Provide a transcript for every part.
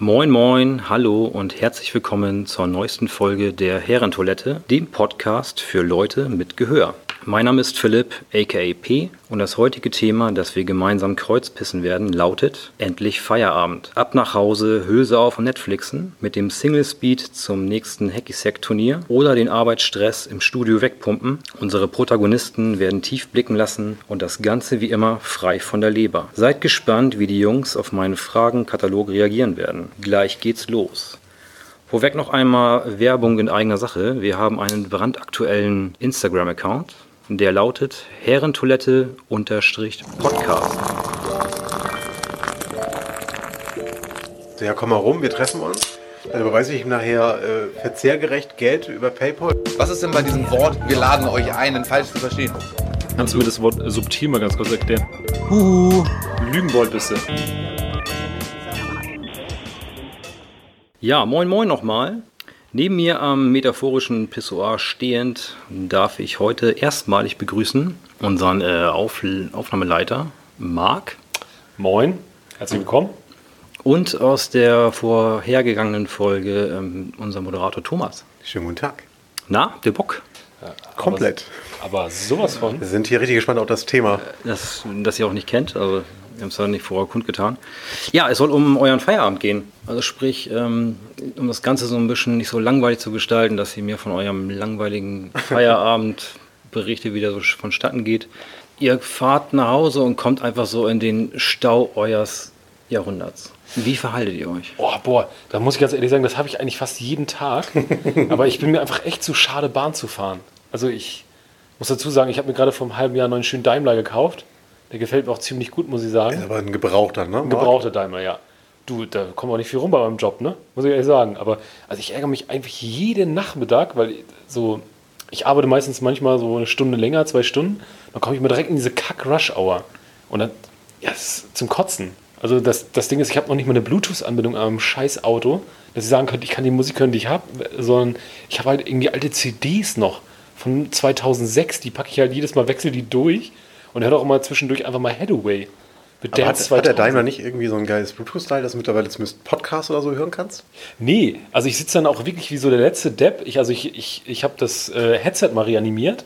Moin moin, hallo und herzlich willkommen zur neuesten Folge der Herrentoilette, dem Podcast für Leute mit Gehör. Mein Name ist Philipp, aka P, und das heutige Thema, das wir gemeinsam kreuzpissen werden, lautet Endlich Feierabend. Ab nach Hause, Hülse auf und Netflixen, mit dem Single Speed zum nächsten Hacky-Sack-Turnier oder den Arbeitsstress im Studio wegpumpen. Unsere Protagonisten werden tief blicken lassen und das Ganze wie immer frei von der Leber. Seid gespannt, wie die Jungs auf meinen Fragenkatalog reagieren werden. Gleich geht's los. Vorweg noch einmal Werbung in eigener Sache. Wir haben einen brandaktuellen Instagram-Account. Der lautet Herrentoilette-Podcast. Ja, komm mal rum, wir treffen uns. Dann überweise ich ihm nachher äh, verzehrgerecht Geld über PayPal. Was ist denn bei diesem Wort, wir laden euch ein, denn falsch zu verstehen? Kannst du mir das Wort subtil mal ganz kurz erklären? Huhu, Lügenbold bist du. Ja, moin moin nochmal. Neben mir am metaphorischen Pissoir stehend darf ich heute erstmalig begrüßen unseren äh, Auf Aufnahmeleiter Marc Moin, herzlich willkommen. und aus der vorhergegangenen Folge ähm, unser Moderator Thomas. Schönen guten Tag. Na, der Bock, Komplett. Aber, aber sowas von. Wir sind hier richtig gespannt auf das Thema. das, das ihr auch nicht kennt, also wir haben es ja nicht vorher kundgetan. Ja, es soll um euren Feierabend gehen. Also sprich, ähm, um das Ganze so ein bisschen nicht so langweilig zu gestalten, dass ihr mir von eurem langweiligen Feierabend berichtet, wie der so vonstatten geht. Ihr fahrt nach Hause und kommt einfach so in den Stau eures Jahrhunderts. Wie verhaltet ihr euch? Oh, boah, da muss ich ganz ehrlich sagen, das habe ich eigentlich fast jeden Tag. aber ich bin mir einfach echt zu schade, Bahn zu fahren. Also ich muss dazu sagen, ich habe mir gerade vor einem halben Jahr einen neuen schönen Daimler gekauft. Der gefällt mir auch ziemlich gut, muss ich sagen. Ist aber ein Gebrauchter, ne? Ein gebrauchter Daimler, ja. Du, da kommt auch nicht viel rum bei meinem Job, ne? Muss ich ehrlich sagen. Aber also ich ärgere mich eigentlich jeden Nachmittag, weil so, ich arbeite meistens manchmal so eine Stunde länger, zwei Stunden. Dann komme ich mir direkt in diese Kack-Rush-Hour. Und dann, ja, das ist zum Kotzen. Also das, das Ding ist, ich habe noch nicht mal eine Bluetooth-Anbindung am scheiß Auto, dass ich sagen könnte, ich kann die Musik hören, die ich habe, sondern ich habe halt irgendwie alte CDs noch von 2006, die packe ich halt jedes Mal, wechsel die durch und höre auch immer zwischendurch einfach mal Hathaway. Mit Aber hat, Dance hat der 2000. Daimler nicht irgendwie so ein geiles Bluetooth-Style, dass du mittlerweile zumindest Podcasts oder so hören kannst? Nee, also ich sitze dann auch wirklich wie so der letzte Depp. Ich, also ich, ich, ich habe das äh, Headset mal reanimiert,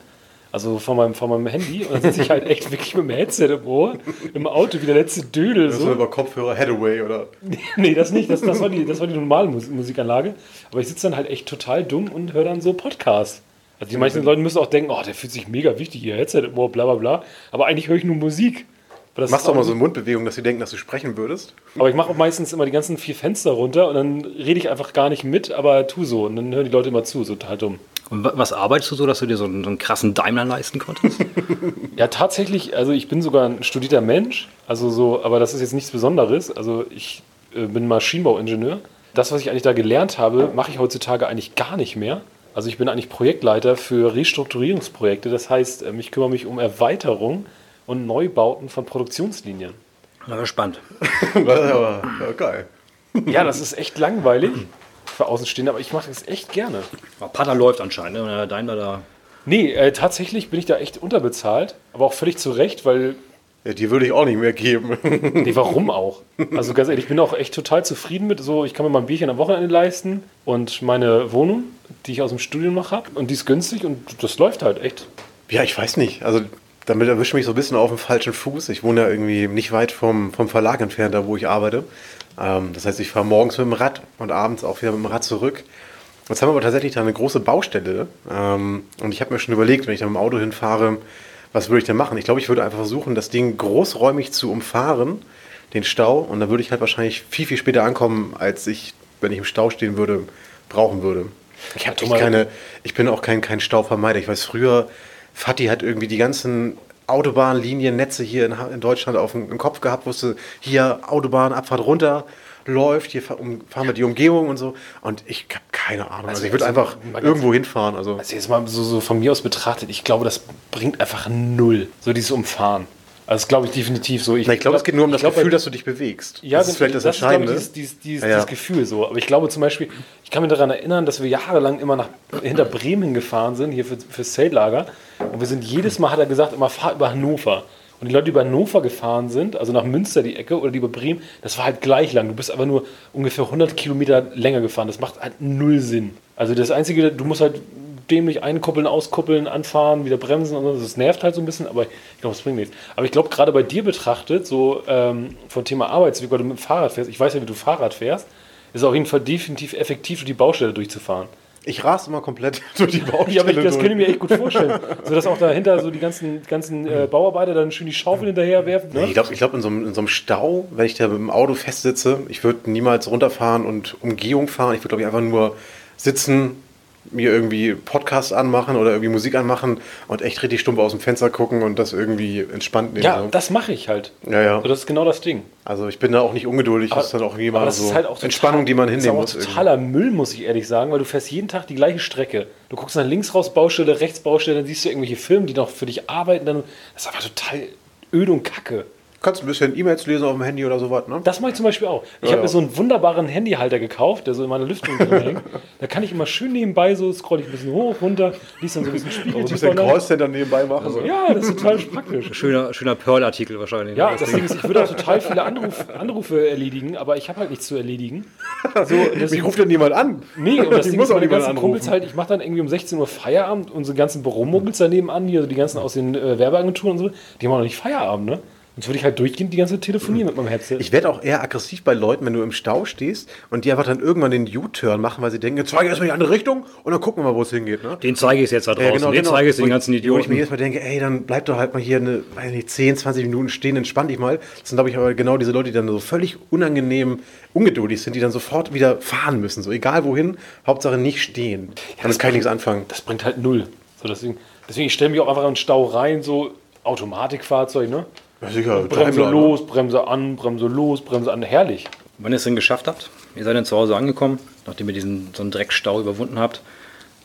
also von meinem, von meinem Handy. Und dann sitze ich halt echt wirklich mit dem Headset im Ohr, im Auto wie der letzte Dödel. So über Kopfhörer Hathaway oder. nee, das nicht. Das, das, war die, das war die normale Mus Musikanlage. Aber ich sitze dann halt echt total dumm und höre dann so Podcasts. Also die meisten Leute müssen auch denken, oh, der fühlt sich mega wichtig, ihr Headset im Ohr, bla bla bla. Aber eigentlich höre ich nur Musik. Machst ist doch mal auch so eine Mundbewegung, dass sie denken, dass du sprechen würdest. Aber ich mache auch meistens immer die ganzen vier Fenster runter und dann rede ich einfach gar nicht mit, aber tu so. Und dann hören die Leute immer zu, so total dumm. Und wa- was arbeitest du so, dass du dir so einen, so einen krassen Daimler leisten konntest? Ja, tatsächlich, also ich bin sogar ein studierter Mensch, also so, aber das ist jetzt nichts Besonderes. Also ich äh, bin Maschinenbauingenieur. Das, was ich eigentlich da gelernt habe, mache ich heutzutage eigentlich gar nicht mehr. Also ich bin eigentlich Projektleiter für Restrukturierungsprojekte. Das heißt, ähm, ich kümmere mich um Erweiterung und Neubauten von Produktionslinien. Na, spannend. Das ist aber ja, geil. Ja, das ist echt langweilig für Außenstehende, aber ich mache das echt gerne. Aber Pater läuft anscheinend, ne? Daimler da. Nee, äh, tatsächlich bin ich da echt unterbezahlt, aber auch völlig zu Recht, weil Ja, die würde ich auch nicht mehr geben. Nee, warum auch? Also ganz ehrlich, ich bin auch echt total zufrieden mit so, ich kann mir mal ein Bierchen am Wochenende leisten und meine Wohnung, die ich aus dem Studium noch habe, und die ist günstig und das läuft halt echt. Ja, ich weiß nicht. Also damit erwischt mich so ein bisschen auf dem falschen Fuß. Ich wohne ja irgendwie nicht weit vom, vom Verlag entfernt, da wo ich arbeite. Ähm, das heißt, ich fahre morgens mit dem Rad und abends auch wieder mit dem Rad zurück. Jetzt haben wir aber tatsächlich da eine große Baustelle. Ähm, und ich habe mir schon überlegt, wenn ich da mit dem Auto hinfahre, was würde ich denn machen? Ich glaube, ich würde einfach versuchen, das Ding großräumig zu umfahren, den Stau. Und dann würde ich halt wahrscheinlich viel, viel später ankommen, als ich, wenn ich im Stau stehen würde, brauchen würde. Ich habe keine, ich bin auch kein, kein Stauvermeider. Ich weiß, früher, Fatih hat irgendwie die ganzen Autobahnliniennetze hier in, in Deutschland auf dem Kopf gehabt, wusste, hier Autobahn, Abfahrt runter, läuft, hier fahr- fahren wir die Umgebung und so. Und ich habe keine Ahnung. Also, ich würde also, einfach irgendwo hinfahren. Also, Also jetzt mal so, so von mir aus betrachtet, ich glaube, das bringt einfach null, so dieses Umfahren. Also das glaube ich definitiv so. Na, ich glaube, es geht nur um das ich glaub, Gefühl, dass du dich bewegst. Ja, das ist vielleicht das, ist, glaube Entscheidende. ich, dieses, dieses, dieses, Ja, ja. dieses Gefühl so. Aber ich glaube zum Beispiel, ich kann mich daran erinnern, dass wir jahrelang immer nach hinter Bremen gefahren sind, hier für, fürs Zeltlager. Und wir sind jedes Mal, hat er gesagt, immer fahr über Hannover. Und die Leute, die über Hannover gefahren sind, also nach Münster die Ecke oder die über Bremen, das war halt gleich lang. Du bist aber nur ungefähr 100 Kilometer länger gefahren. Das macht halt null Sinn. Also das Einzige, du musst halt dämlich einkuppeln, auskuppeln, anfahren, wieder bremsen und so. Das nervt halt so ein bisschen, aber ich glaube, es bringt nichts. Aber ich glaube, gerade bei dir betrachtet, so ähm, vom Thema Arbeitsweg, weil du mit dem Fahrrad fährst, ich weiß ja, wie du Fahrrad fährst, ist es auf jeden Fall definitiv effektiv, die Baustelle durchzufahren. Ich raste immer komplett durch die Baustelle. Ja, aber ich, das durch. könnte ich mir echt gut vorstellen. so dass auch dahinter so die ganzen, ganzen äh, Bauarbeiter dann schön die Schaufel hinterher werfen. Ne? Nee, Ich glaube, ich glaub, in, so einem- in so einem Stau, wenn ich da mit dem Auto festsitze, ich würde niemals runterfahren und Umgehung fahren. Ich würde, glaube ich, einfach nur sitzen, mir irgendwie Podcast anmachen oder irgendwie Musik anmachen und echt richtig stumpf aus dem Fenster gucken und das irgendwie entspannt nehmen. Ja, so. das mache ich halt. ja, ja. So, das ist genau das Ding. Also ich bin da auch nicht ungeduldig. das ist dann auch irgendwie aber das so ist halt auch Entspannung, die man das hinnehmen ist muss. auch totaler Müll, muss ich ehrlich sagen, weil du fährst jeden Tag die gleiche Strecke. Du guckst nach links raus, Baustelle, rechts Baustelle, dann siehst du irgendwelche Firmen, die noch für dich arbeiten. Dann, das ist einfach total öde und kacke. Du kannst ein bisschen E-Mails lesen auf dem Handy oder sowas, ne? Das mache ich zum Beispiel auch. Ich Ja, habe mir ja. so einen wunderbaren Handyhalter gekauft, der so in meiner Lüftung drin hängt. Da kann ich immer schön nebenbei so, scroll ich ein bisschen hoch, runter, liest dann so ein bisschen Also Spiegel. ein bisschen Callcenter nebenbei machen. so. Ja, das ist total praktisch. Schöner, schöner Pearl-Artikel wahrscheinlich. Ja, Das das Ding ist, ich würde auch total viele Anruf, Anrufe erledigen, aber ich habe halt nichts zu erledigen. So, Mich ruft ja niemand an. nee, und das Ich Ding muss ist, auch meine niemand ganzen Kumpels anrufen. halt, ich mache dann irgendwie um 16 Uhr Feierabend, unsere ganzen Büromuggels daneben an, hier, also die ganzen aus den äh, Werbeagenturen und so, die haben auch noch nicht Feierabend, ne? Sonst würde ich halt durchgehend die ganze Zeit telefonieren mit meinem Headset. Ich werde auch eher aggressiv bei Leuten, wenn du im Stau stehst und die einfach dann irgendwann den U-Turn machen, weil sie denken, jetzt zeige ich erstmal die andere Richtung und dann gucken wir mal, wo es hingeht. Ne? Den zeige ich jetzt da draußen. Ja, Den zeige ich den ganzen Wo ich mir Idioten. jedes Mal denke, ey, dann bleib doch halt mal hier eine, weiß nicht, 10, 20 Minuten stehen, entspann dich mal. Das sind, glaube ich, aber genau diese Leute, die dann so völlig unangenehm ungeduldig sind, die dann sofort wieder fahren müssen. So egal wohin, Hauptsache nicht stehen. Damit kann ich nichts anfangen. das bringt halt null. So, deswegen, deswegen ich stelle mich auch einfach in den Stau rein, so Automatikfahrzeug, ne? Ja, sicher, Bremse ne? los, Bremse an, Bremse los, Bremse an. Herrlich. Wenn ihr es denn geschafft habt, ihr seid dann zu Hause angekommen, nachdem ihr diesen so einen Dreckstau überwunden habt,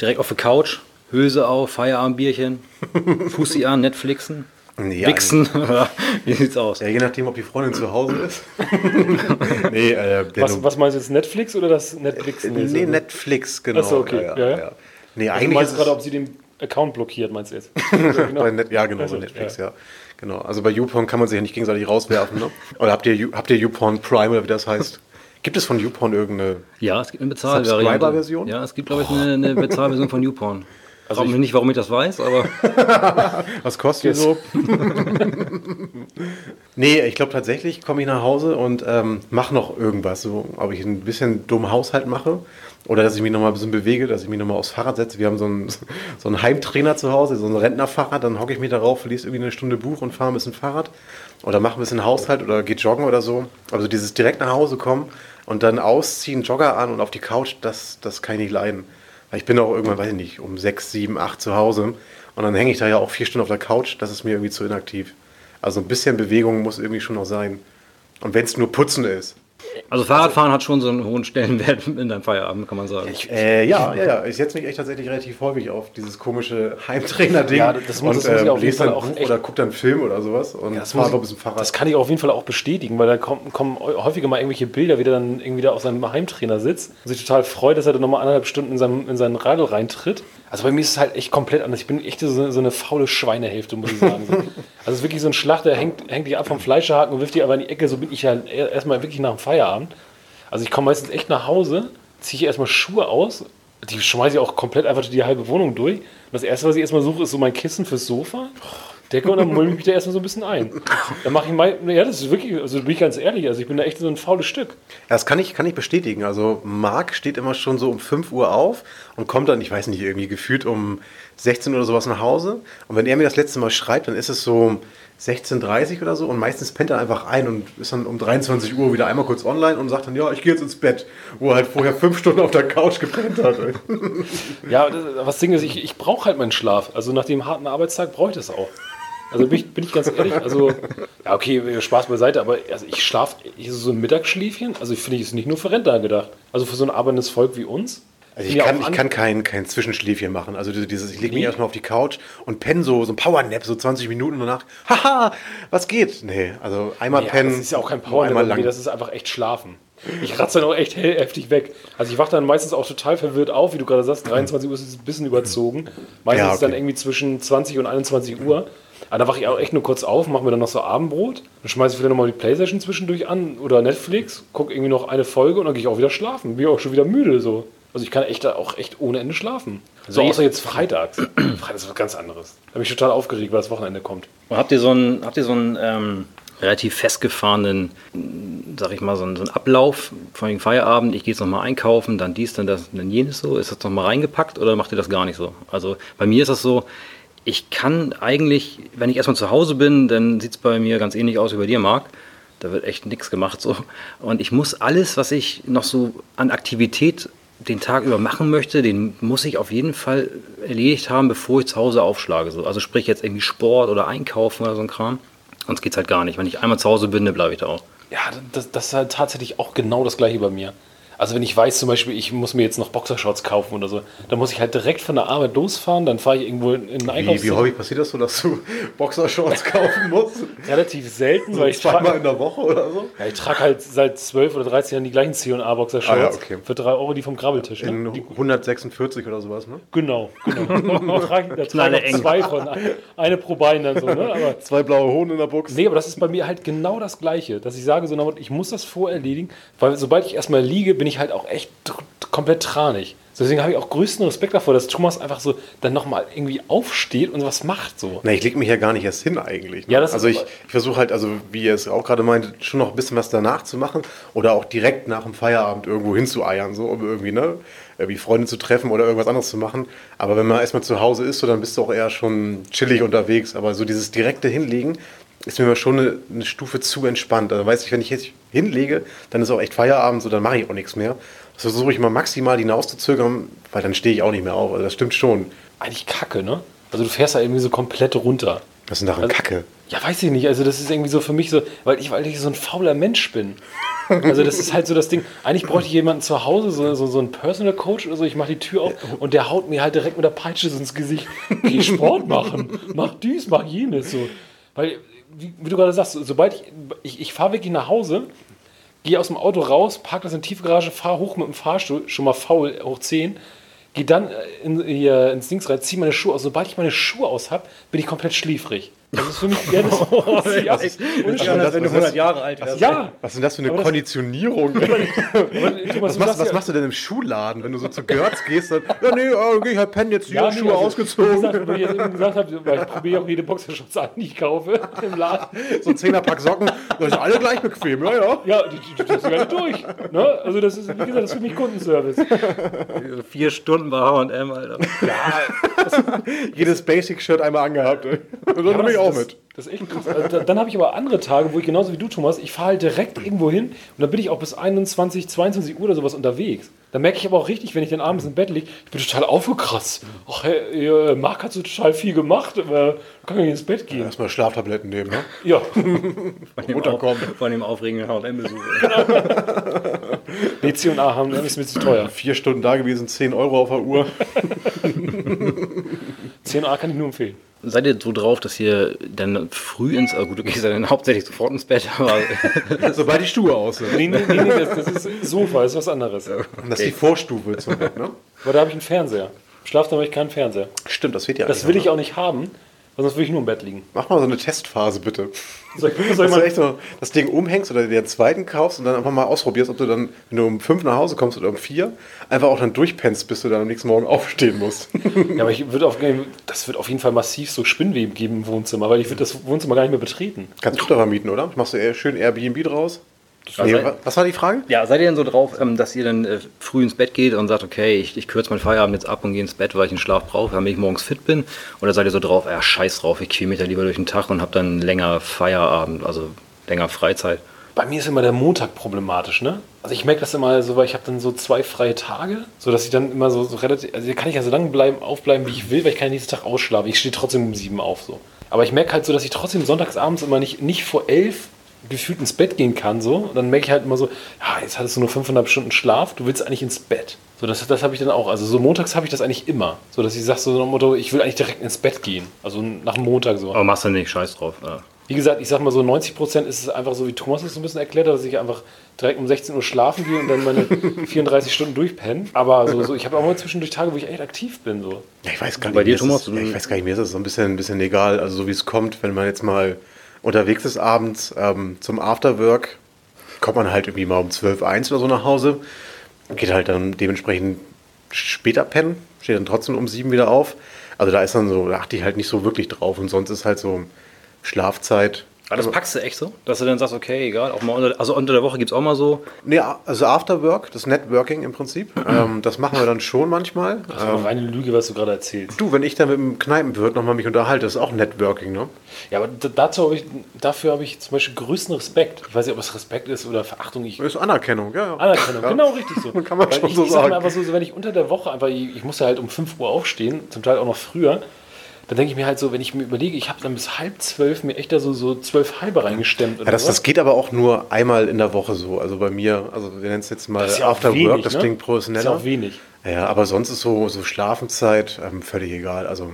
direkt auf der Couch, Hülse auf, Feierabendbierchen, Fussi an, Netflixen, Nee, Wichsen. Wie sieht's aus? Ja, je nachdem, ob die Freundin zu Hause ist. nee, äh, Was, was meinst du jetzt, Netflix oder das Netflix? Nee, Netflix, genau. Ach so, okay. Ja, ja. Nee, Du eigentlich meinst ist gerade, ob sie den Account blockiert, meinst du jetzt? ja, genau, Also, bei Netflix, ja. Genau. Also bei YouPorn kann man sich ja nicht gegenseitig rauswerfen, ne? Oder habt ihr, habt ihr YouPorn Prime oder wie das heißt? Gibt es von YouPorn irgendeine. Ja, es gibt eine. Subscriber-Version? Ja, es gibt, glaube ich, eine, eine Bezahlversion von YouPorn. Also Frag mich nicht, warum ich das weiß, aber Was kostet die so? nee, ich glaube tatsächlich komme ich nach Hause und ähm, mache noch irgendwas. So, ob ich ein bisschen dummen Haushalt mache oder dass ich mich noch mal ein bisschen bewege, dass ich mich noch mal aufs Fahrrad setze. Wir haben so einen, so einen Heimtrainer zu Hause, so ein Rentnerfahrrad. Dann hocke ich mich darauf, lese irgendwie eine Stunde Buch und fahre ein bisschen Fahrrad. Oder mache ein bisschen Haushalt oder geht joggen oder so. Also dieses direkt nach Hause kommen und dann ausziehen, Jogger an und auf die Couch, das, das kann ich nicht leiden. Weil ich bin auch irgendwann, weiß ich nicht, um sechs, sieben, acht zu Hause. Und dann hänge ich da ja auch vier Stunden auf der Couch. Das ist mir irgendwie zu inaktiv. Also ein bisschen Bewegung muss irgendwie schon noch sein. Und wenn es nur Putzen ist. Also Fahrradfahren hat schon so einen hohen Stellenwert in deinem Feierabend, kann man sagen. Äh, ja, ja, ja. Ich setze mich echt tatsächlich relativ häufig auf dieses komische Heimtrainer-Ding. Ja, das muss- das und muss ich äh, auf jeden lese dann auch Buch echt- oder gucke dann einen Film oder sowas. Und Das, fahre ein ich, bisschen Fahrrad. das kann ich auf jeden Fall auch bestätigen, weil da kommen, kommen häufiger mal irgendwelche Bilder, wie der dann irgendwie da auf seinem Heimtrainer sitzt und sich total freut, dass er dann nochmal anderthalb Stunden in, seinem, in seinen Radl reintritt. Also bei mir ist es halt echt komplett anders. Ich bin echt so, so eine faule Schweinehälfte, muss ich sagen. So. Also es ist wirklich so ein Schlachter, der hängt, hängt dich ab vom Fleischerhaken und wirft dich aber in die Ecke. So bin ich ja erstmal wirklich nach dem Feierabend. Also ich komme meistens echt nach Hause, ziehe erstmal Schuhe aus, die schmeiße ich auch komplett einfach die halbe Wohnung durch. Und das erste, was ich erstmal suche, ist so mein Kissen fürs Sofa. Decke und dann mull ich mich da erstmal so ein bisschen ein. Dann mache ich mal, ja, das ist wirklich, also bin ich ganz ehrlich, also ich bin da echt so ein faules Stück. Ja, Das kann ich, kann ich bestätigen. Also Marc steht immer schon so um 5 Uhr auf und kommt dann, ich weiß nicht, irgendwie gefühlt um 16 Uhr oder sowas nach Hause. Und wenn er mir das letzte Mal schreibt, dann ist es so 16.30 Uhr oder so und meistens pennt er einfach ein und ist dann um 23 Uhr wieder einmal kurz online und sagt dann, ja, ich gehe jetzt ins Bett, wo er halt vorher fünf Stunden auf der Couch gepennt hat. Ja, das, was Ding ist, ich, ich brauche halt meinen Schlaf. Also nach dem harten Arbeitstag brauche ich das auch. Also bin ich, bin ich ganz ehrlich, also, ja, okay, Spaß beiseite, aber also ich schlafe, ich, so ein Mittagsschläfchen, also ich finde, ich ist nicht nur für Rentner gedacht. Also für so ein arbeitendes Volk wie uns. Also ich kann, ich an- kann kein, kein Zwischenschläfchen machen. Also dieses, ich lege mich Nee. erstmal auf die Couch und penne so, so ein Powernap, so 20 Minuten danach, haha, was geht? Nee, also einmal Ja, pennen. das ist ja auch kein nur Power, einmal lang. das ist einfach echt schlafen. Ich ratze dann auch echt hell- heftig weg. Also ich wache dann meistens auch total verwirrt auf, wie du gerade sagst, 23 Uhr ist es ein bisschen überzogen. Meistens Ja, ist es dann okay. irgendwie zwischen 20 und 21 Uhr. Aber da wache ich auch echt nur kurz auf, mache mir dann noch so Abendbrot, dann schmeiße ich wieder nochmal die Playstation zwischendurch an oder Netflix, gucke irgendwie noch eine Folge und dann gehe ich auch wieder schlafen. Bin ich auch schon wieder müde so. Also ich kann echt auch echt ohne Ende schlafen. So Also außer jetzt freitags. Freitags ist was ganz anderes. Da bin ich total aufgeregt, weil das Wochenende kommt. Und habt ihr so einen, habt ihr so einen ähm, relativ festgefahrenen, sag ich mal, so einen, so einen Ablauf vor dem Feierabend? Ich gehe jetzt nochmal einkaufen, dann dies, dann das, dann jenes so. Ist das nochmal reingepackt oder macht ihr das gar nicht so? Also bei mir ist das so, ich kann eigentlich, wenn ich erstmal zu Hause bin, dann sieht es bei mir ganz ähnlich aus wie bei dir, Marc. Da wird echt nichts gemacht so. Und ich muss alles, was ich noch so an Aktivität den Tag über machen möchte, den muss ich auf jeden Fall erledigt haben, bevor ich zu Hause aufschlage. So. Also sprich jetzt irgendwie Sport oder Einkaufen oder so ein Kram. Sonst geht's halt gar nicht. Wenn ich einmal zu Hause bin, dann bleibe ich da auch. Ja, das, das ist halt tatsächlich auch genau das gleiche bei mir. Also wenn ich weiß zum Beispiel, ich muss mir jetzt noch Boxershorts kaufen oder so, dann muss ich halt direkt von der Arbeit losfahren, dann fahre ich irgendwo in in ein Wie, wie häufig passiert das so, dass du Boxershorts kaufen musst? Relativ selten, So weil ich zweimal trage in der Woche oder so? ja, ich trag halt seit 12 oder 13 Jahren die gleichen C&A Boxershorts Ah, ja, okay. für 3 Euro, die vom Grabbeltisch. Ne? In 146 oder sowas, ne? Genau, genau. da trage ich, da trage ich zwei von, eine pro Bein dann so. Ne? Aber Zwei blaue Hoden in der Box. Nee, aber das ist bei mir halt genau das Gleiche, dass ich sage, so, na, ich muss das vorerledigen, weil sobald ich erstmal liege, bin ich halt auch echt komplett tranig. Deswegen habe ich auch größten Respekt davor, dass Thomas einfach so dann nochmal irgendwie aufsteht und was macht so. Na, ich leg mich ja gar nicht erst hin eigentlich. Ne? Ja, das ist also ich, ich versuche halt, also wie ihr es auch gerade meint, schon noch ein bisschen was danach zu machen oder auch direkt nach dem Feierabend irgendwo hinzueiern, so um irgendwie, ne, irgendwie Freunde zu treffen oder irgendwas anderes zu machen. Aber wenn man erstmal zu Hause ist, so, dann bist du auch eher schon chillig unterwegs. Aber so dieses direkte Hinlegen ist mir schon eine, eine Stufe zu entspannt. Also weiß ich, wenn ich jetzt hinlege, dann ist auch echt Feierabend, so dann mache ich auch nichts mehr. Das versuche ich mal maximal hinauszuzögern, weil dann stehe ich auch nicht mehr auf. Also das stimmt schon. Eigentlich kacke, ne? Also du fährst da irgendwie so komplett runter. Was ist denn daran Also- Kacke? Ja, weiß ich nicht. Also das ist irgendwie so für mich so, weil ich, weil ich so ein fauler Mensch bin. Also das ist halt so das Ding. Eigentlich bräuchte ich jemanden zu Hause, so, so, so einen Personal Coach oder so. Ich mache die Tür auf und der haut mir halt direkt mit der Peitsche so ins Gesicht. Geh Sport machen, mach dies, mach jenes. So. Weil, wie, wie du gerade sagst, so- sobald ich, ich, ich fahre wirklich nach Hause, gehe aus dem Auto raus, park das in die Tiefgarage, fahre hoch mit dem Fahrstuhl, schon mal faul, hoch 10, gehe dann äh, in, hier ins Dings rein, ziehe meine Schuhe aus. Sobald ich meine Schuhe aus habe, bin ich komplett schläfrig. Das ist für mich, ja, das, ja, ist- ohne das- Scheiß. das- wenn du 100 Jahre alt wärst. ja, Was ist denn das für eine Aber das- Konditionierung? aber, Thomas, Was machst, was ja- machst du denn im Schuhladen, wenn du so zu Görz gehst? Dann, ja, nee, äh, geh ich halt pennen jetzt hier, Ja, nee, Schuhe also, ausgezogen. gesagt, weil ich eben gesagt habe, weil ich probiere auch jede Boxershorts an, die ich kaufe im Laden. So ein Zehnerpack Socken, das ist alle gleich bequem, ja, ja. Ja, die, die, die du gar nicht durch. Ne? Also das ist, wie gesagt, das ist für mich Kundenservice. Vier Stunden bei H&M, Alter. Jedes Basic-Shirt einmal angehabt. ey. Und dann ich auch das, mit. Das ist echt krass. Also, da- dann habe ich aber andere Tage, wo ich genauso wie du, Thomas, ich fahre halt direkt irgendwo hin und dann bin ich auch bis 21, 22 Uhr oder sowas unterwegs. Da merke ich aber auch richtig, wenn ich dann abends im Bett liege, ich bin total aufgekratzt. Ach, hey, äh, Marc hat so total viel gemacht, aber kann ich nicht ins Bett gehen. Erstmal Schlaftabletten nehmen, ne? Ja, Von dem, Runterkommen. Auf, von dem aufregenden H&M-Besuch. nee, C&A haben, das ist mir zu teuer. Vier Stunden da gewesen, 10 Euro auf der Uhr. C&A kann ich nur empfehlen. Seid ihr so drauf, dass ihr dann früh ins, also gut, du gehst ja dann hauptsächlich sofort ins Bett, aber Sobald die Schuhe aus sind. Nee, nee, nee, nee das, das ist Sofa, das ist was anderes. Und das ist die Vorstufe zum Bett, ne? Aber da habe ich einen Fernseher. Schlafzimmer habe ich keinen Fernseher. Stimmt, das wird ja Das nicht, will ne? ich auch nicht haben, weil sonst würde ich nur im Bett liegen. Mach mal so eine Testphase, bitte. Soll ich, soll ich Dass du echt so das Ding umhängst oder dir den zweiten kaufst und dann einfach mal ausprobierst, ob du dann, wenn du um fünf nach Hause kommst oder um vier, einfach auch dann durchpennst, bis du dann am nächsten Morgen aufstehen musst. ja, aber ich würde auf, das wird auf jeden Fall massiv so Spinnweben geben im Wohnzimmer, weil ich würde das Wohnzimmer gar nicht mehr betreten. Kannst du doch mal mieten, oder? Machst du eher schön Airbnb draus? Nee, Also- wa- was war die Frage? ja, seid ihr denn so drauf, ähm, dass ihr dann äh, früh ins Bett geht und sagt, okay, ich, ich kürze meinen Feierabend jetzt ab und gehe ins Bett, weil ich einen Schlaf brauche, damit ich morgens fit bin? Oder seid ihr so drauf, ja, scheiß drauf, ich quäle mich da lieber durch den Tag und habe dann länger Feierabend, also länger Freizeit? Bei mir ist immer der Montag problematisch, ne? Also ich merke das immer so, weil ich habe dann so zwei freie Tage, so dass ich dann immer so, so relativ, also hier kann ich ja so lange bleiben, aufbleiben, wie ich will, weil ich kann den nächsten Tag ausschlafen. Ich stehe trotzdem um sieben auf, so. Aber ich merke halt so, dass ich trotzdem sonntagsabends immer nicht, nicht vor elf gefühlt ins Bett gehen kann, so. Und dann merke ich halt immer so, ja, jetzt hattest du nur fünfeinhalb Stunden Schlaf, du willst eigentlich ins Bett. So, das, das habe ich dann auch. Also so montags habe ich das eigentlich immer. So, dass ich sage so nach dem Motto, ich will eigentlich direkt ins Bett gehen. Also nach dem Montag so. Aber machst du nicht, scheiß drauf. Ja. Wie gesagt, ich sag mal so 90 Prozent ist es einfach so, wie Thomas es so ein bisschen erklärt hat, dass ich einfach direkt um 16 Uhr schlafen gehe und dann meine 34 Stunden durchpenne. Aber so, so ich habe auch mal zwischendurch Tage, wo ich echt aktiv bin. So. Ja, ich weiß gar nicht, Bei dir, ist Thomas, es, du- ja, ich weiß gar nicht, mir ist es so ein bisschen, ein bisschen egal, also so wie es kommt, wenn man jetzt mal unterwegs ist abends ähm, zum Afterwork, kommt man halt irgendwie mal um 12, 1 oder so nach Hause, geht halt dann dementsprechend später pennen, steht dann trotzdem um 7 wieder auf. Also da ist dann so, da achte ich halt nicht so wirklich drauf und sonst ist halt so Schlafzeit. Aber das packst du echt so? Dass du dann sagst, okay, egal, auch mal unter, also unter der Woche gibt es auch mal so. Nee, also Afterwork, das Networking im Prinzip, ähm, das machen wir dann schon manchmal. Das ist eine reine Lüge, was du gerade erzählst. Du, wenn ich dann mit dem Kneipenwirt nochmal mich unterhalte, das ist auch Networking, ne? Ja, aber dazu hab ich, dafür habe ich zum Beispiel größten Respekt. Ich weiß nicht, ob es Respekt ist oder Verachtung. Ich, Das ist Anerkennung, ja. ja. Anerkennung, ja. genau richtig so. Kann man Weil schon ich, so ich sag sagen. mir einfach so, so, wenn ich unter der Woche einfach, ich, ich muss ja halt um 5 Uhr aufstehen, zum Teil auch noch früher, dann denke ich mir halt so, wenn ich mir überlege, ich habe dann bis halb zwölf mir echt da so, so zwölf halbe reingestemmt. Ja, das, das geht aber auch nur einmal in der Woche so. Also bei mir, also wir nennen es jetzt mal ja After wenig, Work, das ne? klingt Das professioneller. ist auch wenig. Ja, aber sonst ist so, so Schlafenszeit ähm, völlig egal. Also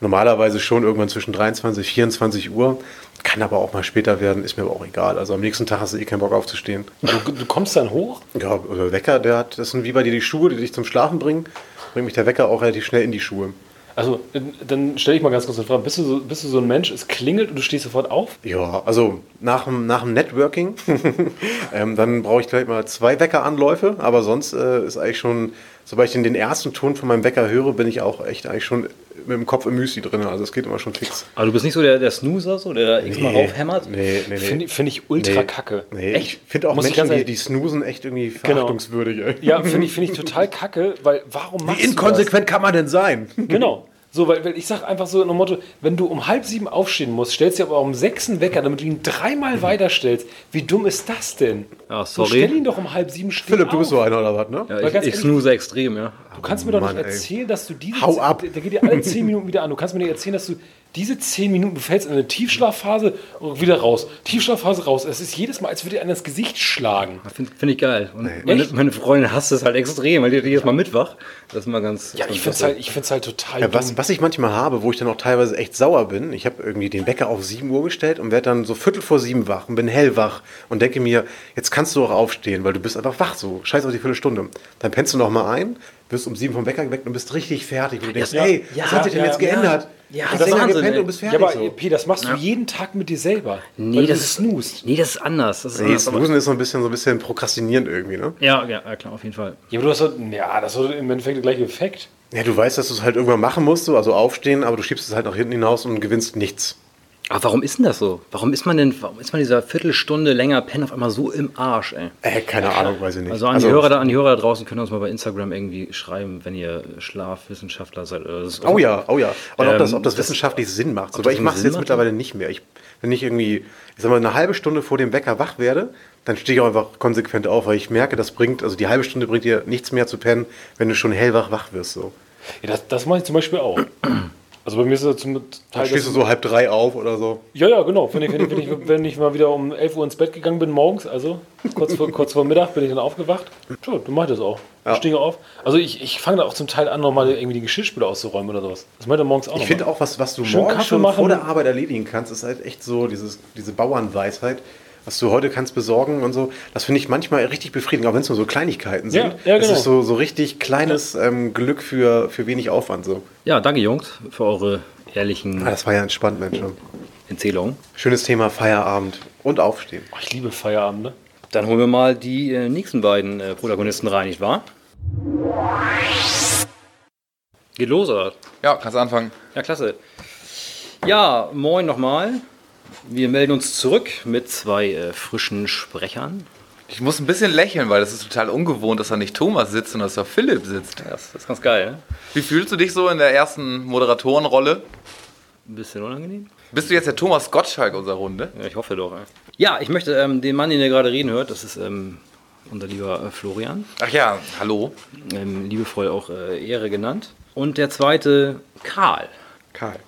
normalerweise schon irgendwann zwischen 23, 24 Uhr. Kann aber auch mal später werden, ist mir aber auch egal. Also am nächsten Tag hast du eh keinen Bock aufzustehen. Du, du kommst dann hoch, Ja, oder Wecker, der hat, das sind wie bei dir die Schuhe, die dich zum Schlafen bringen, bringt mich der Wecker auch relativ schnell in die Schuhe. Also dann stelle ich mal ganz kurz eine Frage, bist du, so, bist du so ein Mensch, es klingelt und du stehst sofort auf? Ja, also nach dem, nach dem Networking, ähm, dann brauche ich gleich mal zwei Weckeranläufe, aber sonst äh, ist eigentlich schon, sobald ich den, den ersten Ton von meinem Wecker höre, bin ich auch echt eigentlich schon mit dem Kopf im Müsli drin. Also es geht immer schon fix. Aber du bist nicht so der, der Snoozer, so, der da x-mal raufhämmert? Nee, nee, nee. Finde find ich ultra Nee. kacke. Nee, Echt? ich finde auch Muss Menschen, die, die snoosen, echt irgendwie Genau. verachtungswürdig. Ey. Ja, finde ich, find ich total kacke, weil warum machst Wie inkonsequent kann man denn sein? das? Genau. So, weil, weil ich sag einfach so nach dem Motto, wenn du um halb sieben aufstehen musst, stellst du aber um sechs einen Wecker, damit du ihn dreimal weiterstellst. Wie dumm ist das denn? Ja, So, sorry. stell ihn doch um halb sieben stehen Philipp, du bist auf. so einer oder was, ne? Ja, ich, ich snooze extrem, ja. Du kannst mir doch Mann, nicht ey. erzählen, dass du diese. Hau ab. Der geht dir alle 10 Minuten wieder an. Du kannst mir nicht erzählen, dass du diese 10 Minuten, du fällst in eine Tiefschlafphase und wieder raus. Tiefschlafphase raus. Es ist jedes Mal, als würde dir einer ins Gesicht schlagen. Finde find ich geil. Und meine, Echt? meine Freundin hasst es halt extrem, weil die jedes Mal mitwach. Das ist mal ganz. Ja, ich finde es halt, ich find's halt total Ja, was, was ich manchmal habe, wo ich dann auch teilweise echt sauer bin, ich habe irgendwie den Wecker auf 7 Uhr gestellt und werde dann so viertel vor sieben wach und bin hellwach und denke mir, jetzt kannst du auch aufstehen, weil du bist einfach wach so. Scheiß auf die Viertelstunde. Dann pennst du noch mal ein, wirst um sieben vom Wecker geweckt und bist richtig fertig. Und du denkst, Ja, ey, ja, was hat sich denn ja, jetzt ja. geändert? Ja, du das hast ist länger Wahnsinn, gepennt ey. und bist Ja, fertig. aber so. P, das machst du jeden Tag mit dir selber. Nee, das ist- snoost. Nee, das ist anders. Das ist Nee, aber, Snoosen ist so ein bisschen, so ein bisschen prokrastinierend irgendwie, ne? ja, ja, ja, klar, auf jeden Fall. Ja, aber du hast halt, ja, das hat im Endeffekt der gleiche Effekt. Ja, du weißt, dass du es halt irgendwann machen musst, so, also aufstehen, aber du schiebst es halt nach hinten hinaus und gewinnst nichts. Aber warum ist denn das so? Warum ist man denn, warum ist man dieser Viertelstunde länger Pen auf einmal so im Arsch, ey? Äh, keine Ahnung, weiß ich nicht. Also an, die Hörer da, an die Hörer da draußen könnt ihr uns mal bei Instagram irgendwie schreiben, wenn ihr Schlafwissenschaftler seid. oder das- Oh ja, oh ja. Und ob, das, Ähm, ob das das- wissenschaftlich Sinn macht. So, weil das ich mache es Sinn jetzt macht? mittlerweile nicht mehr. Ich, wenn ich irgendwie, ich sag mal, eine halbe Stunde vor dem Wecker wach werde, dann stehe ich auch einfach konsequent auf, weil ich merke, das bringt, also die halbe Stunde bringt dir nichts mehr zu pennen, wenn du schon hellwach wach wirst. So. Ja, das, das mache ich zum Beispiel auch. Also bei mir ist das zum Teil. stehst du so halb drei auf oder so. Ja, ja, genau. Wenn ich, wenn, ich, wenn, ich, wenn ich mal wieder um 11 Uhr ins Bett gegangen bin morgens, also kurz vor, kurz vor Mittag bin ich dann aufgewacht. Tja, du machst das auch. Ja. Ich stehe auf. Also ich, ich fange da auch zum Teil an, nochmal irgendwie die Geschirrspüler auszuräumen oder sowas. Das macht er morgens auch Ich finde auch, was, was du Schön morgens Kaffee schon machen. vor der Arbeit erledigen kannst, ist halt echt so dieses, diese Bauernweisheit. Was du heute kannst besorgen und so, das finde ich manchmal richtig befriedigend, auch wenn es nur so Kleinigkeiten sind. Ja, ja, Es genau. ist so, so richtig kleines ähm, Glück für, für wenig Aufwand. So. Ja, danke Jungs für eure ehrlichen Ah, das war ja entspannt, Mensch. Erzählungen. Schönes Thema Feierabend und Aufstehen. Oh, ich liebe Feierabend, ne? Dann holen wir mal die äh, nächsten beiden äh, Protagonisten rein, nicht wahr? Geht los, oder? Ja, kannst anfangen. Ja, klasse. Ja, moin nochmal. Wir melden uns zurück mit zwei äh, frischen Sprechern. Ich muss ein bisschen lächeln, weil das ist total ungewohnt, dass da nicht Thomas sitzt, sondern dass da Philipp sitzt. Ja, das ist ganz geil, ne? Wie fühlst du dich so in der ersten Moderatorenrolle? Ein bisschen unangenehm. Bist du jetzt der Thomas Gottschalk unserer Runde? Ja, ich hoffe doch. Ey. Ja, ich möchte ähm, den Mann, den ihr gerade reden hört, das ist ähm, unser lieber äh, Florian, Ach ja, hallo. ähm, liebevoll auch äh, Ehre genannt. Und der zweite, Karl. Karl.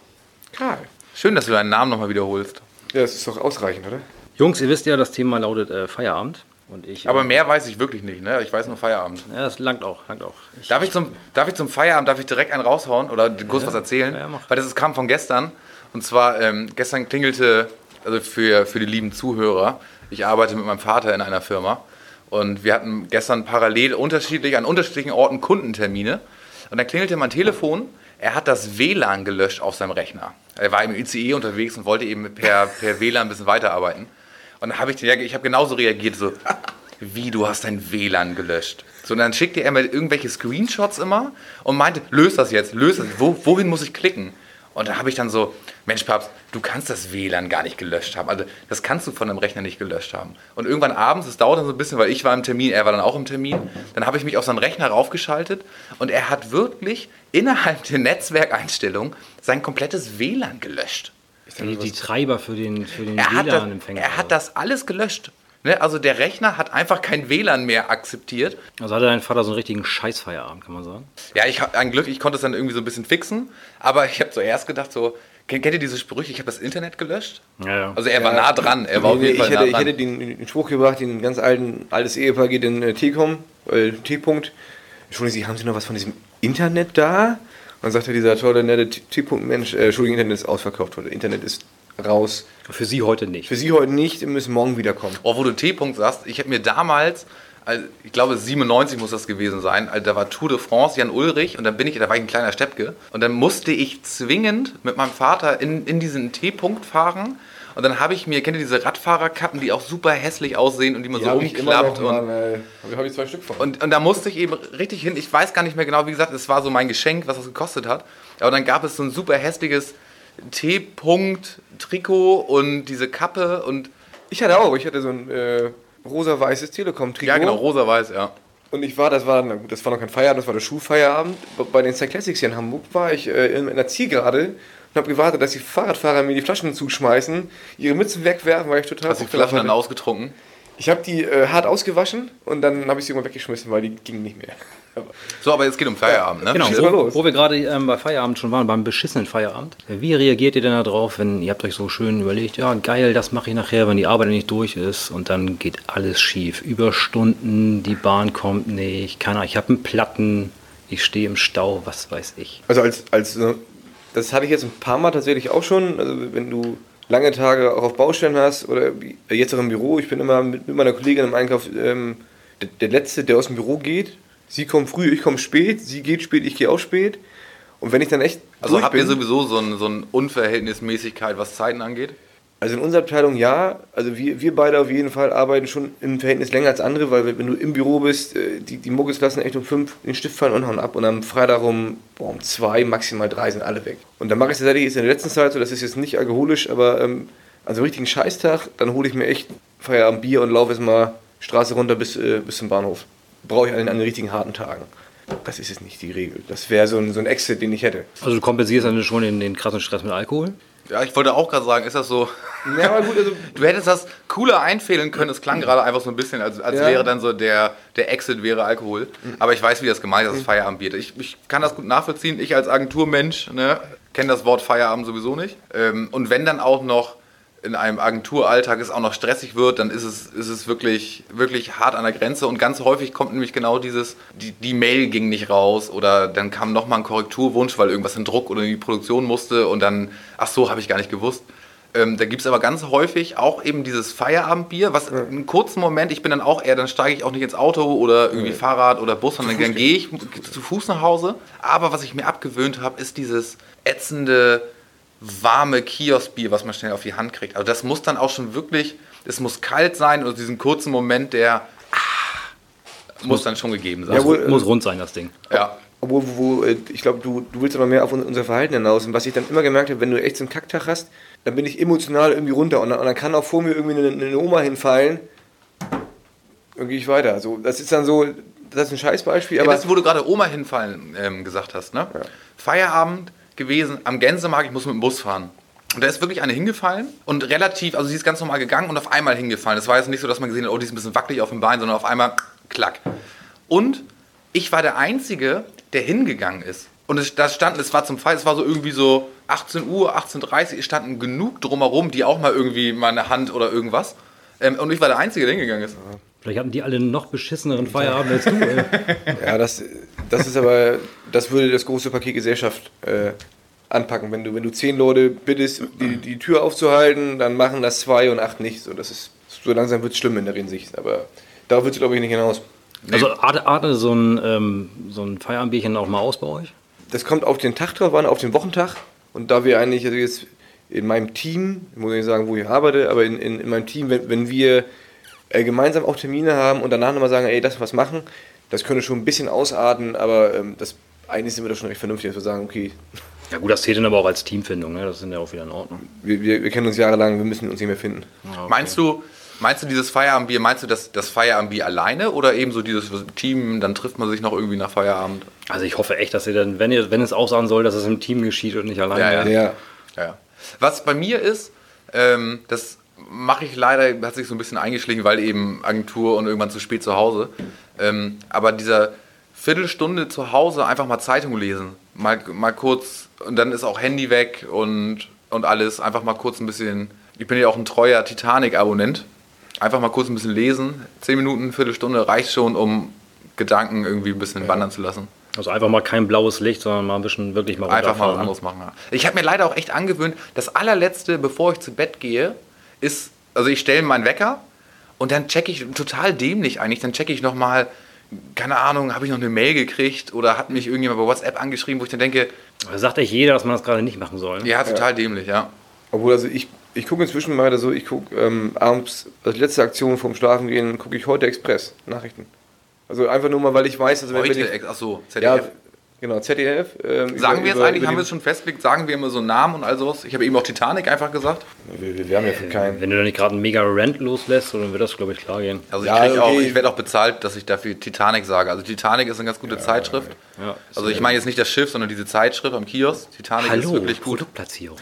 Karl. Schön, dass du deinen Namen nochmal wiederholst. Ja, das ist doch ausreichend, oder? Jungs, ihr wisst ja, das Thema lautet äh, Feierabend. Und ich, Aber äh, mehr weiß ich wirklich nicht, ne? Ich weiß nur Feierabend. Ja, das langt auch, langt auch. Ich, Darf ich zum, darf ich zum Feierabend, darf ich direkt einen raushauen oder kurz was erzählen? Ja. Weil das ist, kam von gestern. Und zwar, ähm, gestern klingelte Also für, für die lieben Zuhörer. Ich arbeite mit meinem Vater in einer Firma und wir hatten gestern parallel unterschiedlich an unterschiedlichen Orten Kundentermine. Und dann klingelte mein Telefon. Er hat das WLAN gelöscht auf seinem Rechner. Er war im ICE unterwegs und wollte eben per, per WLAN ein bisschen weiterarbeiten. Und dann habe ich, ich habe genauso reagiert, so, wie, du hast dein WLAN gelöscht. So, und dann schickte er mir irgendwelche Screenshots immer und meinte, löst das jetzt, löst das, wo, wohin muss ich klicken? Und da habe ich dann so, Mensch, Papst, du kannst das WLAN gar nicht gelöscht haben. Also das kannst du von einem Rechner nicht gelöscht haben. Und irgendwann abends, es dauert dann so ein bisschen, weil ich war im Termin, er war dann auch im Termin, dann habe ich mich auf seinen Rechner raufgeschaltet und er hat wirklich innerhalb der Netzwerkeinstellung sein komplettes WLAN gelöscht. Die, die Treiber für den, für den Er hat, das, WLAN-Empfänger. er hat das alles gelöscht. Ne? Also der Rechner hat einfach kein WLAN mehr akzeptiert. Also hatte dein Vater so einen richtigen Scheißfeierabend, kann man sagen. Ja, ich ein Glück, ich konnte es dann irgendwie so ein bisschen fixen, aber ich habe zuerst gedacht so, kennt, kennt ihr diese Sprüche, ich habe das Internet gelöscht? Ja, ja. Also er war nah dran, er war auf jeden ich, Fall hätte, nah ich hätte den, den Spruch gebracht, den ganz alten, altes Ehepaar geht in äh, T-Com, äh, T-Punkt. Entschuldigen Sie, haben Sie noch was von diesem Internet da? Und dann sagte dieser tolle, nette T- T-Punkt, Mensch, äh, Entschuldigung, Internet ist ausverkauft heute. Internet ist raus. Für Sie heute nicht. Für Sie heute nicht, Sie müssen morgen wiederkommen. Oh, wo du T-Punkt sagst, ich habe mir damals, also ich glaube 97 muss das gewesen sein, also da war Tour de France, Jan Ulrich und dann bin ich, da war ich ein kleiner Steppke und dann musste ich zwingend mit meinem Vater in, in diesen T-Punkt fahren und dann habe ich mir, kennt ihr diese Radfahrerkappen, die auch super hässlich aussehen und die man so umklappt und, Mal, habe ich zwei Stück von. und, und da musste ich eben richtig hin. Ich weiß gar nicht mehr genau, wie gesagt, es war so mein Geschenk, was das gekostet hat. Aber dann gab es so ein super hässliches T-Punkt-Trikot und diese Kappe und ich hatte auch, ich hatte so ein äh, rosa-weißes Telekom-Trikot. ja genau, rosa-weiß, ja. Und ich war, das war, das war noch kein Feierabend, das war der Schulfeierabend. Bei den Cyclassics hier in Hamburg war ich äh, in einer Zielgerade und habe gewartet, dass die Fahrradfahrer mir die Flaschen zuschmeißen, ihre Mützen wegwerfen, weil ich total Hast die Bock drauf Flaschen dann ausgetrunken? Ich habe die äh, hart ausgewaschen und dann habe ich sie irgendwann weggeschmissen, weil die gingen nicht mehr. So, aber jetzt geht um Feierabend, ne? Genau, wo, los. wo wir gerade ähm, bei Feierabend schon waren, beim beschissenen Feierabend. Wie reagiert ihr denn da drauf, wenn ihr habt euch so schön überlegt, ja geil, das mache ich nachher, wenn die Arbeit nicht durch ist und dann geht alles schief. Überstunden, die Bahn kommt nicht, keine Ahnung, ich habe einen Platten, ich stehe im Stau, was weiß ich. Also als, als äh, das hatte ich jetzt ein paar Mal tatsächlich auch schon. Also wenn du lange Tage auch auf Baustellen hast oder wie- jetzt auch im Büro, ich bin immer mit, mit meiner Kollegin im Einkauf ähm, der, der Letzte, der aus dem Büro geht. Sie kommt früh, ich komme spät, sie geht spät, ich gehe auch spät. Und wenn ich dann echt Also habt ihr bin, sowieso so eine so ein Unverhältnismäßigkeit, was Zeiten angeht? Also in unserer Abteilung ja, also wir, wir beide auf jeden Fall arbeiten schon im Verhältnis länger als andere, weil wenn du im Büro bist, äh, die, die Muggels lassen echt um fünf den Stift fallen und hauen ab und am Freitag um, boah, um zwei, maximal drei sind alle weg. Und dann mache ich es tatsächlich jetzt in der letzten Zeit so, das ist jetzt nicht alkoholisch, aber ähm, an so einem richtigen Scheißtag, dann hole ich mir echt Feierabend Bier und laufe jetzt mal Straße runter bis, äh, bis zum Bahnhof. Brauche ich an, an den richtigen harten Tagen. Das ist jetzt nicht die Regel. Das wäre so ein, so ein Exit, den ich hätte. Also du kompensierst dann schon den, den krassen Stress mit Alkohol? Ja, ich wollte auch gerade sagen, ist das so. Ja, aber gut, also Du hättest das cooler einfehlen können. Es klang gerade einfach so ein bisschen, als, als Ja. wäre dann so der, der Exit wäre Alkohol. Aber ich weiß, wie das gemeint ist, das Feierabendbier. Ich, ich kann das gut nachvollziehen. Ich als Agenturmensch ne, kenne das Wort Feierabend sowieso nicht. Ähm, und wenn dann auch noch in einem Agenturalltag es auch noch stressig wird, dann ist es, ist es wirklich, wirklich hart an der Grenze. Und ganz häufig kommt nämlich genau dieses, die, die Mail ging nicht raus oder dann kam nochmal ein Korrekturwunsch, weil irgendwas in Druck oder in die Produktion musste und dann, ach so, habe ich gar nicht gewusst. Ähm, da gibt es aber ganz häufig auch eben dieses Feierabendbier, was einen kurzen Moment, ich bin dann auch eher, dann steige ich auch nicht ins Auto oder irgendwie Fahrrad oder Bus, sondern dann gehe ich zu Fuß nach Hause. Aber was ich mir abgewöhnt habe, ist dieses ätzende, warme Kioskbier, was man schnell auf die Hand kriegt. Also das muss dann auch schon wirklich, es muss kalt sein und diesen kurzen Moment, der ah, muss dann schon gegeben sein. Ja, wohl, Muss rund sein, das Ding. ja. Obwohl, wo, wo, äh, ich glaube, du, du willst aber mehr auf un- unser Verhalten hinaus. Und was ich dann immer gemerkt habe, wenn du echt so einen Kacktag hast, dann bin ich emotional irgendwie runter. Und dann, und dann kann auch vor mir irgendwie eine, eine Oma hinfallen. Dann gehe ich weiter. Also, das ist dann so, das ist ein Scheißbeispiel, Ja, aber. das, wo du gerade Oma hinfallen ähm, gesagt hast, ne? Feierabend gewesen am Gänsemarkt, ich muss mit dem Bus fahren. Und da ist wirklich eine hingefallen und relativ, also sie ist ganz normal gegangen und auf einmal hingefallen. Das war jetzt nicht so, dass man gesehen hat, oh, die ist ein bisschen wackelig auf dem Bein, sondern auf einmal klack. Und ich war der Einzige, der hingegangen ist. Und es, da standen, es war zum Fall, es war so irgendwie so 18 Uhr, 18.30 Uhr, standen genug drumherum, die auch mal irgendwie mal eine Hand oder irgendwas. Ähm, und ich war der Einzige, der hingegangen ist. Vielleicht hatten die alle einen noch beschisseneren Feierabend als du. Ey. Ja, das, das ist aber, das würde das große Paket Gesellschaft äh, anpacken. Wenn du, wenn du zehn Leute bittest, die, die Tür aufzuhalten, dann machen das zwei und acht nicht. So, das ist, so langsam wird es schlimm in der Hinsicht. Aber darauf wird es, glaube ich, nicht hinaus. Also atmet so, ein, ähm, so ein Feierabendbierchen auch mal aus bei euch? Das kommt auf den Tag drauf an, auf den Wochentag. Und da wir eigentlich, also jetzt in meinem Team, ich muss nicht sagen, wo ich arbeite, aber in, in, in meinem Team, wenn, wenn wir äh, gemeinsam auch Termine haben und danach nochmal sagen, ey, das was machen, das könnte schon ein bisschen ausarten, aber ähm, das eigentlich sind wir da schon recht vernünftig, dass wir sagen, okay, Ja gut, das zählt dann aber auch als Teamfindung, ne? das sind ja auch wieder in Ordnung. wir, wir, wir kennen uns jahrelang, wir müssen uns nicht mehr finden. Ja, okay. Meinst du, meinst du dieses Feierabendbier, meinst du das, das Feierabendbier alleine oder eben so dieses Team, dann trifft man sich noch irgendwie nach Feierabend? Also ich hoffe echt, dass ihr dann, wenn, ihr, wenn es aussahen soll, dass es im Team geschieht und nicht alleine. Ja, ja. Ja, Ja. Was bei mir ist, ähm, das mache ich leider, hat sich so ein bisschen eingeschlichen, weil eben Agentur und irgendwann zu spät zu Hause. Ähm, aber dieser Viertelstunde zu Hause einfach mal Zeitung lesen, mal, mal kurz, und dann ist auch Handy weg und, und alles, einfach mal kurz ein bisschen, ich bin ja auch ein treuer Titanic-Abonnent, einfach mal kurz ein bisschen lesen, zehn Minuten, Viertelstunde reicht schon, um Gedanken irgendwie ein bisschen wandern zu lassen. Also einfach mal kein blaues Licht, sondern mal ein bisschen wirklich mal Einfach mal was ne? anderes machen. Ja. Ich habe mir leider auch echt angewöhnt, das allerletzte, bevor ich zu Bett gehe, ist, also ich stelle meinen Wecker und dann checke ich, total dämlich eigentlich, dann checke ich nochmal, keine Ahnung, habe ich noch eine Mail gekriegt oder hat mich irgendjemand bei WhatsApp angeschrieben, wo ich dann denke, Da sagt echt jeder, dass man das gerade nicht machen soll. ja, total dämlich, ja. Obwohl, also ich, ich gucke inzwischen mal so, ich gucke ähm, abends, als letzte Aktion vorm Schlafengehen, gucke ich heute Express, Nachrichten. Also einfach nur mal, weil ich weiß, also wenn, Heute, ich, ach so, ja, ZDF. genau, ZDF. Ähm, Sagen über- wir jetzt über- eigentlich, über haben wir die- es schon festgelegt, sagen wir immer so Namen und all sowas? Ich habe eben auch Titanic einfach gesagt. Wir, wir, wir haben ja für keinen. Wenn du da nicht gerade einen mega Rant loslässt, dann wird das, glaube ich, klar gehen. Also Ja, ich, krieg auch, okay. ich werde auch bezahlt, dass ich dafür Titanic sage. Also Titanic ist eine ganz gute Zeitschrift. Ja. Also ich meine jetzt nicht das Schiff, sondern diese Zeitschrift am Kiosk. Titanic ist Hallo, wirklich gut. Produktplatzierung.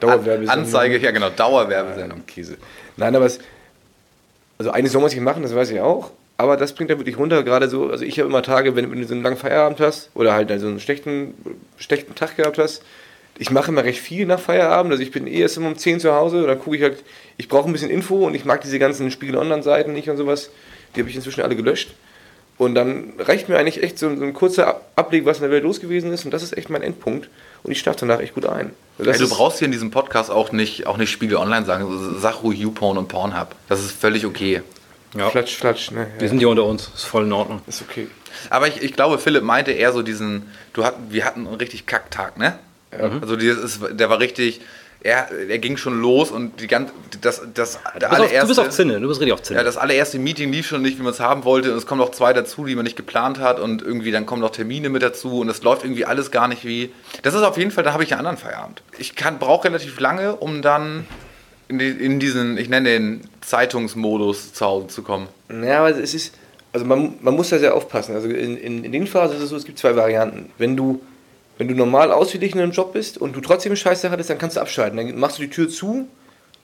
Dauerwerbesendung. Anzeige, ja genau, Dauerwerbesendung. Ähm, Käse. Nein, aber es, also eigentlich soll man sich machen, das weiß ich auch. Aber das bringt dann wirklich runter, gerade so, also ich habe immer Tage, wenn, wenn du so einen langen Feierabend hast oder halt so einen schlechten, schlechten Tag gehabt hast, ich mache immer recht viel nach Feierabend, also ich bin eh erst immer um 10 zu Hause, dann gucke ich halt, ich brauche ein bisschen Info und ich mag diese ganzen Spiegel-Online-Seiten nicht und sowas, die habe ich inzwischen alle gelöscht. Und dann reicht mir eigentlich echt so, so ein kurzer Ab- Abblick, was in der Welt los gewesen ist und das ist echt mein Endpunkt und ich schlafe danach echt gut ein. Also das Ey, du brauchst hier in diesem Podcast auch nicht, auch nicht Spiegel Online sagen. Sag ruhig YouPorn und Pornhub. Das ist völlig okay. Ja. Flatsch, flatsch, ne? Wir sind hier unter uns, ist voll in Ordnung. ist okay. Aber ich, ich glaube, Philipp meinte eher so diesen, du hat, wir hatten einen richtig Kacktag, ne? Also dieses ist, der war richtig, er, er ging schon los und die ganz, das, das, der Du bist, auf, du bist allererste- auf Zinne, du bist richtig auf Zinne. Ja, das allererste Meeting lief schon nicht, wie man es haben wollte. Und es kommen noch zwei dazu, die man nicht geplant hat. Und irgendwie dann kommen noch Termine mit dazu. Und es läuft irgendwie alles gar nicht wie. Das ist auf jeden Fall, da habe ich einen anderen Feierabend. Ich brauche relativ lange, um dann in, die, in diesen, ich nenne den Zeitungsmodus zu Hause zu kommen. Ja, aber es ist, also man, man muss da sehr aufpassen. Also in, in, in den Phasen ist es so, es gibt zwei Varianten. Wenn du, wenn du normal ausgeglichen in einem Job bist und du trotzdem Scheißtag hattest, dann kannst du abschalten. Dann machst du die Tür zu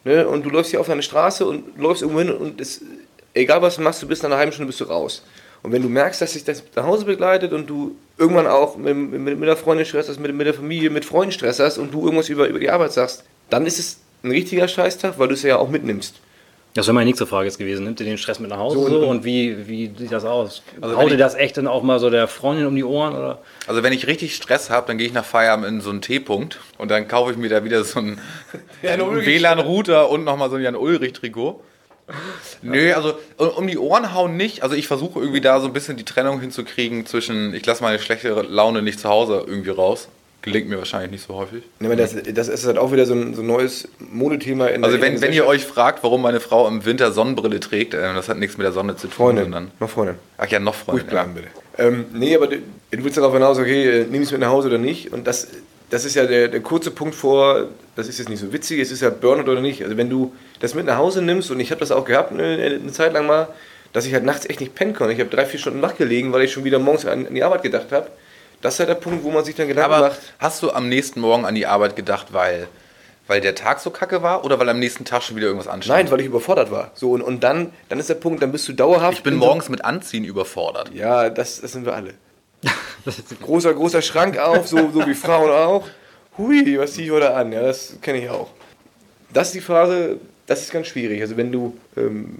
ne, und du läufst hier auf deine Straße und läufst irgendwo hin und es, egal was du machst, du bist nach einer halben Stunde bist du raus. Und wenn du merkst, dass sich das nach Hause begleitet und du irgendwann auch mit, mit, mit der Freundin Stress hast, mit, mit der Familie, mit Freunden Stress hast und du irgendwas über, über die Arbeit sagst, dann ist es ein richtiger Scheißtag, weil du es ja auch mitnimmst. Das wäre meine nächste Frage jetzt gewesen. Nimmt ihr den Stress mit nach Hause So, so, und- wie, wie sieht das aus? Also Haut wenn ihr ich- das echt dann auch mal so der Freundin um die Ohren? Oder? Also wenn ich richtig Stress habe, dann gehe ich nach Feierabend in so einen T-Punkt und dann kaufe ich mir da wieder so einen, einen WLAN-Router und nochmal so ein Jan-Ulrich-Trikot. Nö, also um um die Ohren hauen nicht. Also ich versuche irgendwie da so ein bisschen die Trennung hinzukriegen zwischen, ich lasse meine schlechte Laune nicht zu Hause irgendwie raus. Gelingt mir wahrscheinlich nicht so häufig. Ja, das, das ist halt auch wieder so ein, so ein neues Modethema in Also der wenn, in wenn ihr euch fragt, warum meine Frau im Winter Sonnenbrille trägt, äh, das hat nichts mit der Sonne zu tun. Freundin, sondern- noch Freundin. Ach ja, noch Freundin. Ruhig bleiben, bitte. Ähm, nee, aber du, du willst darauf hinaus, okay, äh, nimm es mit nach Hause oder nicht. Und das, das ist ja der, der kurze Punkt vor, das ist jetzt nicht so witzig, es ist ja Burnout oder nicht. Also wenn du das mit nach Hause nimmst, und ich habe das auch gehabt eine, eine Zeit lang mal, dass ich halt nachts echt nicht pennen konnte. Ich habe drei, vier Stunden wach gelegen, weil ich schon wieder morgens an die Arbeit gedacht habe. Das ist halt der Punkt, wo man sich dann Gedanken Aber macht. hast du am nächsten Morgen an die Arbeit gedacht, weil, weil der Tag so kacke war oder weil am nächsten Tag schon wieder irgendwas anstand? Nein, weil ich überfordert war. So, und, und dann, dann ist der Punkt, dann bist du dauerhaft. Ich bin so- morgens mit Anziehen überfordert. Ja, das, das sind wir alle. großer, großer Schrank auf, so, so wie Frauen auch. Hui, was ziehe ich heute an? Ja, das kenne ich auch. Das ist die Phase, das ist ganz schwierig. Also wenn du ähm,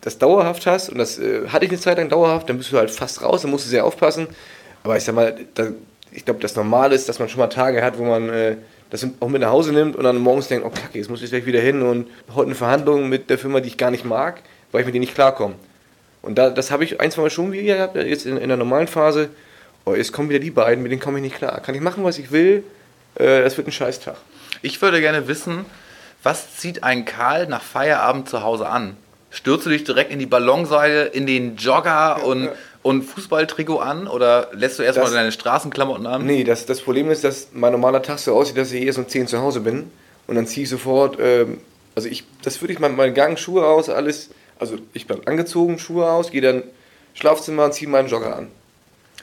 das dauerhaft hast, und das äh, hatte ich eine Zeit lang dauerhaft, dann bist du halt fast raus, dann musst du sehr aufpassen. Aber ich sag mal, da, ich glaube, das normal ist, dass man schon mal Tage hat, wo man äh, das auch mit nach Hause nimmt und dann morgens denkt, oh kacke, jetzt muss ich gleich wieder hin und heute eine Verhandlung mit der Firma, die ich gar nicht mag, weil ich mit denen nicht klarkomme. Und da, das habe ich ein, zwei Mal schon wieder gehabt, jetzt in, in der normalen Phase. Oh, jetzt kommen wieder die beiden, mit denen komme ich nicht klar. Kann ich machen, was ich will? Äh, das wird ein Scheißtag. Ich würde gerne wissen, was zieht ein Karl nach Feierabend zu Hause an? Stürzt du dich direkt in die Ballonseile, in den Jogger und, und Fußballtrikot an? Oder lässt du erstmal deine Straßenklamotten an? Nee, das, das Problem ist, dass mein normaler Tag so aussieht, dass ich erst um 10 zu Hause bin. Und dann ziehe ich sofort, ähm, also ich, das würde ich mal, meinen Gang, Schuhe aus, alles. Also ich bin angezogen, Schuhe aus, gehe dann Schlafzimmer und ziehe meinen Jogger an.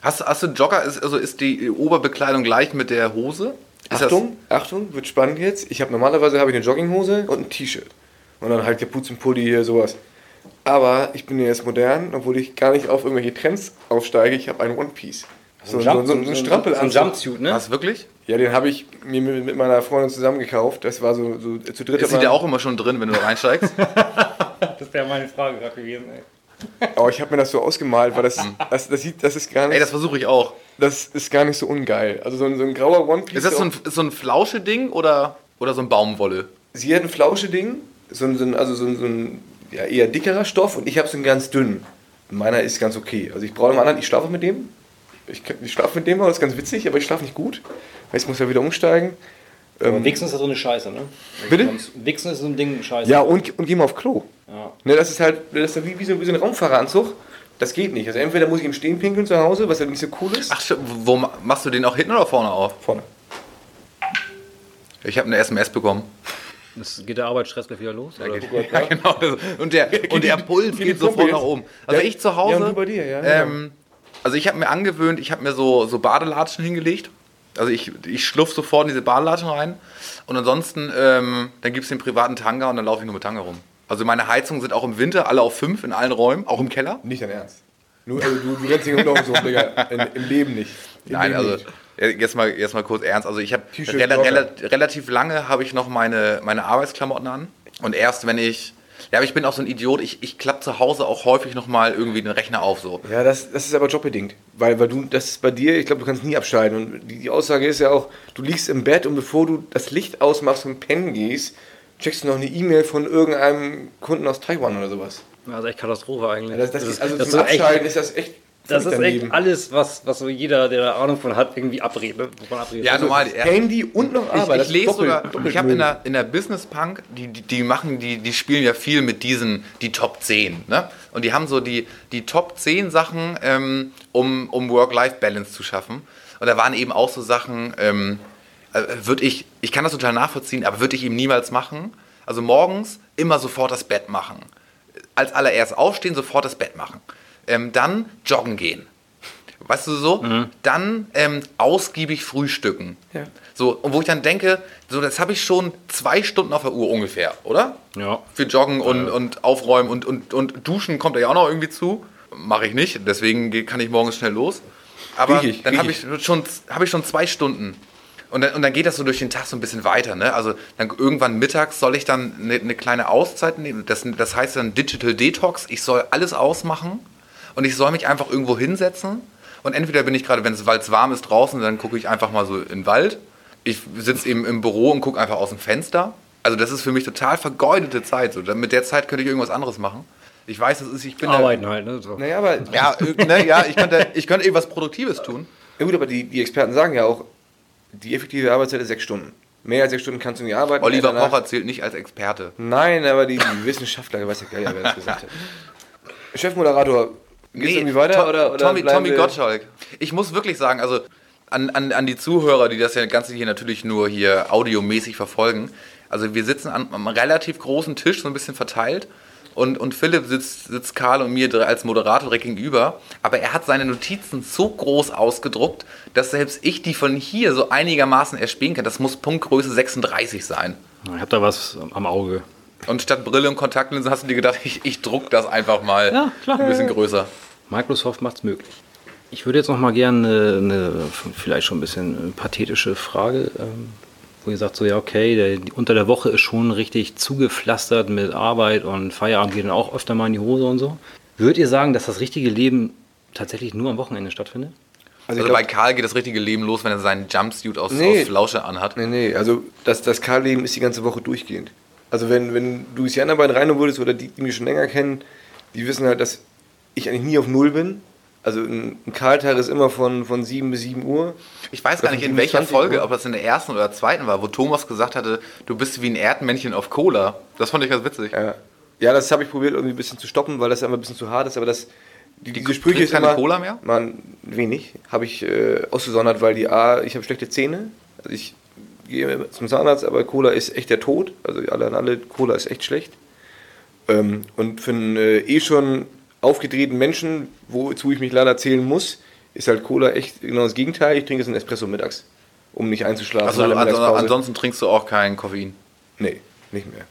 Hast, hast du Jogger? Ist, also ist die Oberbekleidung gleich mit der Hose? Ist Achtung, Achtung, wird spannend jetzt. Ich habe normalerweise habe ich eine Jogginghose und ein T-Shirt. Und dann halt Kapuzenpulli hier, sowas. Aber ich bin jetzt modern, obwohl ich gar nicht auf irgendwelche Trends aufsteige. Ich habe einen One Piece. So, so, so, so, ein Strampel so ein Jumpsuit, Das, ne? was wirklich? Ja, den habe ich mir mit, mit meiner Freundin zusammen gekauft. Das war so, so zu dritt. Das sieht ja auch immer schon drin, wenn du da reinsteigst. Das wäre meine Frage gerade gewesen, ey. Aber ich habe mir das so ausgemalt, weil das, das, das sieht, das ist gar nicht, Ey, das versuche ich auch. das ist gar nicht so ungeil. Also so ein, so ein grauer One Piece. Ist das so ein, so ein Flausche-Ding oder, oder so ein Baumwolle? Sie hat ein Flausche-Ding, so ein, so ein, also so ein, so ein ja, eher dickerer Stoff und ich habe so einen ganz dünnen. Meiner ist ganz okay. Also ich brauche einen anderen, ich schlafe mit dem. Ich, ich schlafe mit dem, das ist ganz witzig, aber ich schlafe nicht gut. Weil ich muss ja wieder umsteigen. Aber Wichsen ist ja so eine Scheiße, ne? Bitte? Wichsen ist so ein Ding Scheiße. Ja, und, und geh mal auf Klo. Ja. Ne, das ist halt das ist wie, wie, so, wie so ein Raumfahreranzug. Das geht nicht. Also entweder muss ich im Stehen pinkeln zu Hause, was ja nicht so cool ist. Ach, wo ma- machst du den auch hinten oder vorne auf? vorne. Ich habe eine SMS bekommen. Das geht der Arbeitsstress gleich wieder los? Oder? Ja, genau. Und der, und der Puls geht sofort jetzt. nach oben. Also Ja, ich zu Hause. ja, bei dir, ja, Ähm, also ich habe mir angewöhnt, ich habe mir so, so Badelatschen hingelegt. Also ich, ich schlupf sofort in diese Badelatschen rein. Und ansonsten, ähm, dann gibt es den privaten Tanga und dann laufe ich nur mit Tanga rum. Also meine Heizungen sind auch im Winter alle auf 5 in allen Räumen, auch im Keller. Nicht dein Ernst. Nur, also du, du rennst nicht um so, Digga. Im Leben nicht. Im Nein, Leben also nicht. Ja, jetzt mal, jetzt mal kurz ernst. Also ich habe rela rela relativ lange habe ich noch meine, meine Arbeitsklamotten an. Und erst wenn ich, ja, aber ich bin auch so ein Idiot, ich, ich klappe zu Hause auch häufig nochmal irgendwie den Rechner auf so. Ja, das, das ist aber jobbedingt. Weil, weil du, das ist bei dir, ich glaube, du kannst nie abschalten. Und die, die Aussage ist ja auch, du liegst im Bett und bevor du das Licht ausmachst und pennen gehst, checkst du noch eine E-Mail von irgendeinem Kunden aus Taiwan oder sowas. Also echt Katastrophe eigentlich. Ja, das, das, ist, also das zum ist echt, Abschalten ist das echt das ist echt alles, was, was so jeder, der da Ahnung von hat, irgendwie abredet. ne? Wovon abredet. Ja, Also, normal. Handy und noch Ich, Arbeit. ich lese sogar, doppelt ich habe in der, in der Business Punk, die, die, die machen, die, die spielen ja viel mit diesen, die Top 10. Ne? Und die haben so die, die Top 10 Sachen, ähm, um, um Work-Life-Balance zu schaffen. Und da waren eben auch so Sachen, ähm, würde ich, ich kann das total nachvollziehen, aber würde ich eben niemals machen. Also morgens immer sofort das Bett machen. Als allererst aufstehen, sofort das Bett machen. Ähm, dann joggen gehen. Weißt du so? Dann ähm, ausgiebig frühstücken. Ja. So, und wo ich dann denke, so, das habe ich schon zwei Stunden auf der Uhr ungefähr, oder? Ja. Für Joggen und, und Aufräumen und, und, und Duschen kommt da ja auch noch irgendwie zu. Mache ich nicht, deswegen kann ich morgens schnell los. Aber Richtig, dann habe ich, schon, hab ich schon zwei Stunden. Und dann, und dann geht das so durch den Tag so ein bisschen weiter. Ne? Also dann irgendwann mittags soll ich dann eine, eine kleine Auszeit nehmen. Das, das heißt dann Digital Detox. Ich soll alles ausmachen und ich soll mich einfach irgendwo hinsetzen. Und entweder bin ich gerade, wenn es weil es warm ist draußen, dann gucke ich einfach mal so in den Wald. Ich sitze eben im Büro und gucke einfach aus dem Fenster. Also das ist für mich total vergeudete Zeit. So. Mit der Zeit könnte ich irgendwas anderes machen. Ich weiß, das ist, ich bin Arbeiten halt, ne? So. Naja, aber, Da, ja, ne, ja, ich könnte, ich könnte irgendwas Produktives tun. ja gut, aber die, die Experten sagen ja auch, die effektive Arbeitszeit ist sechs Stunden. Mehr als sechs Stunden kannst du nicht arbeiten. Oliver Danach- Pocher zählt nicht als Experte. Nein, aber die, die Wissenschaftler, weiß ja gar nicht, wer das gesagt hat. Chefmoderator, geht's irgendwie weiter? To- oder, oder Tommy, Tommy Gottschalk. Ich muss wirklich sagen, also an, an, an die Zuhörer, die das ja Ganze hier natürlich nur hier audiomäßig verfolgen. Also wir sitzen an einem relativ großen Tisch, so ein bisschen verteilt. Und, und Philipp sitzt, sitzt Karl und mir als Moderator direkt gegenüber. Aber er hat seine Notizen so groß ausgedruckt, dass selbst ich die von hier so einigermaßen erspähen kann. Das muss Punktgröße 36 sein. Ich habe da was am Auge. Und statt Brille und Kontaktlinsen hast du dir gedacht, ich, ich druck das einfach mal Ja, klar. ein bisschen größer. Microsoft macht es möglich. Ich würde jetzt noch mal gerne eine, eine vielleicht schon ein bisschen pathetische Frage, ähm, wo ihr sagt so, ja okay, der, die, unter der Woche ist schon richtig zugepflastert mit Arbeit und Feierabend geht dann auch öfter mal in die Hose und so. Würdet ihr sagen, dass das richtige Leben tatsächlich nur am Wochenende stattfindet? Also, ich glaub- bei Karl geht das richtige Leben los, wenn er seinen Jumpsuit aus, Nee. aus Lausche anhat. Nee, nee, also das, das Karl-Leben ist die ganze Woche durchgehend. Also wenn, wenn du die anderen beiden rein würdest oder die, die mich schon länger kennen, die wissen halt, dass ich eigentlich nie auf Null bin. Also ein, ein Karl-Tag ist immer von, von 7 bis 7 Uhr. Ich weiß gar nicht, in welcher 27 Folge, Uhr. ob das in der ersten oder zweiten war, wo Thomas gesagt hatte, du bist wie ein Erdmännchen auf Cola. Das fand ich ganz witzig. Ja, ja das habe ich probiert irgendwie ein bisschen zu stoppen, weil das einfach ein bisschen zu hart ist, aber das... Die, diese Sprüche ist keine immer, Cola mehr? Man, wenig. Habe ich äh, ausgesondert, weil die A, ich habe schlechte Zähne. Also ich gehe zum Zahnarzt, aber Cola ist echt der Tod. Also alle an alle, Cola ist echt schlecht. Ähm, und für einen äh, eh schon aufgedrehten Menschen, wozu ich mich leider zählen muss, ist halt Cola echt genau das Gegenteil. Ich trinke jetzt einen Espresso mittags, um nicht einzuschlafen. Also, Mittagspause. ansonsten trinkst du auch kein Koffein. Nee, nicht mehr.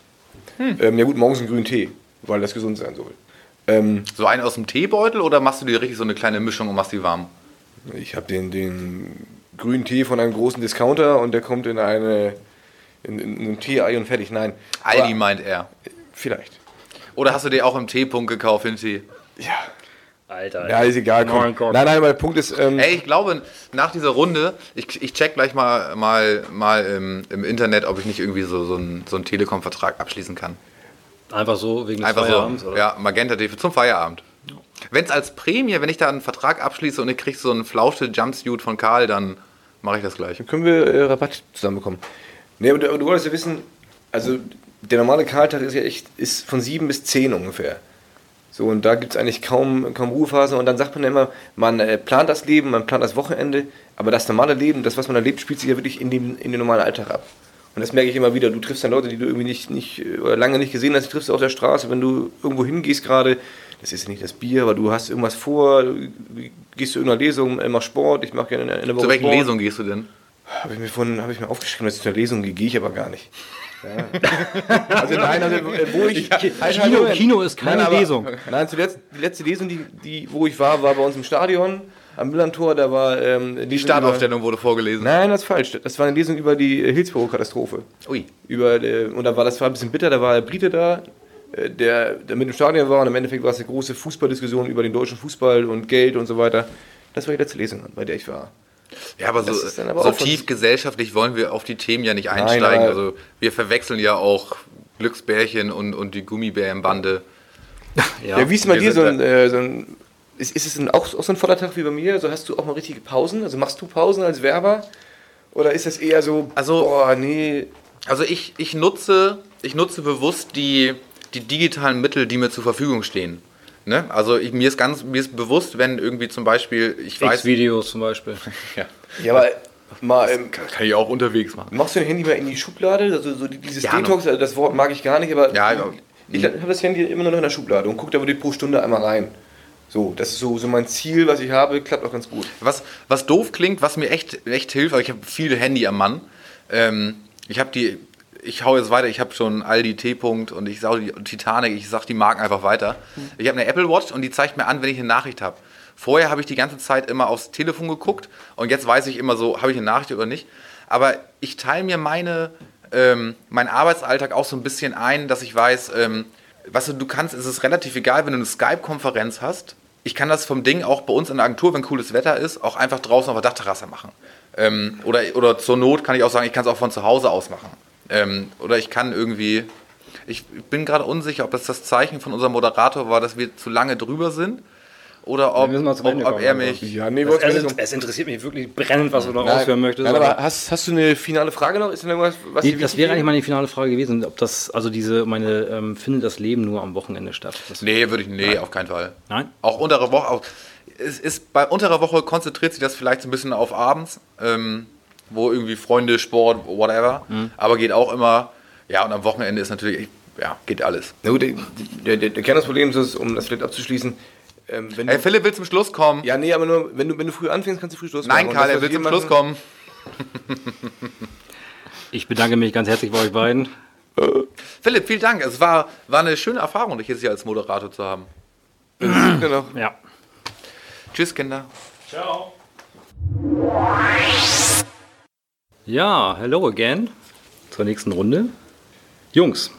Ähm, ja gut, morgens einen grünen Tee, weil das gesund sein soll. Ähm, So einen aus dem Teebeutel oder machst du dir richtig so eine kleine Mischung und machst die warm? ich habe den, den grünen Tee von einem großen Discounter und der kommt in eine in, in, in ein Tee-Ei und fertig. Nein. Aldi Aber meint er. vielleicht. Oder hast du dir auch im Teepunkt gekauft, Hinti? Ja. Alter. Ja, ist egal. Komm. Nein, Gott. Nein, der Punkt ist, ähm, Ey, ich glaube, nach dieser Runde, ich, ich check gleich mal, mal, mal im, im Internet, ob ich nicht irgendwie so, so einen, so einen Telekom-Vertrag abschließen kann. Einfach so wegen des Einfach Feierabends, so. oder? Ja, Magenta TV zum Feierabend. Wenn es als Prämie, wenn ich da einen Vertrag abschließe und ich kriege so einen flausche Jumpsuit von Karl, dann mache ich das gleich. dann können wir äh, Rabatt zusammenbekommen. Nee, aber du, aber du wolltest ja wissen, also der normale Karltag ist ja echt ist von 7 bis 10 ungefähr. So, und da gibt es eigentlich kaum, kaum Ruhephasen. Und dann sagt man ja immer, man äh, plant das Leben, man plant das Wochenende, aber das normale Leben, das, was man erlebt, spielt sich ja wirklich in, dem, in den normalen Alltag ab. Und das merke ich immer wieder. Du triffst dann Leute, die du irgendwie nicht, nicht äh, oder lange nicht gesehen hast, die triffst du auf der Straße, wenn du irgendwo hingehst gerade. Das ist ja nicht das Bier, aber du hast irgendwas vor, du gehst zu irgendeiner Lesung, äh, machst Sport, ich mache gerne in der Woche Zu welchen. Lesungen gehst du denn? Habe ich mir von, habe ich mir aufgeschrieben, dass ich zur Lesung gehe, gehe ich aber gar nicht. Ja. Also nein, also äh, wo ich Halt, Kino-. Kino ist keine aber- Lesung. Nein, zuletzt, die letzte Lesung, die, die, wo ich war, war bei uns im Stadion am Millantor. Da war ähm, Die Startaufstellung wurde vorgelesen. Über, nein, das ist falsch. Das war eine Lesung über die äh, Hillsborough-Katastrophe. Ui. Über äh, und da war das war ein bisschen bitter. Da war der Brite da, der, der mit dem Stadion war und im Endeffekt war es eine große Fußballdiskussion über den deutschen Fußball und Geld und so weiter. Das war die letzte Lesung, bei der ich war. Ja, aber so, aber so tief gesellschaftlich wollen wir auf die Themen ja nicht einsteigen. aber- also wir verwechseln ja auch Glücksbärchen und, und die Gummibärenbande. Ja, wie ist denn bei dir so ein, äh, so ein ist, ist es ein, auch, auch so ein voller Tag wie bei mir? Also hast du auch mal richtige Pausen? Also machst du Pausen als Werber? Oder ist das eher so, Also- boah, nee, Also ich, ich, nutze, ich nutze bewusst die, die digitalen Mittel, die mir zur Verfügung stehen. Ne? Also ich, mir, ist ganz, mir ist bewusst, wenn irgendwie zum Beispiel, ich weiß, X-Videos zum Beispiel. ja, ja, aber mal, ähm, kann ich auch unterwegs machen. machst du dein Handy mal in die Schublade? Also so dieses Ja, Detox, also das Wort mag ich gar nicht, aber Ja, ja. ich habe das Handy immer noch in der Schublade und gucke da wirklich pro Stunde einmal rein. So, das ist so, so mein Ziel, was ich habe, klappt auch ganz gut. Was, was doof klingt, was mir echt, echt hilft, weil ich habe viele Handy am Mann. Ähm, ich habe die, ich hau jetzt weiter, ich habe schon Aldi T-Punkt und ich sage die Titanic, ich sag die Marken einfach weiter. Ich habe eine Apple Watch und die zeigt mir an, wenn ich eine Nachricht habe. Vorher habe ich die ganze Zeit immer aufs Telefon geguckt und jetzt weiß ich immer so, habe ich eine Nachricht oder nicht. Aber ich teile mir meine, ähm, meinen Arbeitsalltag auch so ein bisschen ein, dass ich weiß, ähm, weißt du, du kannst, es ist relativ egal, wenn du eine Skype-Konferenz hast. Ich kann das vom Ding auch bei uns in der Agentur, wenn cooles Wetter ist, auch einfach draußen auf der Dachterrasse machen. Ähm, oder, oder zur Not kann ich auch sagen, ich kann es auch von zu Hause aus machen. Ähm, oder ich kann irgendwie, ich bin gerade unsicher, ob das das Zeichen von unserem Moderator war, dass wir zu lange drüber sind. Oder ob, ob, ob kommen, er also. mich. Ja, nee, Es, es, es interessiert mich wirklich brennend, was du noch Nein, ausführen möchtest. Nein, aber- aber hast, hast du eine finale Frage noch? Ist denn irgendwas, was Nee, das wäre eigentlich meine finale Frage gewesen, ob das, also diese, meine, ähm, findet das Leben nur am Wochenende statt? Das, Nee, würde ich, nee, auf keinen Fall. Nein? Auch untere Woche, auch, es ist, bei unterer Woche konzentriert sich das vielleicht so ein bisschen auf abends, ähm, wo irgendwie Freunde, Sport, whatever, Mhm. aber geht auch immer, ja, und am Wochenende ist natürlich, ja, geht alles. Na gut, der, der, der, Kern des Problems ist, um das vielleicht abzuschließen, ähm, wenn Hey, du, Philipp will zum Schluss kommen. ja, nee, aber nur, wenn du, wenn du früh anfängst, kannst du früh Schluss Nein, machen. Und Karl, er will zum Schluss kommen. Ich bedanke mich ganz herzlich bei euch beiden. Philipp, vielen Dank. Es war, war eine schöne Erfahrung, dich jetzt hier als Moderator zu haben. Genau. Ja. Tschüss, Kinder. Ciao. Ja, hello again. Zur nächsten Runde. Jungs,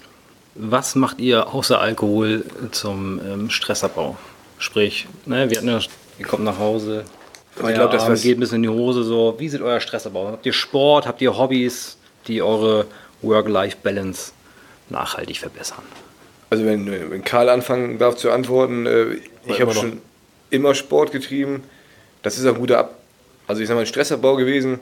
was macht ihr außer Alkohol zum ähm, Stressabbau? Sprich, ne, wir hatten ja, ihr kommt nach Hause, ich glaube, das was geht ein bisschen in die Hose. So, wie sieht euer Stressabbau? aus? Habt ihr Sport? Habt ihr Hobbys, die eure Work-Life-Balance nachhaltig verbessern? Also wenn, wenn Karl anfangen darf zu antworten, äh, ich habe schon immer Sport getrieben. Das ist auch ein guter Ab. Also ich sag mal, ein Stressabbau gewesen.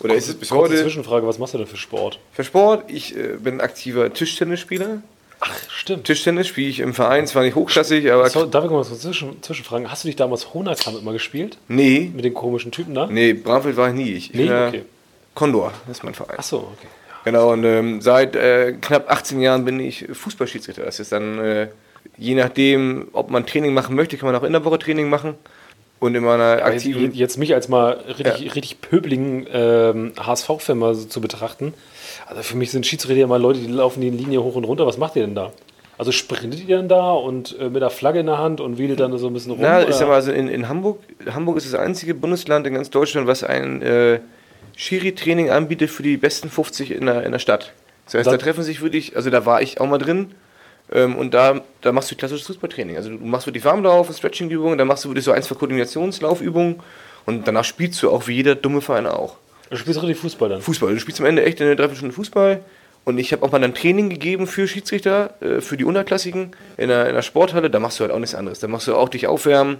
Oder ist es bis heute? Zwischenfrage, was machst du denn für Sport? Für Sport, ich äh, bin aktiver Tischtennisspieler. Ach, stimmt. Tischtennis spiele ich im Verein, zwar nicht hochklassig, aber So, darf ich mal so zwischen, zwischenfragen? Hast du dich damals Honakamp immer gespielt? nee, Mit den komischen Typen da? nee, Bramfeld war ich nie. Ich, Nee, äh, okay. Condor, das ist mein Verein. Ach so, okay. Genau, und ähm, seit äh, knapp 18 Jahren bin ich Fußballschiedsrichter. Das ist dann, äh, je nachdem, ob man Training machen möchte, kann man auch in der Woche Training machen. Und in meiner jetzt, aktiven. jetzt mich als mal richtig, richtig pöbeligen ähm, HSV-Fan mal so zu betrachten. Also für mich sind Schiedsrichter ja mal Leute, die laufen die Linie hoch und runter. Was macht ihr denn da? Also sprintet ihr dann da und äh, mit der Flagge in der Hand und wedelt dann so ein bisschen rum? Na, ich oder? sag mal, also in, in Hamburg, Hamburg ist das einzige Bundesland in ganz Deutschland, was ein äh, Schiri-Training anbietet für die besten 50 in der, in der Stadt. Das heißt, Da- da treffen sich wirklich, also da war ich auch mal drin, und da, da machst du klassisches Fußballtraining. Also du machst wirklich Warmlauf, Stretching-Übungen, dann machst du wirklich so ein, zwei Koordinationslaufübungen und danach spielst du auch wie jeder dumme Verein auch. du spielst richtig Fußball dann. Fußball. Du spielst am Ende echt eine Dreiviertelstunde Fußball. Und ich habe auch mal dann Training gegeben für Schiedsrichter, äh, für die Unterklassigen in der, in der Sporthalle. Da machst du halt auch nichts anderes. Da machst du auch dich aufwärmen,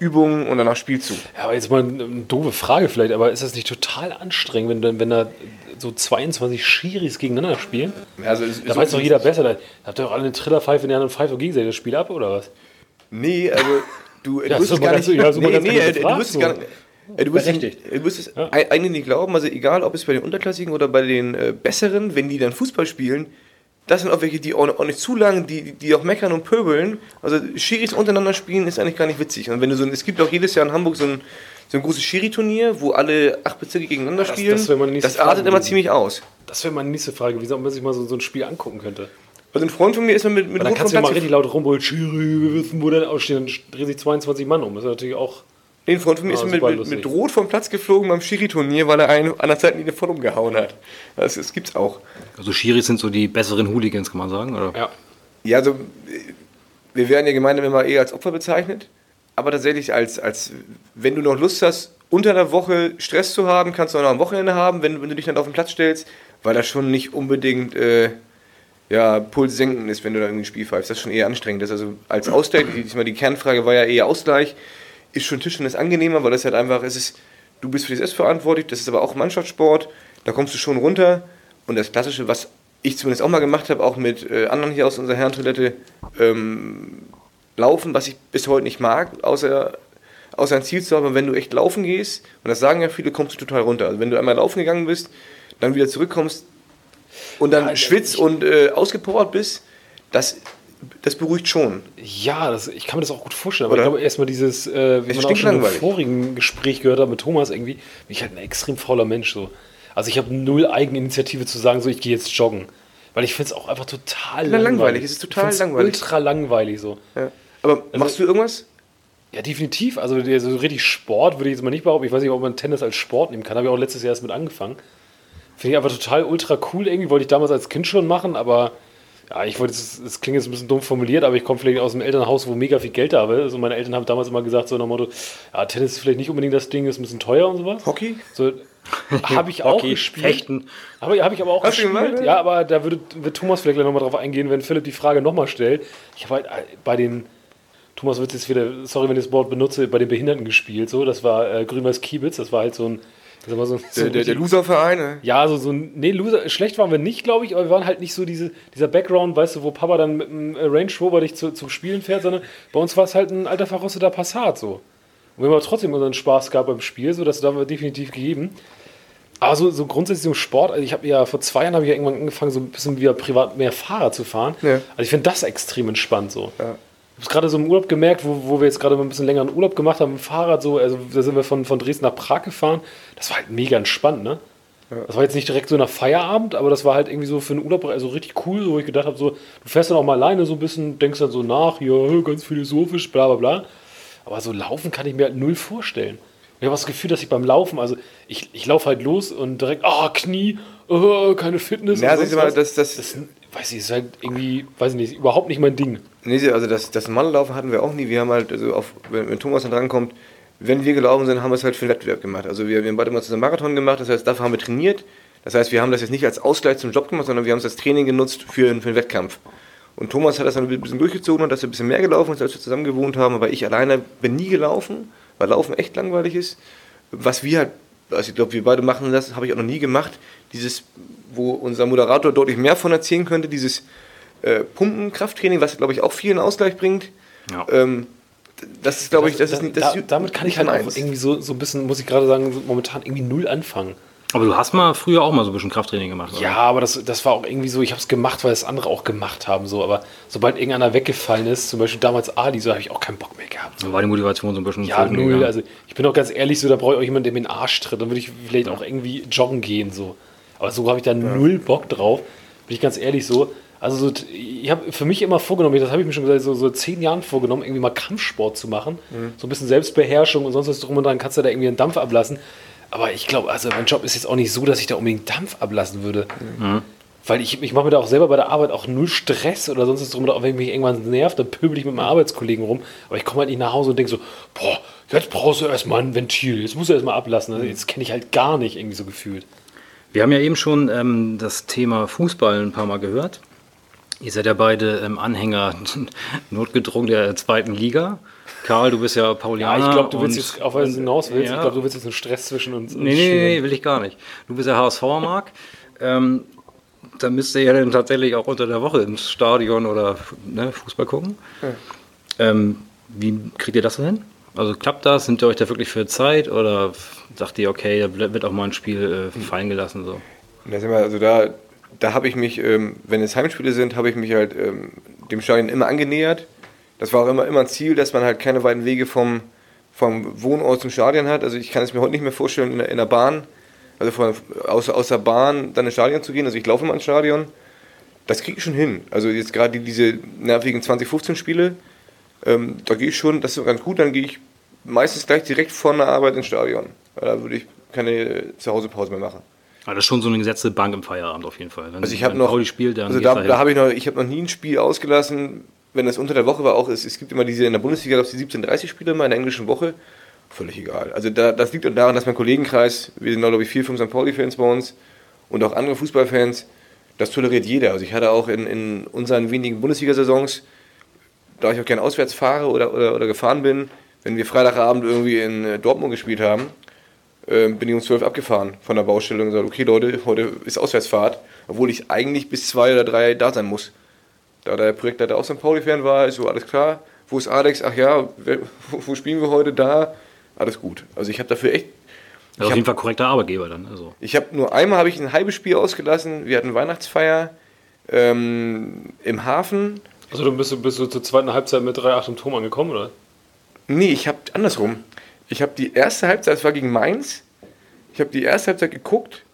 Übungen und danach spielst du. Ja, aber jetzt mal eine, eine doofe Frage vielleicht, aber ist das nicht total anstrengend, wenn, wenn da so 22 Schiris gegeneinander spielen? Also, es- Da weiß doch jeder besser. Da habt ihr doch alle eine Trillerpfeife in der pfeift doch gegenseitig das Spiel ab, oder was? Nee, also du, Ja, wirst gar nicht. ja, nee, nee, du wirst gar nicht. Du wirst, du wirst es Ja. ei- eigentlich nicht glauben, also egal ob es bei den Unterklassigen oder bei den äh, Besseren, wenn die dann Fußball spielen, das sind auch welche, die auch, nicht zu lang, die, die auch meckern und pöbeln. Also Schiris untereinander spielen ist eigentlich gar nicht witzig. Und wenn du so, es gibt auch jedes Jahr in Hamburg so ein, so ein großes Schiri-Turnier, wo alle acht Bezirke gegeneinander Das- spielen. das nächste das artet immer ziemlich aus. Das wäre meine nächste Frage, wie ob man sich mal so, so ein Spiel angucken könnte. Also ein Freund von mir ist mal mit, mit Und dann kannst du ja mal richtig laut rumbrüllen, Schiri, wir wissen, wo der aussteht, dann drehen sich 22 Mann um. Das ist natürlich auch. Nee, ein Freund von mir Ah, ist mit, super mit, mit Rot vom Platz geflogen beim Schiri-Turnier, weil er einen an der Seitenlinie voll umgehauen hat. Das, das gibt's auch. Also Schiris sind so die besseren Hooligans, kann man sagen, oder? Ja. Ja, also wir werden ja gemeinsam immer eher als Opfer bezeichnet, aber tatsächlich als, als wenn du noch Lust hast, unter der Woche Stress zu haben, kannst du auch noch am Wochenende haben, wenn, wenn du dich dann auf den Platz stellst, weil das schon nicht unbedingt äh, ja, Puls senken ist, wenn du da irgendwie ein Spiel pfeifst. Das ist schon eher anstrengend. Das ist also als Ausgleich, ich meine, die Kernfrage war ja eher Ausgleich, ist schon Tischtennis angenehmer, weil das halt einfach, es ist, du bist für dich selbst verantwortlich, das ist aber auch Mannschaftssport, da kommst du schon runter und das Klassische, was ich zumindest auch mal gemacht habe, auch mit äh, anderen hier aus unserer Herrentoilette, ähm, laufen, was ich bis heute nicht mag, außer, außer ein Ziel zu haben, wenn du echt laufen gehst, und das sagen ja viele, kommst du total runter. Also wenn du einmal laufen gegangen bist, dann wieder zurückkommst und dann Ja, schwitzt und äh, ausgepowert bist, das, das beruhigt schon. Ja, das, ich kann mir das auch gut vorstellen. Aber Oder? ich glaube, erstmal dieses, äh, wie Es man auch schon im vorigen Gespräch gehört hat mit Thomas irgendwie, bin ich halt ein extrem fauler Mensch. So. Also ich habe null Eigeninitiative zu sagen, so ich gehe jetzt joggen. Weil ich finde es auch einfach total langweilig. langweilig. Es ist total langweilig. Ultra langweilig so. Ja. Aber machst du irgendwas? Ja, definitiv. Also so richtig Sport würde ich jetzt mal nicht behaupten. Ich weiß nicht, ob man Tennis als Sport nehmen kann. Habe ich auch letztes Jahr erst mit angefangen. Finde ich einfach total ultra cool irgendwie. Wollte ich damals als Kind schon machen, aber ja, ich wollte, es es klingt jetzt ein bisschen dumm formuliert, aber ich komme vielleicht aus einem Elternhaus, wo mega viel Geld da habe. Also meine Eltern haben damals immer gesagt, so nach dem Motto, ja, Tennis ist vielleicht nicht unbedingt das Ding, ist ein bisschen teuer und sowas. Hockey? So, habe ich auch Hockey, gespielt. Fechten. Habe habe ich aber auch Hast du gespielt. ja, aber da würde, wird Thomas vielleicht gleich nochmal drauf eingehen, wenn Philipp die Frage nochmal stellt. Ich habe halt äh, bei den, Thomas wird jetzt wieder, sorry, wenn ich das Wort benutze, bei den Behinderten gespielt. So, das war äh, Grün-Weiß Kiebitz, das war halt so ein, war so, so Der, der, der Loserverein? ne? ja, so, so nee, Loser, schlecht waren wir nicht, glaube ich, aber wir waren halt nicht so diese, dieser Background, weißt du, wo Papa dann mit einem Range Rover dich zu, zum Spielen fährt, sondern bei uns war es halt ein alter verrosteter Passat so. Und wir haben aber trotzdem unseren Spaß gehabt beim Spiel, so das haben wir definitiv gegeben. Aber so, so grundsätzlich im Sport, also ich habe ja vor zwei Jahren habe ich ja irgendwann angefangen, so ein bisschen wieder privat mehr Fahrrad zu fahren. Ja. Also ich finde das extrem entspannt so. Ja. Ich habe es gerade so im Urlaub gemerkt, wo, wo wir jetzt gerade mal ein bisschen längeren Urlaub gemacht haben, mit dem Fahrrad so, also da sind wir von, von Dresden nach Prag gefahren. Das war halt mega entspannt, ne? Das war jetzt nicht direkt so nach Feierabend, aber das war halt irgendwie so für einen Urlaub also richtig cool, so, wo ich gedacht habe, so, du fährst dann auch mal alleine so ein bisschen, denkst dann so nach, ja, ganz philosophisch, bla bla bla. Aber so laufen kann ich mir halt null vorstellen. Ich habe das Gefühl, dass ich beim Laufen, also ich, ich laufe halt los und direkt, ah, Knie, oh, keine Fitness. Ja, siehst du mal, das, das, das weiß ich, ist halt irgendwie, weiß ich nicht, überhaupt nicht mein Ding. Nee, also das, das Mannlaufen hatten wir auch nie. Wir haben halt, also auf, wenn, wenn Thomas dann drankommt, wenn wir gelaufen sind, haben wir es halt für den Wettbewerb gemacht. Also wir, wir haben beide mal zusammen Marathon gemacht, das heißt, dafür haben wir trainiert. Das heißt, wir haben das jetzt nicht als Ausgleich zum Job gemacht, sondern wir haben es als Training genutzt für, für einen Wettkampf. Und Thomas hat das dann ein bisschen durchgezogen und dass er ein bisschen mehr gelaufen ist, als wir zusammen gewohnt haben. Aber ich alleine bin nie gelaufen, weil Laufen echt langweilig ist. Was wir halt, also ich glaube, wir beide machen das, habe ich auch noch nie gemacht. Dieses, wo unser Moderator deutlich mehr von erzählen könnte, dieses äh, Pumpen-Krafttraining, was glaube ich auch vielen Ausgleich bringt. Ja. Ähm, das ist, glaube ich, das ist nicht das da, ist Damit kann ich halt auch irgendwie so, so ein bisschen, muss ich gerade sagen, so momentan irgendwie null anfangen. Aber du hast mal früher auch mal so ein bisschen Krafttraining gemacht, oder? Ja, aber das, das war auch irgendwie so, ich habe es gemacht, weil es andere auch gemacht haben. So. Aber sobald irgendeiner weggefallen ist, zum Beispiel damals Ali, so habe ich auch keinen Bock mehr gehabt. Dann war die Motivation so ein bisschen Ja, null. gegangen. Also ich bin auch ganz ehrlich, so da brauche ich auch jemanden, der mir in den Arsch tritt. Dann würde ich vielleicht auch irgendwie joggen gehen. So. Aber so habe ich da null Bock drauf. Bin ich ganz ehrlich so. Also so, ich habe für mich immer vorgenommen, das habe ich mir schon gesagt, so, so zehn Jahren vorgenommen, irgendwie mal Kampfsport zu machen. So ein bisschen Selbstbeherrschung und sonst was drum und dran, kannst du da irgendwie einen Dampf ablassen. Aber ich glaube, also mein Job ist jetzt auch nicht so, dass ich da unbedingt Dampf ablassen würde. Weil ich, ich mache mir da auch selber bei der Arbeit auch null Stress oder sonst was drum. und dran. Auch wenn mich irgendwann nervt, dann pöbel ich mit meinen Arbeitskollegen rum. Aber ich komme halt nicht nach Hause und denke so, boah, jetzt brauchst du erstmal ein Ventil, jetzt musst du erstmal ablassen. Also jetzt kenne ich halt gar nicht irgendwie so gefühlt. Wir haben ja eben schon ähm, das Thema Fußball ein paar Mal gehört. Ihr seid ja beide ähm, Anhänger notgedrungen der zweiten Liga. Karl, du bist ja Ja, Paulianer. ich glaube, du willst und- jetzt, auf was du hinaus willst, Ja. ich glaube, du willst jetzt einen Stress zwischen uns. Nee, nee, nee, will ich gar nicht. Du bist ja HSVer, Marc. Ähm, da müsst ihr ja dann tatsächlich auch unter der Woche ins Stadion oder ne, Fußball gucken. Ähm, wie kriegt ihr das so hin? Also klappt das? Sind ihr euch da wirklich für Zeit oder sagt ihr, okay, da wird auch mal ein Spiel äh, fallen gelassen? So? Da sind wir, also da, da habe ich mich, ähm, wenn es Heimspiele sind, habe ich mich halt ähm, dem Stadion immer angenähert. Das war auch immer, immer ein Ziel, dass man halt keine weiten Wege vom, vom Wohnort zum Stadion hat. Also ich kann es mir heute nicht mehr vorstellen, in der, in der Bahn, also von, aus, aus der Bahn dann ins Stadion zu gehen. Also ich laufe immer ins Stadion. Das kriege ich schon hin. Also jetzt gerade die- diese nervigen 2015-Spiele, ähm, da gehe ich schon, das ist ganz gut, dann gehe ich meistens gleich direkt von der Arbeit ins Stadion. Da würde ich keine Zuhausepause mehr machen. Aber das ist schon so eine gesetzte Bank im Feierabend auf jeden Fall. Wenn, Also ich habe noch, Pauli spielt, dann also da, da habe ich noch, ich habe noch nie ein Spiel ausgelassen, wenn das unter der Woche war. Auch es, es gibt immer diese in der Bundesliga, glaube ich, die 17:30 Spiele immer in der englischen Woche. Völlig egal. Also da, das liegt auch daran, dass mein Kollegenkreis, wir sind glaube ich vier, fünf St. Pauli-Fans bei uns und auch andere Fußballfans, das toleriert jeder. Also ich hatte auch in, in unseren wenigen Bundesliga-Saisons, da ich auch gerne auswärts fahre oder, oder, oder gefahren bin, wenn wir Freitagabend irgendwie in äh, Dortmund gespielt haben, ähm, bin ich um 12 abgefahren von der Baustelle und gesagt, okay Leute, heute ist Auswärtsfahrt, obwohl ich eigentlich bis zwei oder drei da sein muss. Da der Projektleiter auch St. Pauli-Fan war, ist so alles klar. Wo ist Alex? Ach ja, wer, wo, wo spielen wir heute? Da. Alles gut. Also ich habe dafür echt, Also auf jeden Fall korrekter Arbeitgeber dann. Also. ich habe nur einmal habe ich ein halbes Spiel ausgelassen. Wir hatten Weihnachtsfeier ähm, im Hafen. Also du bist, bist du zur zweiten Halbzeit mit 3-8 im Turm angekommen, oder? Nee, ich habe andersrum. Ich habe die erste Halbzeit, das war gegen Mainz. Ich habe die erste Halbzeit geguckt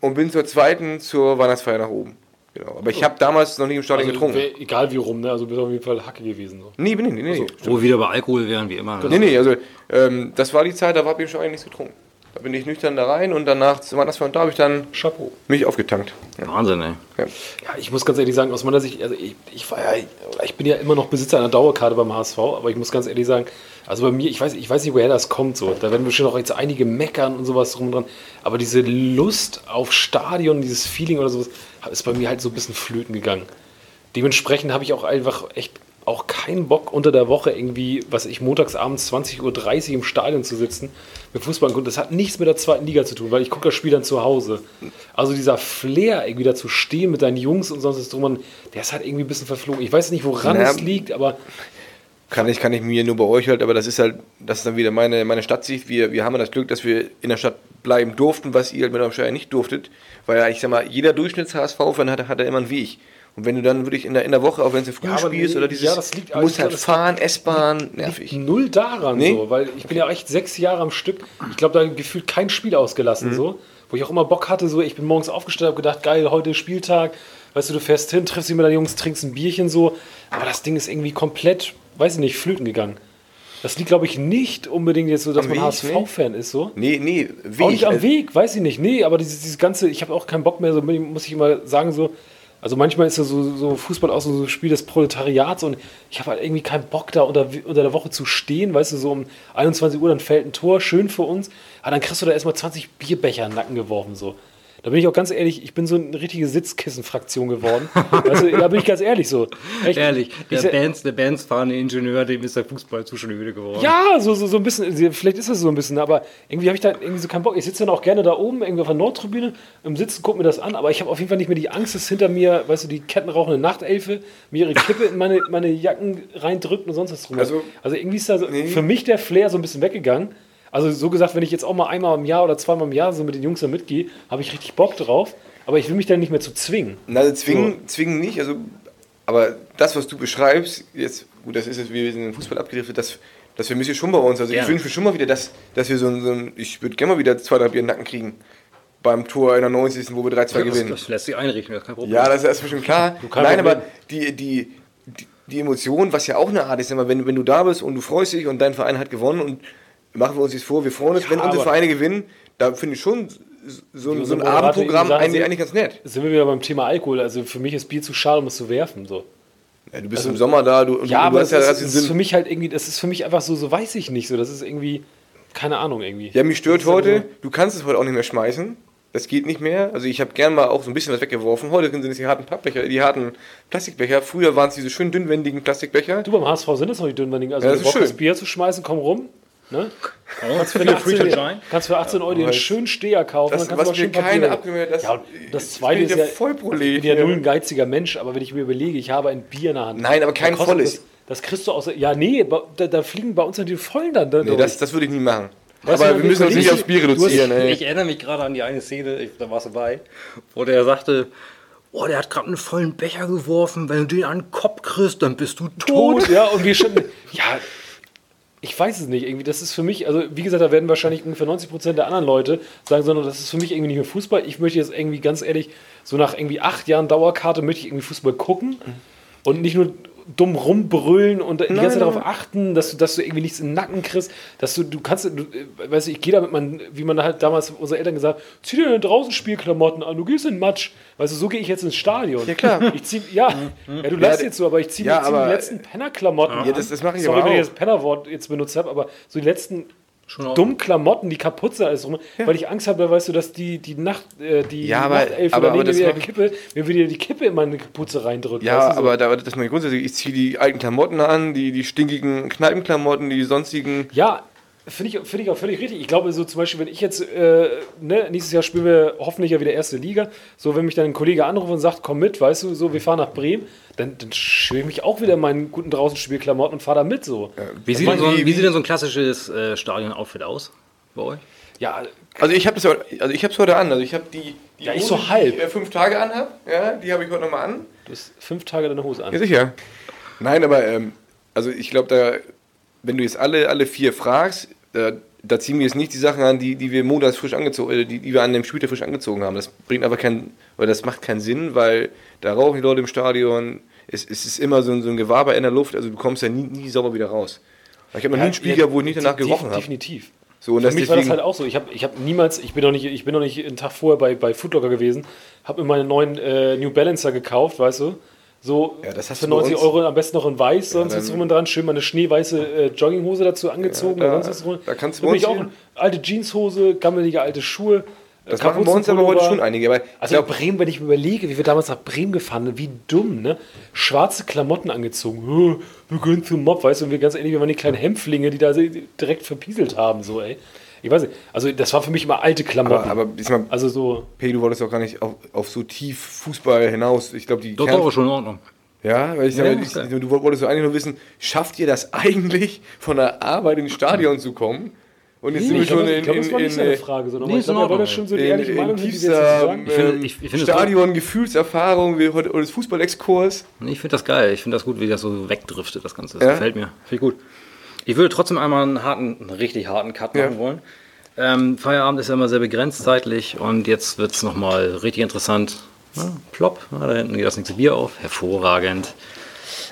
und bin zur zweiten zur Weihnachtsfeier nach oben. Genau. Aber ich habe damals noch nicht im Stadion Also, getrunken. egal wie rum, ne? Also bist auf jeden Fall Hacke gewesen. So. Nee, bin ich nicht. Nee, nee. Wo wir wieder bei Alkohol wären, wie immer. Nee, nee, also ähm, das war die Zeit, da habe ich schon eigentlich nichts getrunken. Da bin ich nüchtern da rein und danach zur Weihnachtsfeier und da habe ich dann Chapeau. mich aufgetankt. Ja. Wahnsinn, ey. Ja. Ja, ich muss ganz ehrlich sagen, aus meiner Sicht, also ich, ich, war ja, ich bin ja immer noch Besitzer einer Dauerkarte beim HSV, aber ich muss ganz ehrlich sagen, also bei mir, ich weiß, ich weiß nicht, woher das kommt so. Da werden bestimmt auch jetzt einige meckern und sowas drum und dran. Aber diese Lust auf Stadion, dieses Feeling oder sowas, ist bei mir halt so ein bisschen flöten gegangen. Dementsprechend habe ich auch einfach echt auch keinen Bock unter der Woche irgendwie, was ich montags abends 20.30 Uhr im Stadion zu sitzen mit Fußball und das hat nichts mit der zweiten Liga zu tun, weil ich gucke das Spiel dann zu Hause. Also dieser Flair, irgendwie da zu stehen mit deinen Jungs und sonst was drum, und der ist halt irgendwie ein bisschen verflogen. Ich weiß nicht, woran Na, es liegt, aber Kann ich, kann ich mir nur bei euch halt, aber das ist halt, das ist dann wieder meine, meine Stadtsicht. Wir, wir haben ja das Glück, dass wir in der Stadt bleiben durften, was ihr halt mit eurem Steuer nicht durftet. Weil ja, ich sag mal, jeder Durchschnitts-HSV-Fan hat, hat ja immer einen Weg. Und wenn du dann wirklich in der, in der Woche, auch wenn es früh Ja, spielst nee, oder dieses, ja, das liegt- du musst halt das fahren, S-Bahn, nervig. null daran Nee? so, weil ich bin ja echt sechs Jahre am Stück. Ich glaube, da gefühlt kein Spiel ausgelassen so, wo ich auch immer Bock hatte, so ich bin morgens aufgestellt, habe gedacht, geil, heute ist Spieltag, weißt du, du fährst hin, triffst dich mit deinen Jungs, trinkst ein Bierchen so, aber das Ding ist irgendwie komplett, weiß ich nicht, flöten gegangen. Das liegt, glaube ich, nicht unbedingt jetzt so, dass Am man HSV-Fan ist so. Nee, nee, Weg. Auch nicht am Also, Weg, weiß ich nicht. Nee, aber dieses, dieses ganze, ich habe auch keinen Bock mehr, so muss ich immer sagen, so, Also manchmal ist ja so, so Fußball auch so ein Spiel des Proletariats und ich habe halt irgendwie keinen Bock da unter, unter der Woche zu stehen, weißt du, so um 21 Uhr, dann fällt ein Tor, schön für uns, aber dann kriegst du da erstmal 20 Bierbecher in den Nacken geworfen, so. Da bin ich auch ganz ehrlich, ich bin so eine richtige Sitzkissen-Fraktion geworden. du, da bin ich ganz ehrlich so. Echt. Ehrlich, der, Ich Bands, der Bandsfahrende Ingenieur, dem ist der Fußball zu schon müde geworden. Ja, so, so, so ein bisschen, vielleicht ist das so ein bisschen, aber irgendwie habe ich da irgendwie so keinen Bock. Ich sitze dann auch gerne da oben, irgendwie auf der Nordtribüne, im Sitzen, gucke mir das an, aber ich habe auf jeden Fall nicht mehr die Angst, dass hinter mir, weißt du, die kettenrauchende Nachtelfe mir ihre Kippe in meine, meine Jacken reindrückt und sonst was drum. Also- also irgendwie ist da so, Nee. für mich der Flair so ein bisschen weggegangen. Also so gesagt, wenn ich jetzt auch mal einmal im Jahr oder zweimal im Jahr so mit den Jungs da mitgehe, habe ich richtig Bock drauf. Aber ich will mich dann nicht mehr zu zwingen. Na, also zwingen, zwingen nicht, also, aber das, was du beschreibst, jetzt, gut, das ist jetzt, wir sind in den Fußball abgedriftet, das, das vermisse ich schon bei uns. Also Ja. ich wünsche mir schon mal wieder, dass, dass wir so ein, so ein ich würde gerne mal wieder zwei, drei Bier in den Nacken kriegen. Beim Tor in der 90. wo wir 3-2 das, gewinnen. das lässt sich einrichten, das ist kein Problem. Ja, das ist erstmal schon klar. Nein, Problem. aber die, die, die, die Emotion, was ja auch eine Art ist, immer, wenn, wenn du da bist und du freust dich und dein Verein hat gewonnen und machen wir uns jetzt vor, wir freuen uns, Ja, wenn unsere Vereine gewinnen, da finde ich schon so, Wie so ein Abendprogramm sagt, eigentlich, eigentlich ganz nett. Sind wir wieder beim Thema Alkohol. Also für mich ist Bier zu schade, um es zu werfen. So. Ja, du bist im Sommer da, du, Ja, du aber hast das, ja ist, das ist für mich halt irgendwie, das ist für mich einfach so, so weiß ich nicht so. Das ist irgendwie, keine Ahnung irgendwie. Ja, mich stört Das heute, du kannst es heute auch nicht mehr schmeißen. Das geht nicht mehr. Also ich habe gern mal auch so ein bisschen was weggeworfen. Heute sind es die harten Pappbecher, die harten Plastikbecher. Früher waren es diese schön dünnwendigen Plastikbecher. Du beim HSV sind das noch die dünnwendigen. Also Ja, das du schön. Bier zu schmeißen, komm rum. Ne? Kannst Für für Free to 18, join. kannst für 18 Euro dir einen schönen Steher kaufen. Das, dann kannst was du mir keine abgemeldet das, Ja, das zweite bin ist ja, ich bin ja null ein geiziger Mensch, aber wenn ich mir überlege, ich habe ein Bier in der Hand. Nein, aber kein volles. Das, das kriegst du aus. Ja, nee, da, da fliegen bei uns dann die vollen dann. da Nee, durch. das, das würde ich nie machen. Weißt Aber wir müssen uns nicht aufs Bier hast- reduzieren. ey. Ich erinnere mich gerade an die eine Szene, ich, da warst du bei, wo der sagte, oh, der hat gerade einen vollen Becher geworfen, wenn du den an den Kopf kriegst, dann bist du tot. tot, ja, und wir schon, ja, ich weiß es nicht, irgendwie, das ist für mich, also wie gesagt, da werden wahrscheinlich ungefähr 90 Prozent der anderen Leute sagen, sondern das ist für mich irgendwie nicht mehr Fußball. Ich möchte jetzt irgendwie ganz ehrlich, so nach irgendwie acht Jahren Dauerkarte möchte ich irgendwie Fußball gucken. Und nicht nur dumm rumbrüllen und die ganze Zeit darauf achten, dass du, dass du irgendwie nichts den Nacken kriegst, dass du, du kannst, du, äh, weißt du, ich gehe da mit meinen, wie man halt damals unsere Eltern gesagt, zieh dir deine draußen Spielklamotten an, du gehst in den Matsch. Weißt du, so gehe ich jetzt ins Stadion. Ja, klar. Ich zieh, ja, ja, du lachst Ja, jetzt so, aber ich ziehe ja, mir zieh die letzten Pennerklamotten Ja, das- das mache ich Sorry, wenn ich das Pennerwort jetzt benutzt habe, aber so die letzten. Dummen Klamotten, die sind, alles rum, weil ich Angst habe, weißt du, dass die, die Nacht, äh, die Ja, aber- Nachtelfe aber- daneben aber das Kippe, mir wieder die Kippe in meine Kapuze reindrückt. Ja, weißt du, so. aber da, das meine grundsätzlich, ich ziehe die alten Klamotten an, die, die stinkigen Kneipenklamotten, die sonstigen. Ja, finde ich, find ich auch völlig richtig. Ich glaube, so zum Beispiel, wenn ich jetzt, äh, ne, nächstes Jahr spielen wir hoffentlich ja wieder erste Liga, so wenn mich dann ein Kollege anruft und sagt, komm mit, weißt du, so, wir fahren nach Bremen, dann, dann schwimme ich mich auch wieder in meinen guten Draußenspielklamotten und fahre da mit, so. Wie sieht, denn so, ein- wie sieht denn so ein klassisches äh, Stadion-Outfit aus bei euch? Ja, Also ich habe das, also ich habe es heute an. Also ich habe die, die Ja, ich Hose, so die halb. ich, äh, fünf Tage anhab. Ja, die habe ich heute nochmal an. du hast fünf Tage deine Hose an. Ja, sicher. Nein, aber ähm, also ich glaube, da, wenn du jetzt alle, alle vier fragst, da, da ziehen wir jetzt nicht die Sachen an, die, die wir montags frisch angezogen, äh, die, die wir an dem Spieltag frisch angezogen haben. Das bringt aber keinen, weil das macht keinen Sinn, weil da rauchen die Leute im Stadion. Es, es ist immer so ein, so ein Gewaber in der Luft, also du kommst ja nie, nie sauber wieder raus. Ich habe noch nie einen Spiel gehabt, wo ich nicht danach gerochen habe. Definitiv. So, und Für das mich war das halt auch so. Ich habe ich hab niemals, ich bin noch nicht, ich bin noch nicht einen Tag vorher bei, bei Footlocker gewesen, habe mir meine neuen äh, New Balancer gekauft, weißt du? So Ja, für du bei 90 uns- Euro am besten noch in weiß, sonst dann- ist rum und dran schön meine schneeweiße äh, Jogginghose dazu angezogen. Ja, da- sonst was rum. da kannst du bei uns auch alte Jeanshose, gammelige alte Schuhe. äh, das machen bei uns aber heute schon einige. Aber Also glaub, Bremen, wenn ich mir überlege, wie wir damals nach Bremen gefahren sind, wie dumm, ne? Schwarze Klamotten angezogen. "Hö, Wir gehen zum Mob, weißt du, und wir ganz ehrlich, wir waren die kleinen Hämpflinge, die da direkt verpieselt haben, so, ey. Ich weiß nicht, also das war für mich immer alte Klamotten. aber, aber diesmal, also so, P, du wolltest auch gar nicht auf, auf so tief Fußball hinaus. Ich glaube, die Doch, Kern- doch, schon in Ordnung. Ja, weil ich, Ja, sage, ich, okay. du wolltest so eigentlich nur wissen, schafft ihr das eigentlich, von der Arbeit ins Stadion zu kommen? Und jetzt sind wir schon in, das in, war nicht in, äh, Frage, sondern Nee, ich ist in glaube, wollte Ordnung. schon so die in, ehrliche in Meinung, jetzt tiefster sagen. Ich finde- ähm, ich- Stadion, Gefühlserfahrung, wir heute als Fußballexkurs. Ich finde das geil. Ich finde das gut, wie das so wegdriftet, das Ganze. Das Ja? gefällt mir. Finde ich gut. Ich würde trotzdem einmal einen harten, einen richtig harten Cut Ja. machen wollen. Ähm, Feierabend ist ja immer sehr begrenzt zeitlich und jetzt wird es nochmal richtig interessant. Ja, plopp, ja, da hinten geht das nächste Bier auf. Hervorragend.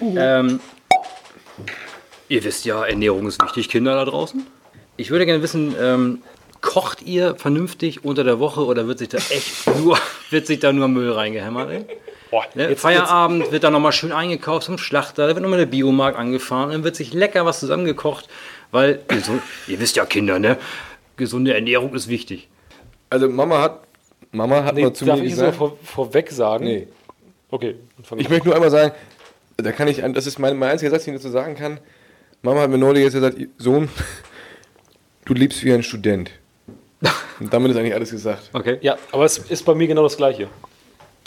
Ähm, ihr wisst ja, Ernährung ist wichtig, Kinder da draußen. Ich würde gerne wissen, ähm, kocht ihr vernünftig unter der Woche oder wird sich da echt nur, wird sich da nur Müll reingehämmert? Ey? Boah, Ne? jetzt- Feierabend wird dann nochmal schön eingekauft zum Schlachter, da wird nochmal der Biomarkt angefahren, dann wird sich lecker was zusammengekocht, weil, ihr wisst ja Kinder, ne? Gesunde Ernährung ist wichtig. Also Mama hat, Mama hat Nee, mal zu darf mir ich so gesagt, vor, vorweg sagen? nee, Okay, ich an. möchte nur einmal sagen, da kann ich, das ist mein, mein einziger Satz, den ich dazu sagen kann. Mama hat mir neulich jetzt gesagt, Sohn, du lebst wie ein Student. Und damit ist eigentlich alles gesagt. Okay. Ja, aber es ist bei mir genau das Gleiche.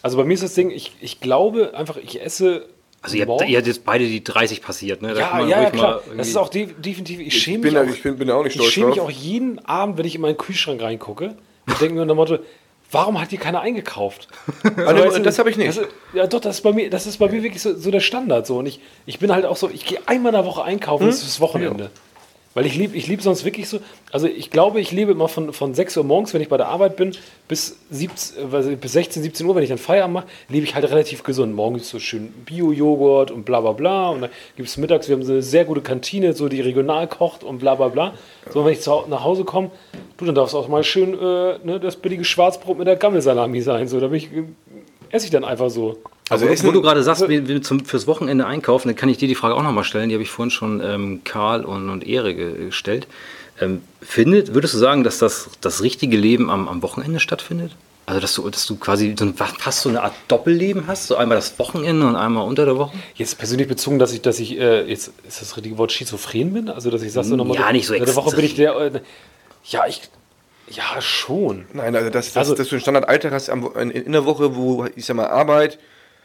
Also bei mir ist das Ding, ich, ich glaube einfach, ich esse. Also ihr habt, ihr habt jetzt beide die 30 passiert, ne? Da kann ja, man ja, ja, ruhig mal klar. Das ist auch de definitiv. Ich Ich schäme bin, mich, auch, ich bin, bin auch nicht stolz ich schäme mich auch jeden Abend, wenn ich in meinen Kühlschrank reingucke und denke mir unter dem Motto, warum hat hier keiner eingekauft? Also, weißt du, das habe ich nicht. Das ist, ja, doch, das ist bei mir, das ist bei mir wirklich so, so der Standard. So. Und ich, ich bin halt auch so, ich gehe einmal in der Woche einkaufen, Hm? das ist das Wochenende. Weil ich liebe ich lieb sonst wirklich so, also ich glaube, ich lebe immer von, von 6 Uhr morgens, wenn ich bei der Arbeit bin, bis, 17, äh, bis 16, 17 Uhr, wenn ich dann Feierabend mache, lebe ich halt relativ gesund. Morgens so schön Bio-Joghurt und bla bla bla. Und dann gibt es mittags, wir haben so eine sehr gute Kantine, so die regional kocht und bla bla bla. So, wenn ich nach Hause komme, du, dann darf es auch mal schön äh, ne, das billige Schwarzbrot mit der Gammelsalami sein. So, da ich, äh, esse ich dann einfach so. Also wo, wo du gerade sagst, wir, wir zum, fürs Wochenende einkaufen, dann kann ich dir die Frage auch nochmal stellen. Die habe ich vorhin schon ähm, Karl und, und Ehre ge- gestellt. Ähm, findet, würdest du sagen, dass das, das richtige Leben am, am Wochenende stattfindet? Also, dass du, dass du quasi so ein, fast so eine Art Doppelleben hast? So einmal das Wochenende und einmal unter der Woche? Jetzt persönlich bezogen, dass ich, dass ich, äh, jetzt ist das richtige Wort schizophren bin? Also, dass ich sage so nochmal. Ja, nicht so In der Woche bin ich extrem. der. Äh, ja, ich. Ja, schon. Nein, also das, das, Also- dass du einen Standardalltag hast am, in, in der Woche, wo ich sag mal Arbeit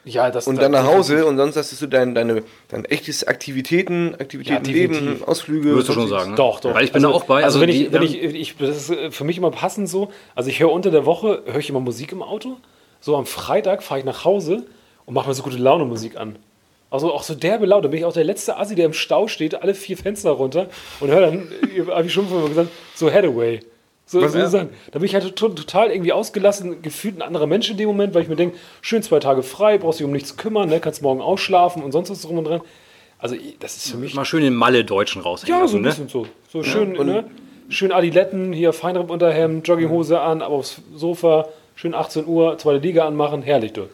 Ja, das und dann nach Hause und sonst hast du dein, deine, dein echtes Aktivitäten, Aktivitäten, Ja, Leben. Ausflüge. Würdest du schon sagen, ne? Doch, doch. Weil ich bin da auch bei. Also, wenn, die- ich, wenn ich, ich, das ist äh, für mich immer passend so. Also, ich höre unter der Woche, höre ich immer Musik im Auto. So am Freitag fahre ich nach Hause und mache mir so gute Laune Musik an. Also auch so derbe Laune. Da bin ich auch der letzte Assi, der im Stau steht, alle vier Fenster runter und höre dann, habe ich schon vorher gesagt, so Hathaway. So, Was, so ja? sagen. Da bin ich halt to- total irgendwie ausgelassen, gefühlt ein anderer Mensch in dem Moment, weil ich mir denke, schön zwei Tage frei, brauchst dich um nichts kümmern, ne, kannst morgen ausschlafen und sonst was drum und dran. Also das ist für mich mal schön den Malle-Deutschen raushängen ja, so ein ne? bisschen so. So schön, ne? Schön Adiletten, hier Feinripp-Unterhemd, Jogginghose an, aber aufs Sofa, schön 18 Uhr, zweite Liga anmachen, herrlich, du.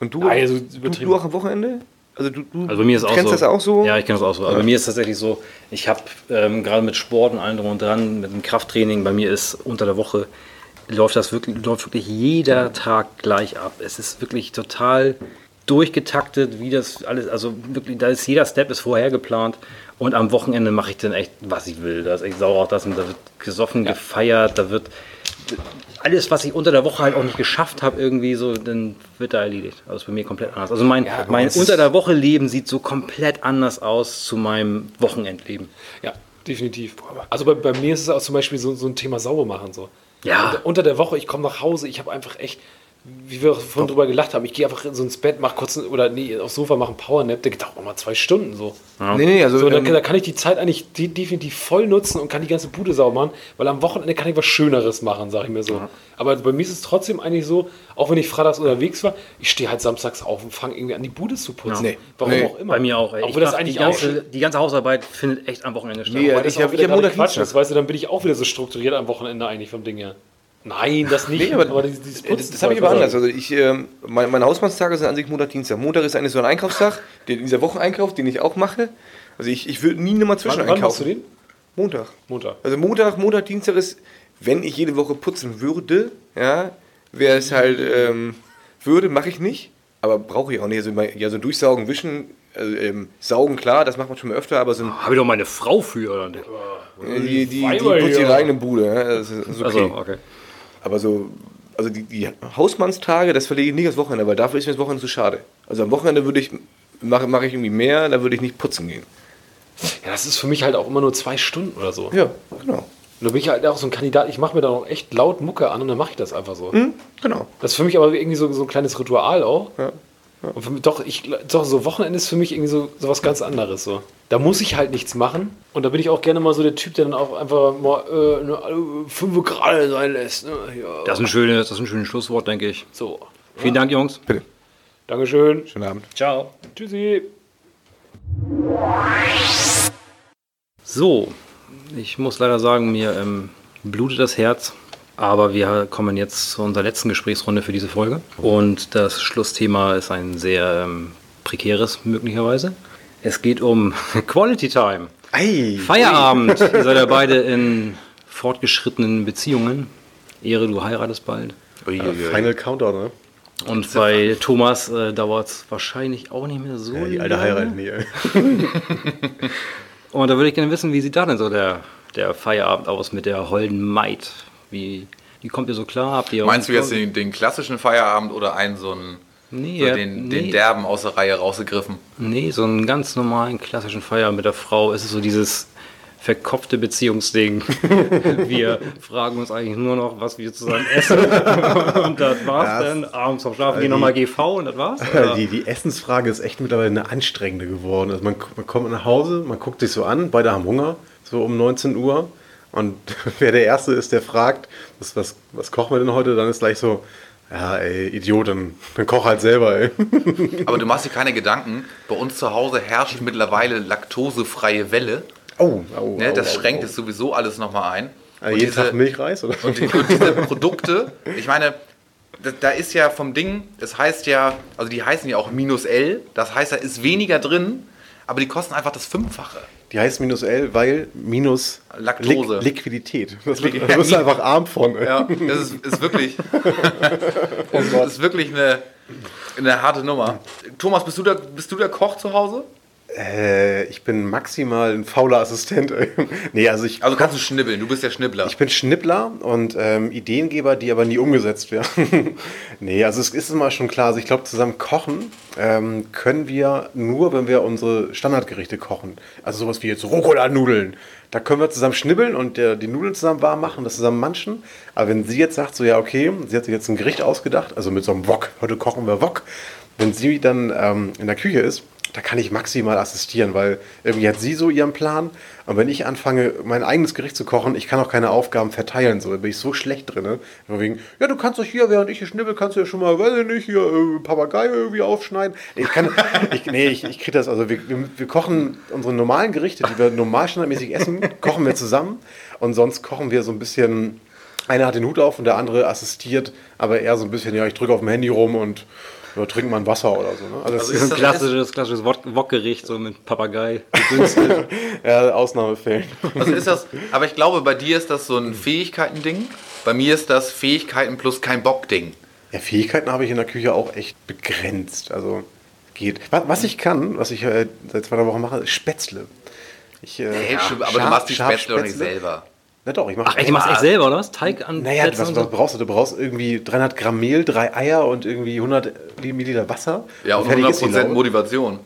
Und du, Nein, so du, übertrieben. du auch am Wochenende? Also du, du Also bei mir ist auch kennst so. das auch so? Ja, ich kenne das auch so. Also bei mir ist tatsächlich so, ich habe ähm, gerade mit Sport und allem drum und dran, mit dem Krafttraining, bei mir ist unter der Woche läuft das wirklich, läuft wirklich jeder Tag gleich ab. Es ist wirklich total durchgetaktet, wie das alles, also wirklich, da ist jeder Step ist vorher geplant und am Wochenende mache ich dann echt, was ich will. Da ist echt sauer auch das und da wird gesoffen, gefeiert, da wird alles, was ich unter der Woche halt auch nicht geschafft habe, irgendwie so, dann wird da erledigt. Also bei mir komplett anders. Also mein, Ja, mein unter der Woche Leben sieht so komplett anders aus zu meinem Wochenendleben. Ja, definitiv. Also bei, bei mir ist es auch zum Beispiel so, so ein Thema sauber machen. So. Ja. Unter, unter der Woche, ich komme nach Hause, ich habe einfach echt, wie wir vorhin drüber gelacht haben, ich gehe einfach so ins Bett, mach kurz, oder nee, aufs Sofa, mache einen Powernap, der geht auch mal zwei Stunden so. Nee, nee, also So, da, ähm, da kann ich die Zeit eigentlich de definitiv voll nutzen und kann die ganze Bude sauber machen, weil am Wochenende kann ich was Schöneres machen, sag ich mir so. Aber bei mir ist es trotzdem eigentlich so, auch wenn ich freitags unterwegs war, ich stehe halt samstags auf und fange irgendwie an, die Bude zu putzen. Nee. Warum Nee. auch immer. Bei mir auch. Ey. Obwohl das eigentlich die, auch ganze, die ganze Hausarbeit findet echt am Wochenende statt. Nee, das ich hab- auch ich wieder hab Montag, Quatsch ist, weißt du, dann bin ich auch wieder so strukturiert am Wochenende eigentlich vom Ding her. Nein, das nicht. Nee, aber, dieses, dieses das, Putzen das habe ich aber anders. Also ich, ähm, mein, meine Hausmannstage sind an sich Montag, Dienstag. Montag ist eigentlich so ein Einkaufstag, der, dieser Wocheneinkauf, den ich auch mache. Also ich, ich würde nie nochmal zwischen Wann, wann machst du einkaufen. den? Montag. Montag. Also Montag, Montag, Dienstag ist, wenn ich jede Woche putzen würde, ja, wäre es halt, ähm, würde, mache ich nicht, aber brauche ich auch nicht. Also ja, so Durchsaugen, Wischen, also, ähm, Saugen, klar, das macht man schon mal öfter, aber so ein, Habe ich doch meine Frau für, oder die, die, die, Weiber putzt ihre eigene Bude, ja, das ist, ist okay. Also, okay. Aber so, also die, die Hausmannstage, das verlege ich nicht aufs Wochenende, weil dafür ist mir das Wochenende zu schade. Also am Wochenende würde ich, mache, mache ich irgendwie mehr, da würde ich nicht putzen gehen. Ja, das ist für mich halt auch immer nur zwei Stunden oder so. Ja, genau. Und da bin ich halt auch so ein Kandidat, ich mache mir da auch echt laut Mucke an und dann mache ich das einfach so. Hm, genau. Das ist für mich aber irgendwie so, so ein kleines Ritual auch. Ja. Und für mich, doch, ich, doch, so Wochenende ist für mich irgendwie so, so was ganz anderes. So. Da muss ich halt nichts machen. Und da bin ich auch gerne mal so der Typ, der dann auch einfach mal äh, ne, alle fünf Grad sein lässt. Ne? Ja, Das ist ein schönes, das ist ein schönes Schlusswort, denke ich. so. Vielen Dank, Jungs. Bitte. Dankeschön. Schönen Abend. Ciao. Tschüssi. So, ich muss leider sagen, mir ähm, blutet das Herz, Aber wir kommen jetzt zu unserer letzten Gesprächsrunde für diese Folge. Und das Schlussthema ist ein sehr ähm, prekäres möglicherweise. Es geht um Quality Time. Ei, Feierabend. Ihr seid ja beide in fortgeschrittenen Beziehungen. Ehre, du heiratest bald. Uiuiui. Final Countdown, ne? Und bei Thomas äh, dauert es wahrscheinlich auch nicht mehr so Ja, die lange. alte Heirat, nee. ey. Und da würde ich gerne wissen, wie sieht da denn so der, der Feierabend aus mit der holden Maid? Wie, wie kommt ihr so klar? Habt ihr Meinst du jetzt den, den klassischen Feierabend oder einen so einen, Nee, so den, nee. den derben aus der Reihe rausgegriffen? Nee, so einen ganz normalen klassischen Feierabend mit der Frau. Es ist so dieses verkopfte Beziehungsding. wir fragen uns eigentlich nur noch, was wir zusammen essen. und das war's Ja, dann. Abends zum Schlafen gehen nochmal GV und das war's. Die, die Essensfrage ist echt mittlerweile eine anstrengende geworden. Also man, man kommt nach Hause, man guckt sich so an, beide haben Hunger, so um 19 Uhr. Und wer der Erste ist, der fragt, was, was, was kochen wir denn heute, dann ist gleich so, ja, ey, Idiot, dann, dann koch halt selber, ey. Aber du machst dir keine Gedanken. Bei uns zu Hause herrscht mittlerweile laktosefreie Welle. Oh, oh, Ne, oh, das oh, schränkt oh. es sowieso alles nochmal ein. Also Und jeden diese- Tag Milchreis, oder? Und, die, und diese Produkte, ich meine, da, da ist ja vom Ding, es heißt ja, also die heißen ja auch minus L, das heißt, da ist weniger drin, aber die kosten einfach das Fünffache. Die heißt minus L, weil minus Laktose. Lik Liquidität. Das, da bist du einfach arm von. Ey. Ja, das ist, ist wirklich, das ist wirklich eine, eine harte Nummer. Thomas, bist du, der, bist du der Koch zu Hause? Äh, ich bin maximal ein fauler Assistent. nee, also ich, Also kannst du schnibbeln, du bist der Schnibbler. ich bin Schnippler und ähm, Ideengeber, die aber nie umgesetzt werden. nee, also es ist immer schon klar. Also ich glaube, zusammen kochen ähm, können wir nur, wenn wir unsere Standardgerichte kochen. Also sowas wie jetzt Rucola-Nudeln. Da können wir zusammen schnibbeln und der, die Nudeln zusammen warm machen, das zusammen manchen. Aber wenn sie jetzt sagt, so ja, okay, sie hat sich jetzt ein Gericht ausgedacht, also mit so einem Wok, heute kochen wir Wok. Wenn sie dann ähm, in der Küche ist, da kann ich maximal assistieren, weil irgendwie hat sie so ihren Plan. Und wenn ich anfange, mein eigenes Gericht zu kochen, ich kann auch keine Aufgaben verteilen. So, da bin ich so schlecht drin. Ne? Wegen, ja, du kannst doch hier, während ich hier schnibbel, kannst du ja schon mal, weiß ich nicht, hier äh, Papagei irgendwie aufschneiden. Ich kann, ich, nee, ich, ich krieg das. Also wir, wir, wir kochen unsere normalen Gerichte, die wir normal standardmäßig essen, kochen wir zusammen. Und sonst kochen wir so ein bisschen, einer hat den Hut auf und der andere assistiert, aber eher so ein bisschen, ja, ich drücke auf dem Handy rum und ja, trinke mal ein Wasser oder so. Ne? Also, Also das ist ein das- klassisches, klassisches Wok- Wokgericht, so mit Papagei. Ja, Ausnahmefällen. Was ist das? Aber ich glaube, bei dir ist das so ein Fähigkeiten-Ding. Bei mir ist das Fähigkeiten plus kein Bock-Ding. Ja, Fähigkeiten habe ich in der Küche auch echt begrenzt. Also geht. Was, was ich kann, was ich äh, seit zwei Wochen mache, ist Spätzle. Ich, äh, Hey, aber du machst die scharf Spätzle doch nicht selber. Na doch, ich mache. Ach echt, du machst echt selber, oder was? Teig an Naja, was, und was brauchst du? Du brauchst irgendwie 300 Gramm Mehl, drei Eier und irgendwie 100 Milliliter Wasser. Ja, und fertig ist die 100% Laube. Motivation.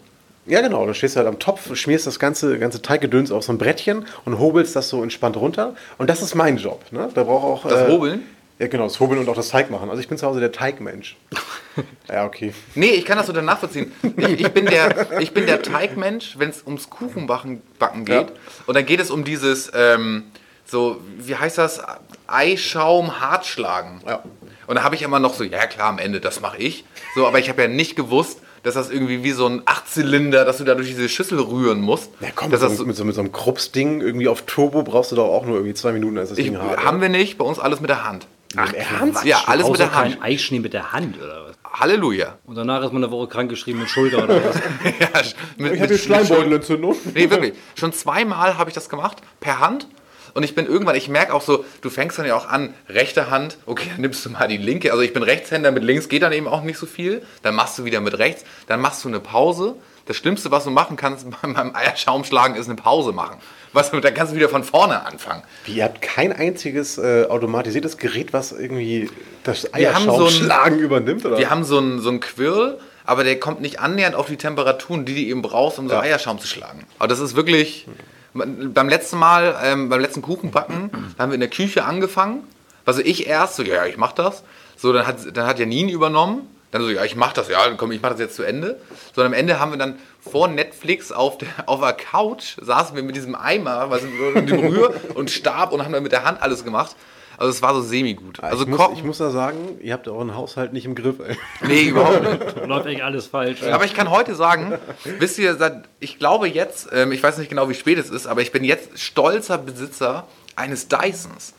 Ja, genau. Dann stehst du halt am Topf, schmierst das ganze, ganze Teiggedöns auf so ein Brettchen und hobelst das so entspannt runter. Und das ist mein Job. Ne? Da braucht auch. Das Hobeln? Ja, genau, das Hobeln und auch das Teig machen. Also ich bin zu Hause der Teigmensch. ja, okay. Nee, ich kann das so nachvollziehen. Ich, ich, bin der, ich bin der Teigmensch, wenn es ums Kuchenbacken backen geht. Ja. Und dann geht es um dieses, ähm, so, wie heißt das? Eischaum hart schlagen. Ja. Und da habe ich immer noch so, ja klar, am Ende, das mache ich. So, aber ich habe ja nicht gewusst, dass das irgendwie wie so ein Achtzylinder, dass du da durch diese Schüssel rühren musst. Ja, komm, dass mit, das so, so, mit, so, mit so einem Krups-Ding irgendwie auf Turbo brauchst du doch auch nur irgendwie zwei Minuten, ist das ich, Ding hart. haben wir nicht, bei uns alles mit der Hand. Ach, ernst? Ja, alles mit der Hand. kein Eischnee mit der Hand, oder was? Halleluja. Und danach ist man eine Woche krankgeschrieben mit Schulter oder was? Ja, mit, Ich hatte Schleimbeutelentzündung. Nee, wirklich. Schon zweimal habe ich das gemacht, per Hand. Und ich bin irgendwann, ich merke auch so, du fängst dann ja auch an, rechte Hand, okay, dann nimmst du mal die linke. Also ich bin Rechtshänder, mit links geht dann eben auch nicht so viel. Dann machst du wieder mit rechts, dann machst du eine Pause. Das Schlimmste, was du machen kannst beim Eierschaumschlagen, ist eine Pause machen. Was, dann kannst du wieder von vorne anfangen. Wie, ihr habt kein einziges äh, automatisiertes Gerät, was irgendwie das haben so Eierschaumschlagen übernimmt? Oder? Wir haben so einen, so Quirl, aber der kommt nicht annähernd auf die Temperaturen, die du eben brauchst, um so Ja. Eierschaum zu schlagen. Aber das ist wirklich. Beim letzten Mal, ähm, beim letzten Kuchenbacken, da haben wir in der Küche angefangen. Also ich erst so, ja, ich mach das. So, dann hat, dann hat Janine übernommen. Dann so, ja, ich mach das, ja, dann komm, ich mach das jetzt zu Ende. So, und am Ende haben wir dann vor Netflix auf der, auf der Couch, saßen wir mit diesem Eimer, was mit dem Rühr und Stab und haben dann mit der Hand alles gemacht. Also es war so semi-gut. Also ich, muss, ich muss da sagen, ihr habt euren Haushalt nicht im Griff. Ey. nee, überhaupt nicht. Läuft echt alles falsch. Aber ich kann heute sagen, wisst ihr, seit- ich glaube jetzt, ähm, ich weiß nicht genau, wie spät es ist, aber ich bin jetzt stolzer Besitzer eines Dysons.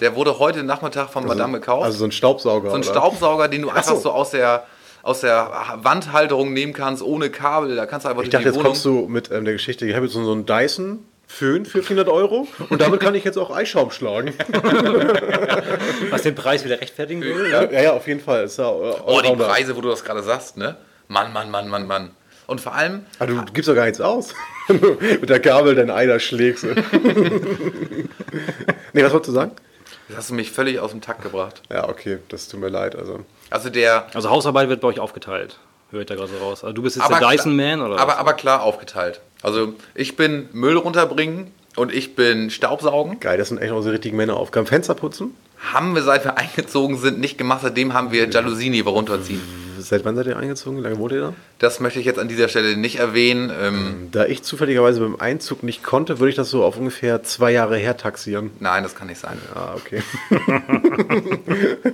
Der wurde heute Nachmittag von Madame gekauft. Also so ein Staubsauger. so ein oder? Staubsauger, den du einfach so. so aus der, aus der Wandhalterung nehmen kannst, ohne Kabel. Da kannst du einfach Ich dachte, die jetzt kommst du mit ähm, der Geschichte, ich habe jetzt so einen Dyson Föhn für 400 Euro und damit kann ich jetzt auch Eischaum schlagen. Was den Preis wieder rechtfertigen würde. ja, ja, auf jeden Fall. Ist ja, Oh, die. Preise, wo du das gerade sagst, ne? Mann, Mann, Mann, Mann, Mann. Und vor allem, Ah, du gibst doch gar nichts aus. Wenn du mit der Gabel dein Ei da schlägst. nee, was wolltest du sagen? das hast du mich völlig aus dem Takt gebracht. Ja, okay, das tut mir leid. Also. Also der, Also Hausarbeit wird bei euch aufgeteilt. Höre ich da gerade raus. Also du bist jetzt aber, der klar- Dyson-Man oder aber, was? aber klar aufgeteilt. Also ich bin Müll runterbringen und ich bin Staubsaugen. Geil, das sind echt unsere richtigen Männeraufgaben. Fenster putzen? Haben wir seit wir eingezogen sind nicht gemacht, seitdem haben wir Jalousien hier runterziehen. Seit wann seid ihr eingezogen? Wie lange wohnt ihr da? Das möchte ich jetzt an dieser Stelle nicht erwähnen. Ähm, Da ich zufälligerweise beim Einzug nicht konnte, würde ich das so auf ungefähr zwei Jahre her taxieren. nein, das kann nicht sein. Ah, okay.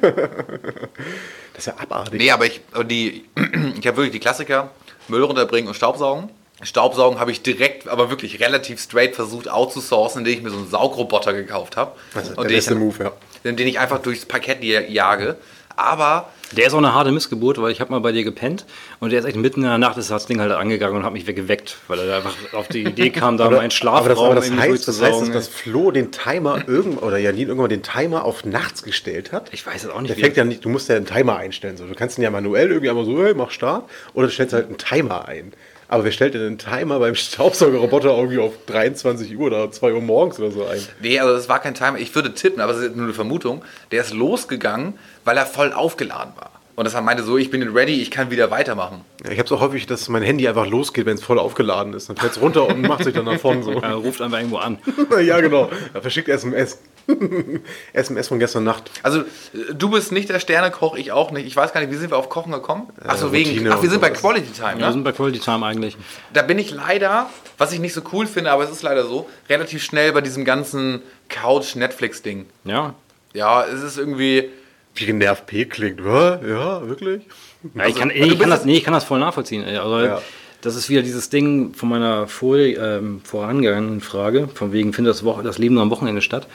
das ist ja abartig. Nee, aber ich, die, ich habe wirklich die Klassiker, Müll runterbringen und Staubsaugen. Staubsaugen habe ich direkt, aber wirklich relativ straight versucht outzusourcen, indem ich mir so einen Saugroboter gekauft habe. Das ist der und ich, beste Move, ja. den ich einfach durchs Parkett jage. Aber Der ist auch eine harte Missgeburt, weil ich habe mal bei dir gepennt und der ist echt mitten in der Nacht ist das Ding halt angegangen und hat mich weggeweckt, weil er da einfach auf die Idee kam, da aber das, Schlafraum aber das irgendwie heißt, das heißt, dass, Flo den Timer irgendwann, oder Janine irgendwann den Timer auf nachts gestellt hat. ich weiß es auch nicht. Der fängt ja nicht, du musst ja einen Timer einstellen. So. Du kannst ihn ja manuell irgendwie einmal so, hey, mach Start, oder du stellst halt einen Timer ein. Aber wer stellt denn einen Timer beim Staubsaugerroboter irgendwie auf 23 Uhr oder 2 Uhr morgens oder so ein? Nee, also das war kein Timer. Ich würde tippen, aber es ist nur eine Vermutung. Der ist losgegangen, weil er voll aufgeladen war. Und das meinte so, ich bin ready, ich kann wieder weitermachen. Ja, ich habe so häufig, dass mein Handy einfach losgeht, wenn es voll aufgeladen ist. Dann fällt es runter und macht sich dann davon so. er ruft einfach irgendwo an. ja, genau. Er verschickt SMS. SMS von gestern Nacht. Also, äh, du bist nicht der Sternekoch, ich auch nicht. Ich weiß gar nicht, wie sind wir auf Kochen gekommen? Ach so, wegen. Routine Ach, wir sind bei. Quality Time, Wir ne? sind bei Quality Time eigentlich. Da bin ich leider, was ich nicht so cool finde, aber es ist leider so, relativ schnell bei diesem ganzen Couch-Netflix-Ding. Ja. Ja, es ist irgendwie. Wie genervt P klingt. Hä? Ja, wirklich? ja ich, kann, du ich, kann das, nee, ich kann das voll nachvollziehen. Also, Ja. Das ist wieder dieses Ding von meiner vor, ähm, vorangegangenen Frage, von wegen findet das, Woche, das Leben nur am Wochenende statt.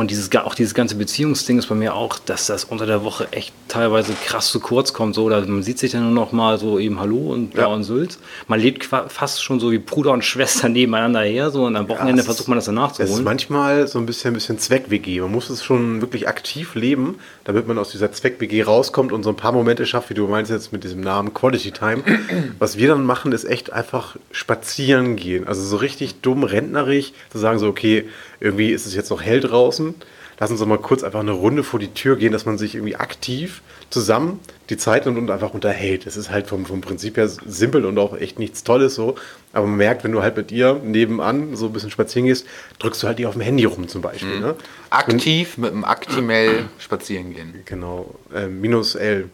Und dieses, auch dieses ganze Beziehungsding ist bei mir auch, dass das unter der Woche echt teilweise krass zu kurz kommt. So, oder man sieht sich dann nur noch mal so eben Hallo und Blau Ja. und Sülz. Man lebt fast schon so wie Bruder und Schwester nebeneinander her. So, und am Wochenende es versucht man das dann Es ist nachzuholen. manchmal so ein bisschen, ein bisschen Zweck-WG. Man muss es schon wirklich aktiv leben, damit man aus dieser Zweck-WG rauskommt und so ein paar Momente schafft, wie du meinst jetzt mit diesem Namen Quality Time. Was wir dann machen, ist echt einfach spazieren gehen. Also so richtig dumm, rentnerig, zu sagen so, okay, irgendwie ist es jetzt noch hell draußen. Lass uns doch mal kurz einfach eine Runde vor die Tür gehen, dass man sich irgendwie aktiv zusammen die Zeit nimmt und einfach unterhält. Es ist halt vom, vom Prinzip her simpel und auch echt nichts Tolles so. Aber man merkt, wenn du halt mit ihr nebenan so ein bisschen spazieren gehst, drückst du halt die auf dem Handy rum zum Beispiel. Ne? Aktiv mit dem Actimel spazieren gehen. Genau, äh, minus L.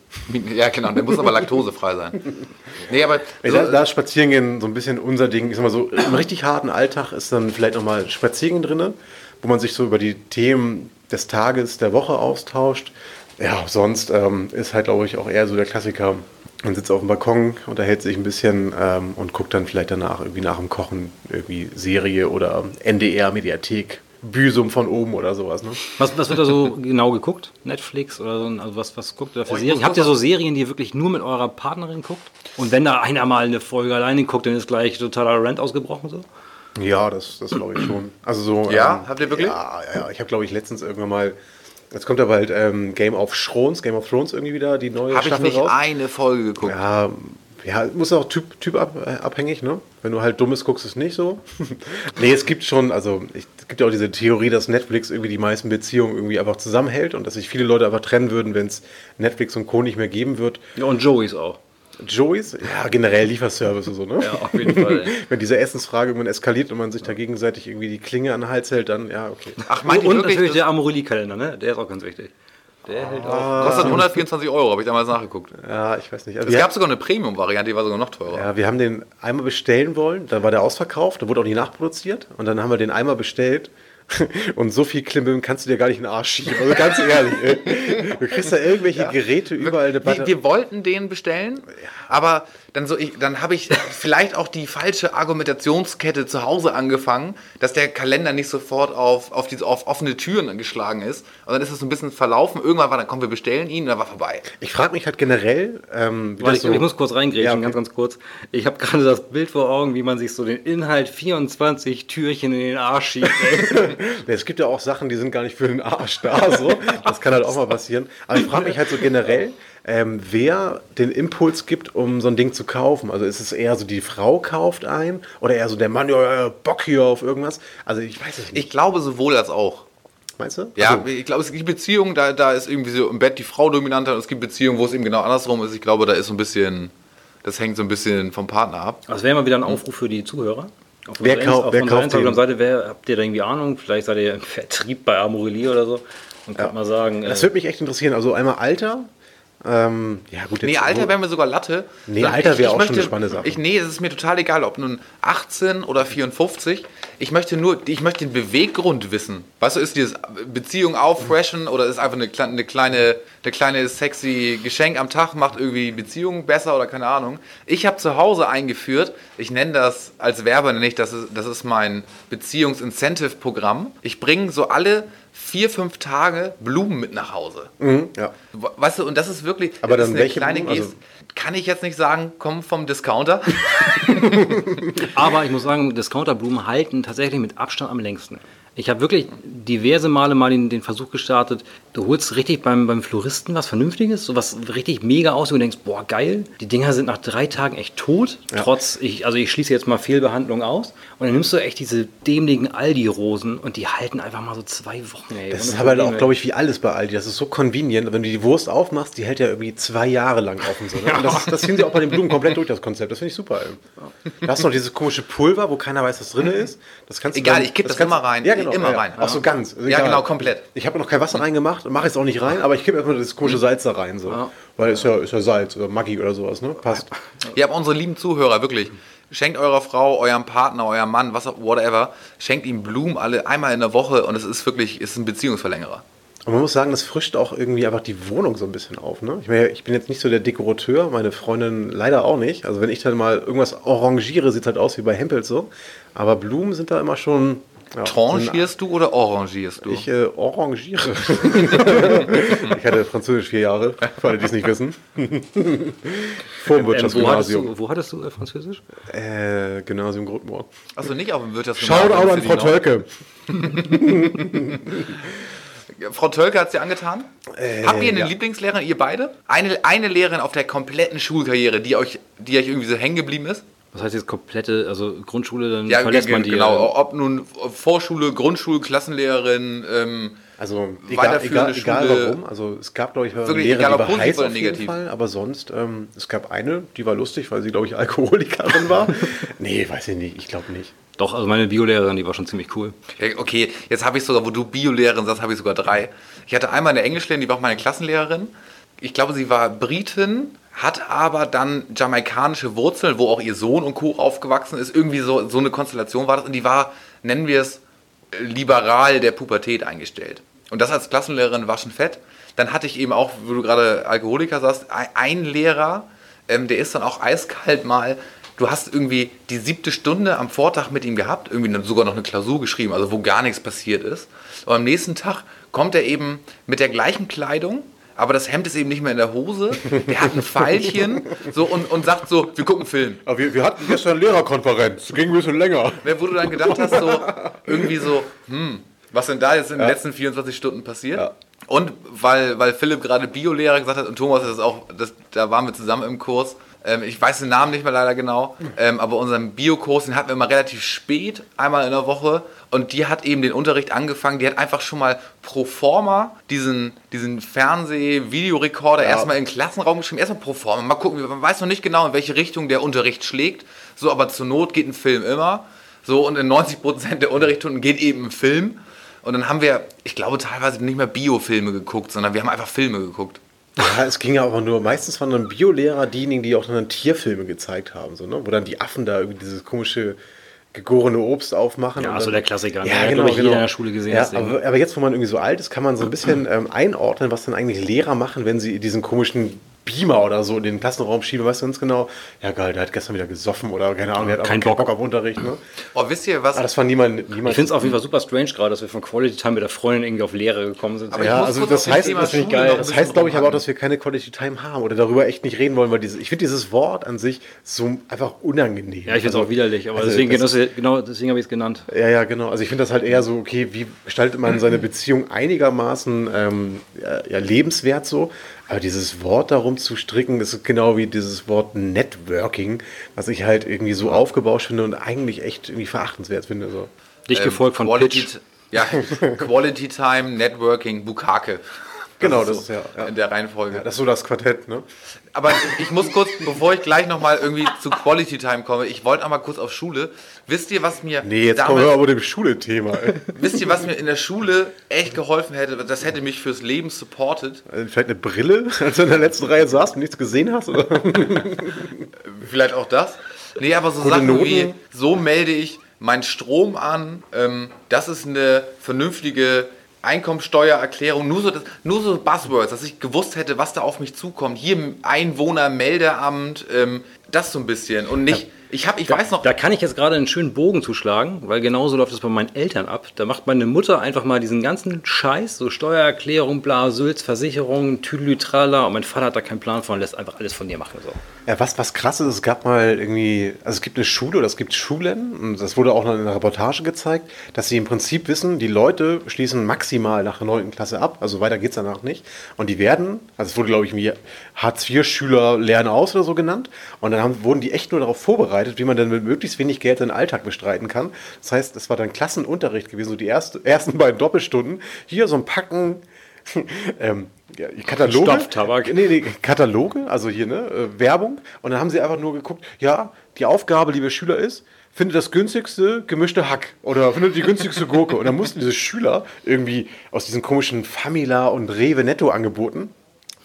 Ja, genau, der muss aber laktosefrei sein. Nee, aber. So- da, da ist Spazierengehen so ein bisschen unser Ding. Ich sag mal so, im richtig harten Alltag ist dann vielleicht nochmal Spaziergehen drin, wo man sich so über die Themen des Tages, der Woche austauscht. Ja, sonst ähm, ist halt, glaube ich, auch eher so der Klassiker. Man sitzt auf dem Balkon, unterhält sich ein bisschen ähm, und guckt dann vielleicht danach irgendwie nach dem Kochen irgendwie Serie oder NDR, Mediathek, Büsum von oben oder sowas. Ne? Was, was wird da so genau geguckt? Netflix oder so? Also was, was guckt ihr da für Oh, Serien? Habt ihr so Serien, die ihr wirklich nur mit eurer Partnerin guckt? Und wenn da einer mal eine Folge alleine guckt, dann ist gleich totaler Rant ausgebrochen so? Ja, das, das glaube ich schon. Also so. Ja? Habt ihr wirklich? Ja, ja, ja. Ich habe, glaube ich, letztens irgendwann mal. Jetzt kommt aber halt ähm, Game of Thrones, Game of Thrones irgendwie wieder, die neue Habe ich Staffel nicht raus. eine Folge geguckt. Ja, ja, muss auch typ, typ ab, äh, abhängig, ne? Wenn du halt dummes guckst, ist nicht so. nee, es gibt schon, also ich, es gibt ja auch diese Theorie, dass Netflix irgendwie die meisten Beziehungen irgendwie einfach zusammenhält und dass sich viele Leute einfach trennen würden, wenn es Netflix und Co. nicht mehr geben wird. Ja, und Joey's auch. Joey's, ja, generell Lieferservice und so, ne? Ja, auf jeden Fall. ey. Wenn diese Essensfrage irgendwann eskaliert und man sich da gegenseitig irgendwie die Klinge an den Hals hält, dann ja, okay. Ach, meint ihr und wirklich? natürlich Das der Amorelie-Kalender, ne? Der ist auch ganz wichtig. Der hält auch. kostet 124 Euro, habe ich damals nachgeguckt. Ja, ich weiß nicht. Also Es gab sogar eine Premium-Variante, die war sogar noch teurer. ja, wir haben den einmal bestellen wollen, dann war der ausverkauft, da wurde auch nicht nachproduziert und dann haben wir den einmal bestellt. Und so viel Klimbim kannst du dir gar nicht in den Arsch schieben. Also ganz ehrlich. Du kriegst da irgendwelche Geräte überall eine Wir, wir wollten den bestellen, aber dann so, ich, dann habe ich vielleicht auch die falsche Argumentationskette zu Hause angefangen, dass der Kalender nicht sofort auf, auf, diese, auf offene Türen geschlagen ist. Und dann ist es so ein bisschen verlaufen. Irgendwann war dann, komm, wir bestellen ihn, und dann war vorbei. Ich frage mich halt generell, ähm, wie Warte, das ich, so- ich muss kurz reingrätschen, Ja, okay. ganz, ganz kurz. Ich habe gerade das Bild vor Augen, wie man sich so den Inhalt 24 Türchen in den Arsch schiebt. Es gibt ja auch Sachen, die sind gar nicht für den Arsch da. So. Das kann halt auch mal passieren. Aber ich frage mich halt so generell, ähm, wer den Impuls gibt, um so ein Ding zu kaufen. Also ist es eher so, die Frau kauft ein oder eher so der Mann, ja, ja, Bock hier auf irgendwas? Also ich weiß es nicht. Ich glaube sowohl als auch. Meinst du? Ja, Also, ich glaube, es gibt Beziehungen, da, da ist irgendwie so im Bett die Frau dominanter und es gibt Beziehungen, wo es eben genau andersrum ist. Ich glaube, da ist so ein bisschen, das hängt so ein bisschen vom Partner ab. Das wäre mal wieder ein Aufruf für die Zuhörer. Auf Wer kau- auf wer kauft Instagram-Seite, wer habt ihr da irgendwie Ahnung? Vielleicht seid ihr im Vertrieb bei Amorelie oder so und könnt mal sagen, das äh, würde mich echt interessieren. Also einmal Alter. Ähm, ja, gut, Nee, jetzt- Alter wäre mir sogar Latte. Nee, Sondern Alter ich- wäre ich auch schon möchte- eine spannende Sache. Ich, nee, es ist mir total egal, ob nun 18 oder 54. Ich möchte nur, ich möchte den Beweggrund wissen. Weißt du, ist dieses Beziehung auffreshen oder ist einfach eine, eine kleine, eine kleine sexy Geschenk am Tag, macht irgendwie Beziehungen besser oder keine Ahnung. Ich habe zu Hause eingeführt, ich nenne das als Werber nicht, das ist, das ist mein Beziehungs-Incentive-Programm. Ich bringe so alle vier, fünf Tage Blumen mit nach Hause. Mhm, ja. Weißt du, und das ist wirklich Aber das dann ist eine welche kleine Blumen? Geste. Also- Kann ich jetzt nicht sagen, kommen vom Discounter. Aber ich muss sagen, Discounterblumen halten tatsächlich mit Abstand am längsten. Ich habe wirklich diverse Male mal den, den Versuch gestartet, du holst richtig beim, beim Floristen was Vernünftiges, so was richtig mega aus, wo du denkst, boah, geil, die Dinger sind nach drei Tagen echt tot, trotz, ich, also ich schließe jetzt mal Fehlbehandlung aus. Und dann nimmst du echt diese dämlichen Aldi-Rosen und die halten einfach mal so zwei Wochen, ey. Das ist aber halt auch, glaube ich, wie alles bei Aldi. Das ist so convenient. Wenn du die Wurst aufmachst, die hält ja irgendwie zwei Jahre lang offen. So, ne? Und das, das ziehen sie auch bei den Blumen komplett durch, das Konzept. Das finde ich super. Ey. Da hast du noch dieses komische Pulver, wo keiner weiß, was drin ist. Das kannst du Egal, dann- ich kipp das kannst- immer rein. Ja, genau. Immer ja. rein. Auch so ganz. Also Ja, genau, komplett. Ich habe noch kein Wasser reingemacht, mache jetzt auch nicht rein, aber ich kippe erstmal das komische Salz da rein. So. Weil ist ja, ist ja Salz oder Maggi oder sowas. Ne? Passt. Ihr habt unsere lieben Zuhörer, wirklich. Schenkt eurer Frau, eurem Partner, eurem Mann, was auch, whatever, schenkt ihm Blumen alle einmal in der Woche und es ist wirklich, ist ein Beziehungsverlängerer. Und man muss sagen, das frischt auch irgendwie einfach die Wohnung so ein bisschen auf. Ne? Ich, meine, ich bin jetzt nicht so der Dekorateur, meine Freundin leider auch nicht. Also wenn ich dann mal irgendwas arrangiere, sieht halt aus wie bei Hempels so. Aber Blumen sind da immer schon... Ja, Tranchierst du oder orangierst du? Ich äh, orangiere. ich hatte Französisch vier Jahre, für alle, die es nicht wissen. Vor dem Ähm, wo, Wirtschaftsgymnasium. du, wo hattest du äh, Französisch? Äh, Gymnasium Grotmoor. Achso, nicht auf dem Schaut Wirtschaftsgymnasium. auch an Frau Tölke. Frau Tölke hat es dir angetan? Habt ihr eine ja. Lieblingslehrerin, ihr beide? Eine, eine Lehrerin auf der kompletten Schulkarriere, die euch, die euch irgendwie so hängen geblieben ist? Das heißt jetzt komplette, also Grundschule, dann Ja, verlässt man die. genau. äh, Ob nun Vorschule, Grundschule, Klassenlehrerin, ähm, Also egal, Weiterführende egal, egal Schule. warum. Also es gab, glaube ich, Lehrerin, egal, die ob war positiv heiß oder auf jeden negativ. Fall, aber sonst, ähm, es gab eine, die war lustig, weil sie, glaube ich, Alkoholikerin war. nee, weiß ich nicht, ich glaube nicht. Doch, also meine Biolehrerin, die war schon ziemlich cool. Okay, jetzt habe ich sogar, wo du Biolehrerin sagst, habe ich sogar drei. Ich hatte einmal eine Englischlehrerin, die war auch meine Klassenlehrerin. Ich glaube, sie war Britin, hat aber dann jamaikanische Wurzeln, wo auch ihr Sohn und Co. aufgewachsen ist. Irgendwie so, so eine Konstellation war das. Und die war, nennen wir es, liberal der Pubertät eingestellt. Und das als Klassenlehrerin war schon fett. Dann hatte ich eben auch, wo du gerade Alkoholiker sagst, ein- ein Lehrer, ähm, der ist dann auch eiskalt mal. Du hast irgendwie die siebte Stunde am Vortag mit ihm gehabt, irgendwie sogar noch eine Klausur geschrieben, also wo gar nichts passiert ist. Und am nächsten Tag kommt er eben mit der gleichen Kleidung, aber das Hemd ist eben nicht mehr in der Hose. Der hat ein Pfeilchen so, und, und sagt so, wir gucken Film. Aber wir, wir hatten gestern Lehrerkonferenz, ging ein bisschen länger. Ne, Wo du dann gedacht hast, so irgendwie so, hm, was denn da jetzt in den letzten 24 Stunden passiert? Ja. Und weil, weil Philipp gerade Biolehrer gesagt hat und Thomas ist auch, das, da waren wir zusammen im Kurs. Ähm, ich weiß den Namen nicht mehr leider genau, ähm, aber unseren Biokurs, den hatten wir immer relativ spät, einmal in der Woche. Und die hat eben den Unterricht angefangen. Die hat einfach schon mal pro forma diesen, diesen Fernseh-Videorekorder erstmal in den Klassenraum geschrieben. Erstmal pro forma. Mal gucken, man weiß noch nicht genau, in welche Richtung der Unterricht schlägt. So, aber zur Not geht ein Film immer. So, und in 90% der Unterrichtsstunden geht eben ein Film. Und dann haben wir, ich glaube, teilweise nicht mehr Biofilme geguckt, sondern wir haben einfach Filme geguckt. Ja, es ging ja aber nur, meistens waren dann Biolehrer diejenigen, die auch dann Tierfilme gezeigt haben, so, ne? wo dann die Affen da irgendwie dieses komische gegorene Obst aufmachen. Ja, so der Klassiker, ne? Ja, Ja, genau, ich, genau. in der Schule gesehen, Ja, aber, aber jetzt, wo man irgendwie so alt ist, kann man so ein bisschen ähm, einordnen, was dann eigentlich Lehrer machen, wenn sie diesen komischen Beamer oder so in den Klassenraum schiebe, weißt du ganz genau, ja geil, der hat gestern wieder gesoffen oder keine Ahnung, der hat keinen Bock. Bock auf Unterricht. Ne? Oh, wisst ihr was? Aber das war niemand, niemand Ich finde es auf jeden Fall super strange gerade, dass wir von Quality Time mit der Freundin irgendwie auf Lehre gekommen sind. Aber ja, also das heißt, das, finde ich geil. das heißt glaube ich aber auch, dass wir keine Quality Time haben oder darüber echt nicht reden wollen, weil diese, ich finde dieses Wort an sich so einfach unangenehm. ja, ich finde es auch widerlich, aber also deswegen, das- genau, genau deswegen habe ich es genannt. Ja, ja, genau. Also ich finde das halt eher so, okay, wie gestaltet man seine Beziehung einigermaßen ähm, ja, ja, lebenswert so. Aber dieses Wort darum zu stricken, das ist genau wie dieses Wort Networking, was ich halt irgendwie so aufgebauscht finde und eigentlich echt irgendwie verachtenswert finde. So. Dich gefolgt von Ähm, Quality, Pitch. Ja, Quality Time, Networking, Bukake. Genau, so das ist ja, ja. In der Reihenfolge. Ja, das ist so das Quartett, ne? Aber ich muss kurz, bevor ich gleich nochmal irgendwie zu Quality Time komme, ich wollte einmal kurz auf Schule. Wisst ihr, was mir Nee, jetzt kommen wir aber dem Schule-Thema. wisst ihr, was mir in der Schule echt geholfen hätte? Das hätte mich fürs Leben supportet. Also Vielleicht eine Brille, als du in der letzten Reihe saßt und nichts gesehen hast? Oder? Vielleicht auch das. Nee, aber so Gute Sachen Noten. wie, so melde ich meinen Strom an, ähm, das ist eine vernünftige Einkommensteuererklärung, nur so, das, nur so Buzzwords, dass ich gewusst hätte, was da auf mich zukommt. Hier Einwohnermeldeamt, ähm, das so ein bisschen. Und nicht, ich habe, ich weiß noch, Da kann ich jetzt gerade einen schönen Bogen zuschlagen, weil genauso läuft es bei meinen Eltern ab. Da macht meine Mutter einfach mal diesen ganzen Scheiß, so Steuererklärung, bla, Sülz, Versicherung, Tüdelü, trala. Und mein Vater hat da keinen Plan von, lässt einfach alles von dir machen. So. Ja, was, was krass ist, es gab mal irgendwie, also es gibt eine Schule oder es gibt Schulen, und das wurde auch noch in einer Reportage gezeigt, dass sie im Prinzip wissen, die Leute schließen maximal nach der 9. Klasse ab, also weiter geht's danach nicht. Und die werden, also es wurde glaube ich irgendwie Hartz-IV-Schüler lernen aus oder so genannt. Und dann haben, wurden die echt nur darauf vorbereitet, wie man dann mit möglichst wenig Geld seinen Alltag bestreiten kann. Das heißt, es war dann Klassenunterricht gewesen, so die erste, ersten beiden Doppelstunden. Hier so ein Packen ähm, ja, Kataloge. Stopftabak. Nee, nee, Kataloge, also hier, ne, äh, Werbung. Und dann haben sie einfach nur geguckt, ja, die Aufgabe, liebe Schüler, ist, findet das günstigste gemischte Hack oder findet die günstigste Gurke. Und dann mussten diese Schüler irgendwie aus diesen komischen Famila und Rewe Netto angeboten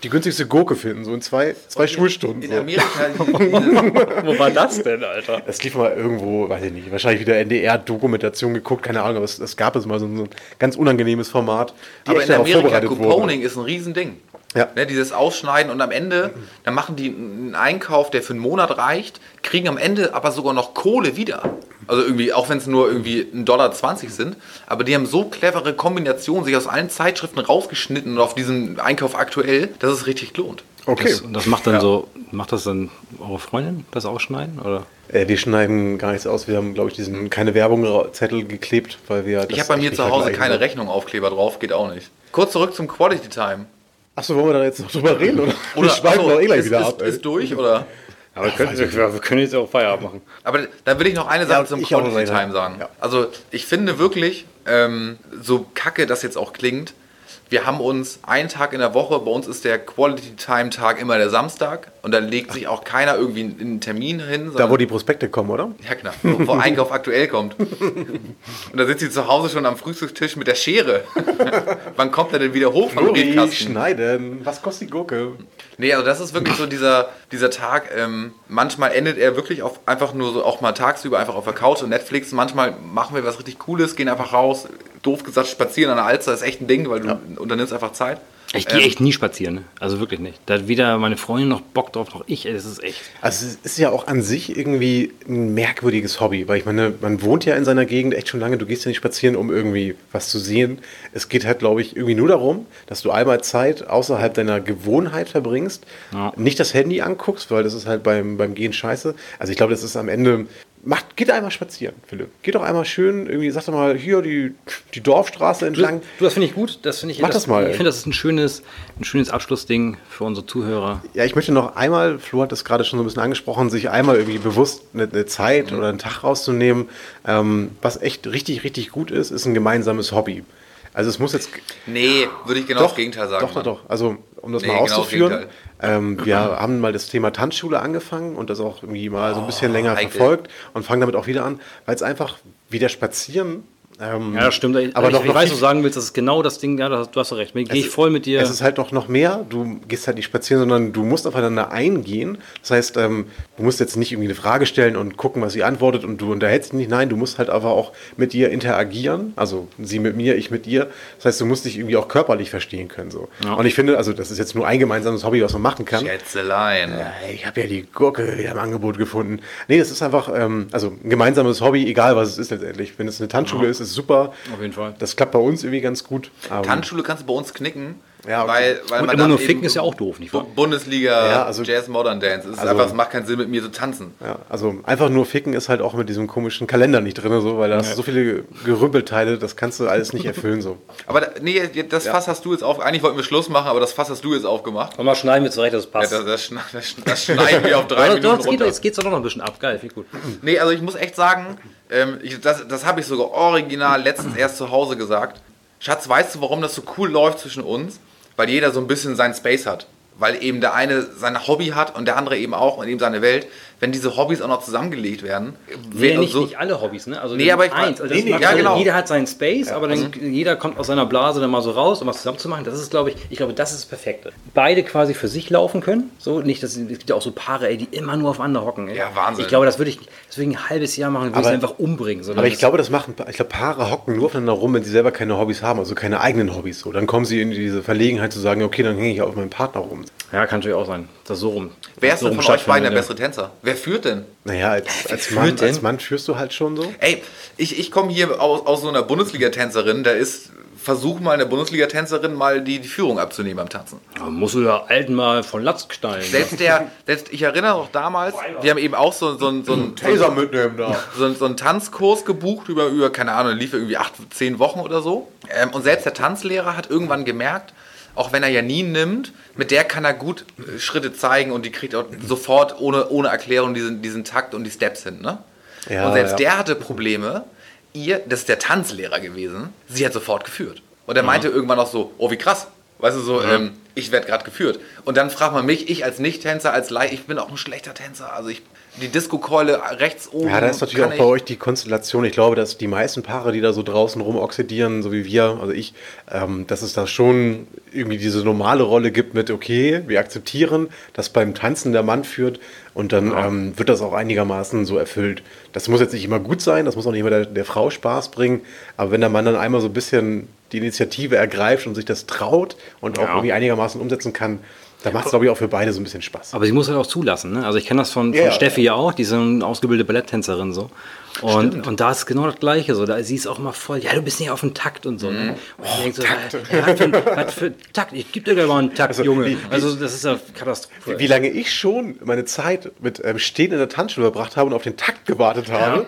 die günstigste Gurke finden, so in zwei, zwei Schulstunden. in So. Amerika, Wo war das denn, Alter? Es lief mal irgendwo, weiß ich nicht, wahrscheinlich wieder NDR-Dokumentation geguckt, keine Ahnung, aber es, es gab es mal so ein, so ein ganz unangenehmes Format. die aber in Amerika. Couponing ist ein Riesending. Ja. Ne, dieses Ausschneiden und am Ende, dann machen die einen Einkauf, der für einen Monat reicht, kriegen am Ende aber sogar noch Kohle wieder. Also irgendwie, auch wenn es nur irgendwie 1,20 Dollar sind, aber die haben so clevere Kombinationen, sich aus allen Zeitschriften rausgeschnitten und auf diesen Einkauf aktuell, dass es richtig lohnt. Okay. Das, das macht dann so, macht das dann eure Freundin, das Ausschneiden? Oder? Äh, wir schneiden gar nichts aus. Wir haben, glaube ich, diesen keine Werbung-Zettel geklebt, weil wir. Ich habe bei mir zu Hause keine Rechnung Aufkleber drauf, geht auch nicht. Kurz zurück zum Quality Time. Achso, wollen wir da jetzt noch drüber reden? Oder, Oder wir schweifen eh gleich ist, wieder ist, ab. ey. Ist durch oder? Aber wir können, wir, wir können jetzt auch Feierabend machen. Aber da will ich noch eine Sache Ja, zum Quality. Time sagen. Ja. Also ich finde wirklich, ähm, so kacke das jetzt auch klingt, wir haben uns einen Tag in der Woche, bei uns ist der Quality Time Tag immer der Samstag und da legt sich auch keiner irgendwie einen Termin hin. Da, wo die Prospekte kommen, oder? ja, genau. Wo, wo Einkauf aktuell kommt. Und da sitzt sie zu Hause schon am Frühstückstisch mit der Schere. Wann kommt er denn wieder hoch vom Briefkasten? schneiden. Was kostet die Gurke? Nee, also das ist wirklich so dieser, dieser Tag. Ähm, manchmal endet er wirklich auf, einfach nur so auch mal tagsüber einfach auf der Couch und Netflix. Manchmal machen wir was richtig Cooles, gehen einfach raus. Doof gesagt, spazieren an der Alster ist echt ein Ding, weil du unternimmst einfach Zeit. Ich gehe Ähm, echt nie spazieren, ne? also wirklich nicht. Da hat weder meine Freundin noch Bock drauf, noch ich. Das ist echt. Also es ist ja auch an sich irgendwie ein merkwürdiges Hobby, weil ich meine, man wohnt ja in seiner Gegend echt schon lange, du gehst ja nicht spazieren, um irgendwie was zu sehen. Es geht halt, glaube ich, irgendwie nur darum, dass du einmal Zeit außerhalb deiner Gewohnheit verbringst, Ja. nicht das Handy anguckst, weil das ist halt beim, beim Gehen scheiße. Also ich glaube, das ist am Ende... Macht, geht einmal spazieren, Philipp. Geht doch einmal schön, irgendwie, sag doch mal, hier die, die Dorfstraße entlang. du, das finde ich gut. Das finde ich. Mach das mal, Ich finde, das ist ein schönes, ein schönes Abschlussding für unsere Zuhörer. Ja, ich möchte noch einmal, Flo hat das gerade schon so ein bisschen angesprochen, sich einmal irgendwie bewusst eine, eine Zeit Mhm. oder einen Tag rauszunehmen. Ähm, was echt richtig, richtig gut ist, ist ein gemeinsames Hobby. Also es muss jetzt... Nee, würde ich genau das Gegenteil sagen. Doch, doch, doch. Also um das Nee, mal genau auszuführen. Ähm, wir haben mal das Thema Tanzschule angefangen und das auch irgendwie mal so ein bisschen länger heikel. verfolgt und fangen damit auch wieder an, weil es einfach wieder spazieren Ähm, Ja, das stimmt. Aber Aber ich, noch- ich noch weiß, was du sagen willst, das ist genau das Ding, ja, du hast recht. Gehe ich voll mit dir. Es ist halt noch, noch mehr. Du gehst halt nicht spazieren, sondern du musst aufeinander eingehen. Das heißt, ähm, du musst jetzt nicht irgendwie eine Frage stellen und gucken, was sie antwortet und du unterhältst dich nicht. Nein, du musst halt aber auch mit ihr interagieren. Also sie mit mir, ich mit ihr. Das heißt, du musst dich irgendwie auch körperlich verstehen können. So. Und ich finde, also das ist jetzt nur ein gemeinsames Hobby, was man machen kann. Schätzelein. Ja, Ich habe ja die Gurke wieder im Angebot gefunden. Nee, das ist einfach, ähm, also ein gemeinsames Hobby, egal was es ist letztendlich. Wenn es eine Tanzschule ist, ist es super. Auf jeden Fall. Das klappt bei uns irgendwie ganz gut. Aber- Tanzschule kannst du bei uns knicken, Ja, okay. weil, weil Und man immer nur ficken ist ja auch doof, nicht wahr? Bu- Bundesliga, Ja, also- Jazz, Modern Dance. Es ist Also- einfach, es macht keinen Sinn, mit mir zu tanzen. Ja, also einfach nur ficken ist halt auch mit diesem komischen Kalender nicht drin, so, weil da hast du so viele Gerümpelteile, das kannst du alles nicht erfüllen. So. Aber da, nee, das Fass hast du jetzt auf. Eigentlich wollten wir Schluss machen, aber das Fass hast du jetzt aufgemacht. Komm mal, schneiden wir zurecht, dass es passt. das, das, das, schn- das schneiden wir auf drei Ja, doch, Minuten jetzt, geht, runter. jetzt geht's doch noch ein bisschen ab. Geil, viel gut. Nee, also ich muss echt sagen, ähm, ich, das, das habe ich sogar original letztens erst zu Hause gesagt. Schatz, weißt du, warum das so cool läuft zwischen uns? Weil jeder so ein bisschen seinen Space hat. Weil eben der eine sein Hobby hat und der andere eben auch und eben seine Welt. Wenn diese Hobbys auch noch zusammengelegt werden, Nee, nicht, so, nicht alle Hobbys, ne? Also Nee, aber ich- eins. Also nee, nee, ja, so- genau. Jeder hat seinen Space, aber dann jeder kommt aus seiner Blase dann mal so raus, um was zusammen zu machen. Das ist, glaube ich, ich glaube, das ist das Perfekte. Beide quasi für sich laufen können. So, nicht, dass es gibt ja auch so Paare, ey, die immer nur aufeinander hocken. Ey. Ja, Wahnsinn. Ich glaube, das würde ich, das würde ich ein halbes Jahr machen, würde ich Aber- sie einfach umbringen. So, Aber ich glaube, das machen, ich glaube, Paare hocken nur aufeinander rum, wenn sie selber keine Hobbys haben, also keine eigenen Hobbys. So, dann kommen sie in diese Verlegenheit zu sagen, okay, dann hänge ich auf meinen Partner rum. ja, kann natürlich auch sein. Das so rum. wer ist so denn rum von euch beiden der ja. bessere Tänzer? Wer führt denn? Naja, als, als, führt Mann, denn? als Mann führst du halt schon so. Ey, ich, ich komme hier aus, aus so einer Bundesliga-Tänzerin, da ist, versuch mal eine Bundesliga-Tänzerin mal die, die Führung abzunehmen beim Tanzen. Ja, musst du ja alten mal von Latz knallen. Selbst der, selbst, ich erinnere noch damals, wir haben eben auch so, so, so, so, ein- Taser mitnehmen da. so, so einen Tanzkurs gebucht über, über, keine Ahnung, lief irgendwie acht, zehn Wochen oder so. Ähm, und selbst der Tanzlehrer hat irgendwann gemerkt, auch wenn er Janine nimmt, mit der kann er gut äh, Schritte zeigen und die kriegt auch sofort ohne, ohne Erklärung diesen, diesen Takt und die Steps hin. Ne? Ja, und selbst ja. der hatte Probleme. Ihr, das ist der Tanzlehrer gewesen, sie hat sofort geführt. Und er meinte irgendwann auch so, oh wie krass. Weißt du, so, ähm, ich werde gerade geführt. Und dann fragt man mich, ich als Nicht-Tänzer, als Leih, ich bin auch ein schlechter Tänzer. Also ich, die Disco-Keule rechts oben. Ja, da ist natürlich auch bei euch die Konstellation. Ich glaube, dass die meisten Paare, die da so draußen rumoxidieren, so wie wir, also ich, ähm, dass es da schon irgendwie diese normale Rolle gibt mit, okay, wir akzeptieren, dass beim Tanzen der Mann führt und dann ähm, wird das auch einigermaßen so erfüllt. Das muss jetzt nicht immer gut sein, das muss auch nicht immer der, der Frau Spaß bringen, aber wenn der Mann dann einmal so ein bisschen die Initiative ergreift und sich das traut und auch Ja. irgendwie einigermaßen umsetzen kann, dann macht es, glaube ich, auch für beide so ein bisschen Spaß. Aber sie muss halt auch zulassen. Ne? Also ich kenne das von, von Ja, ja. Steffi ja auch, die ist eine ausgebildete Balletttänzerin so. Und, und da ist genau das Gleiche so. Da, sie ist auch immer voll, ja, du bist nicht auf dem Takt und so. Ne? Und ich denk so, ja, was, für, was für Takt? Ich gib dir gleich mal einen Takt, Also, Junge. wie- also das ist ja Katastrophe. Wie lange ich schon meine Zeit mit ähm, Stehen in der Tanzschule verbracht habe und auf den Takt gewartet habe.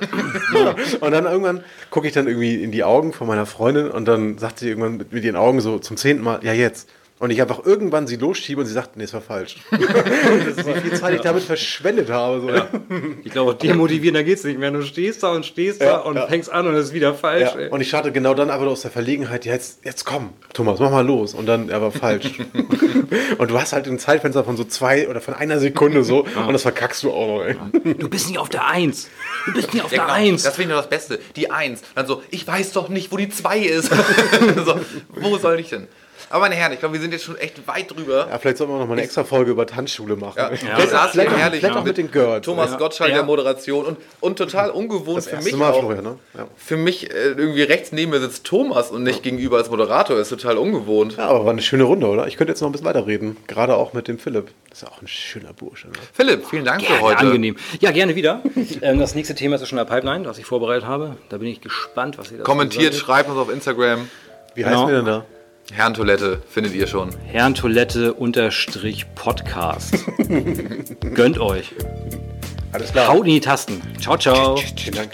und dann irgendwann gucke ich dann irgendwie in die Augen von meiner Freundin und dann sagt sie irgendwann mit, mit ihren Augen so zum zehnten Mal, ja jetzt. Und ich einfach irgendwann sie losschiebe und sie sagt, nee, es war falsch. das ist, wie viel Zeit ich damit verschwendet habe. So. Ich glaube, demotivieren, da geht's nicht mehr. Du stehst da und stehst Ja, da und ja. fängst an und es ist wieder falsch. Ja, und ich starte genau dann aber aus der Verlegenheit, ja, jetzt, jetzt komm, Thomas, mach mal los. Und dann, er war falsch. und du hast halt ein Zeitfenster von so zwei oder von einer Sekunde so und das verkackst du auch noch, ey. Du bist nicht auf der Eins. Du bist nicht auf Ja, der genau. Eins. Das finde ich noch das Beste. Die Eins. Dann so, ich weiß doch nicht, wo die Zwei ist. so, wo soll ich denn? Aber meine Herren, ich glaube, wir sind jetzt schon echt weit drüber. Ja, vielleicht sollten wir noch mal eine extra Folge über Tanzschule machen. Ja, wir vielleicht, saßen vielleicht, herrlich vielleicht auch mit den Girls. Thomas ja. Gottschalk Ja. der Moderation und, und total ungewohnt Das für erste mich Mal, auch. Florian, ne? Ja. Für mich äh, irgendwie rechts neben mir sitzt Thomas und nicht gegenüber als Moderator. Ist total ungewohnt. ja, aber war eine schöne Runde, oder? Ich könnte jetzt noch ein bisschen weiterreden. Gerade auch mit dem Philipp. Das ist ja auch ein schöner Bursche. Ne? Philipp, vielen Dank für Gerne, heute. angenehm. Ja, gerne wieder. ähm, das nächste Thema ist ja schon in der Pipeline, was ich vorbereitet habe. Da bin ich gespannt, was ihr dazu Kommentiert, schreibt uns auf Instagram. Wie Genau. heißen wir denn da? Herrentoilette findet ihr schon. Herrentoilette unterstrich Podcast. Gönnt euch. Alles klar. Haut in die Tasten. Ciao, ciao. Vielen Dank.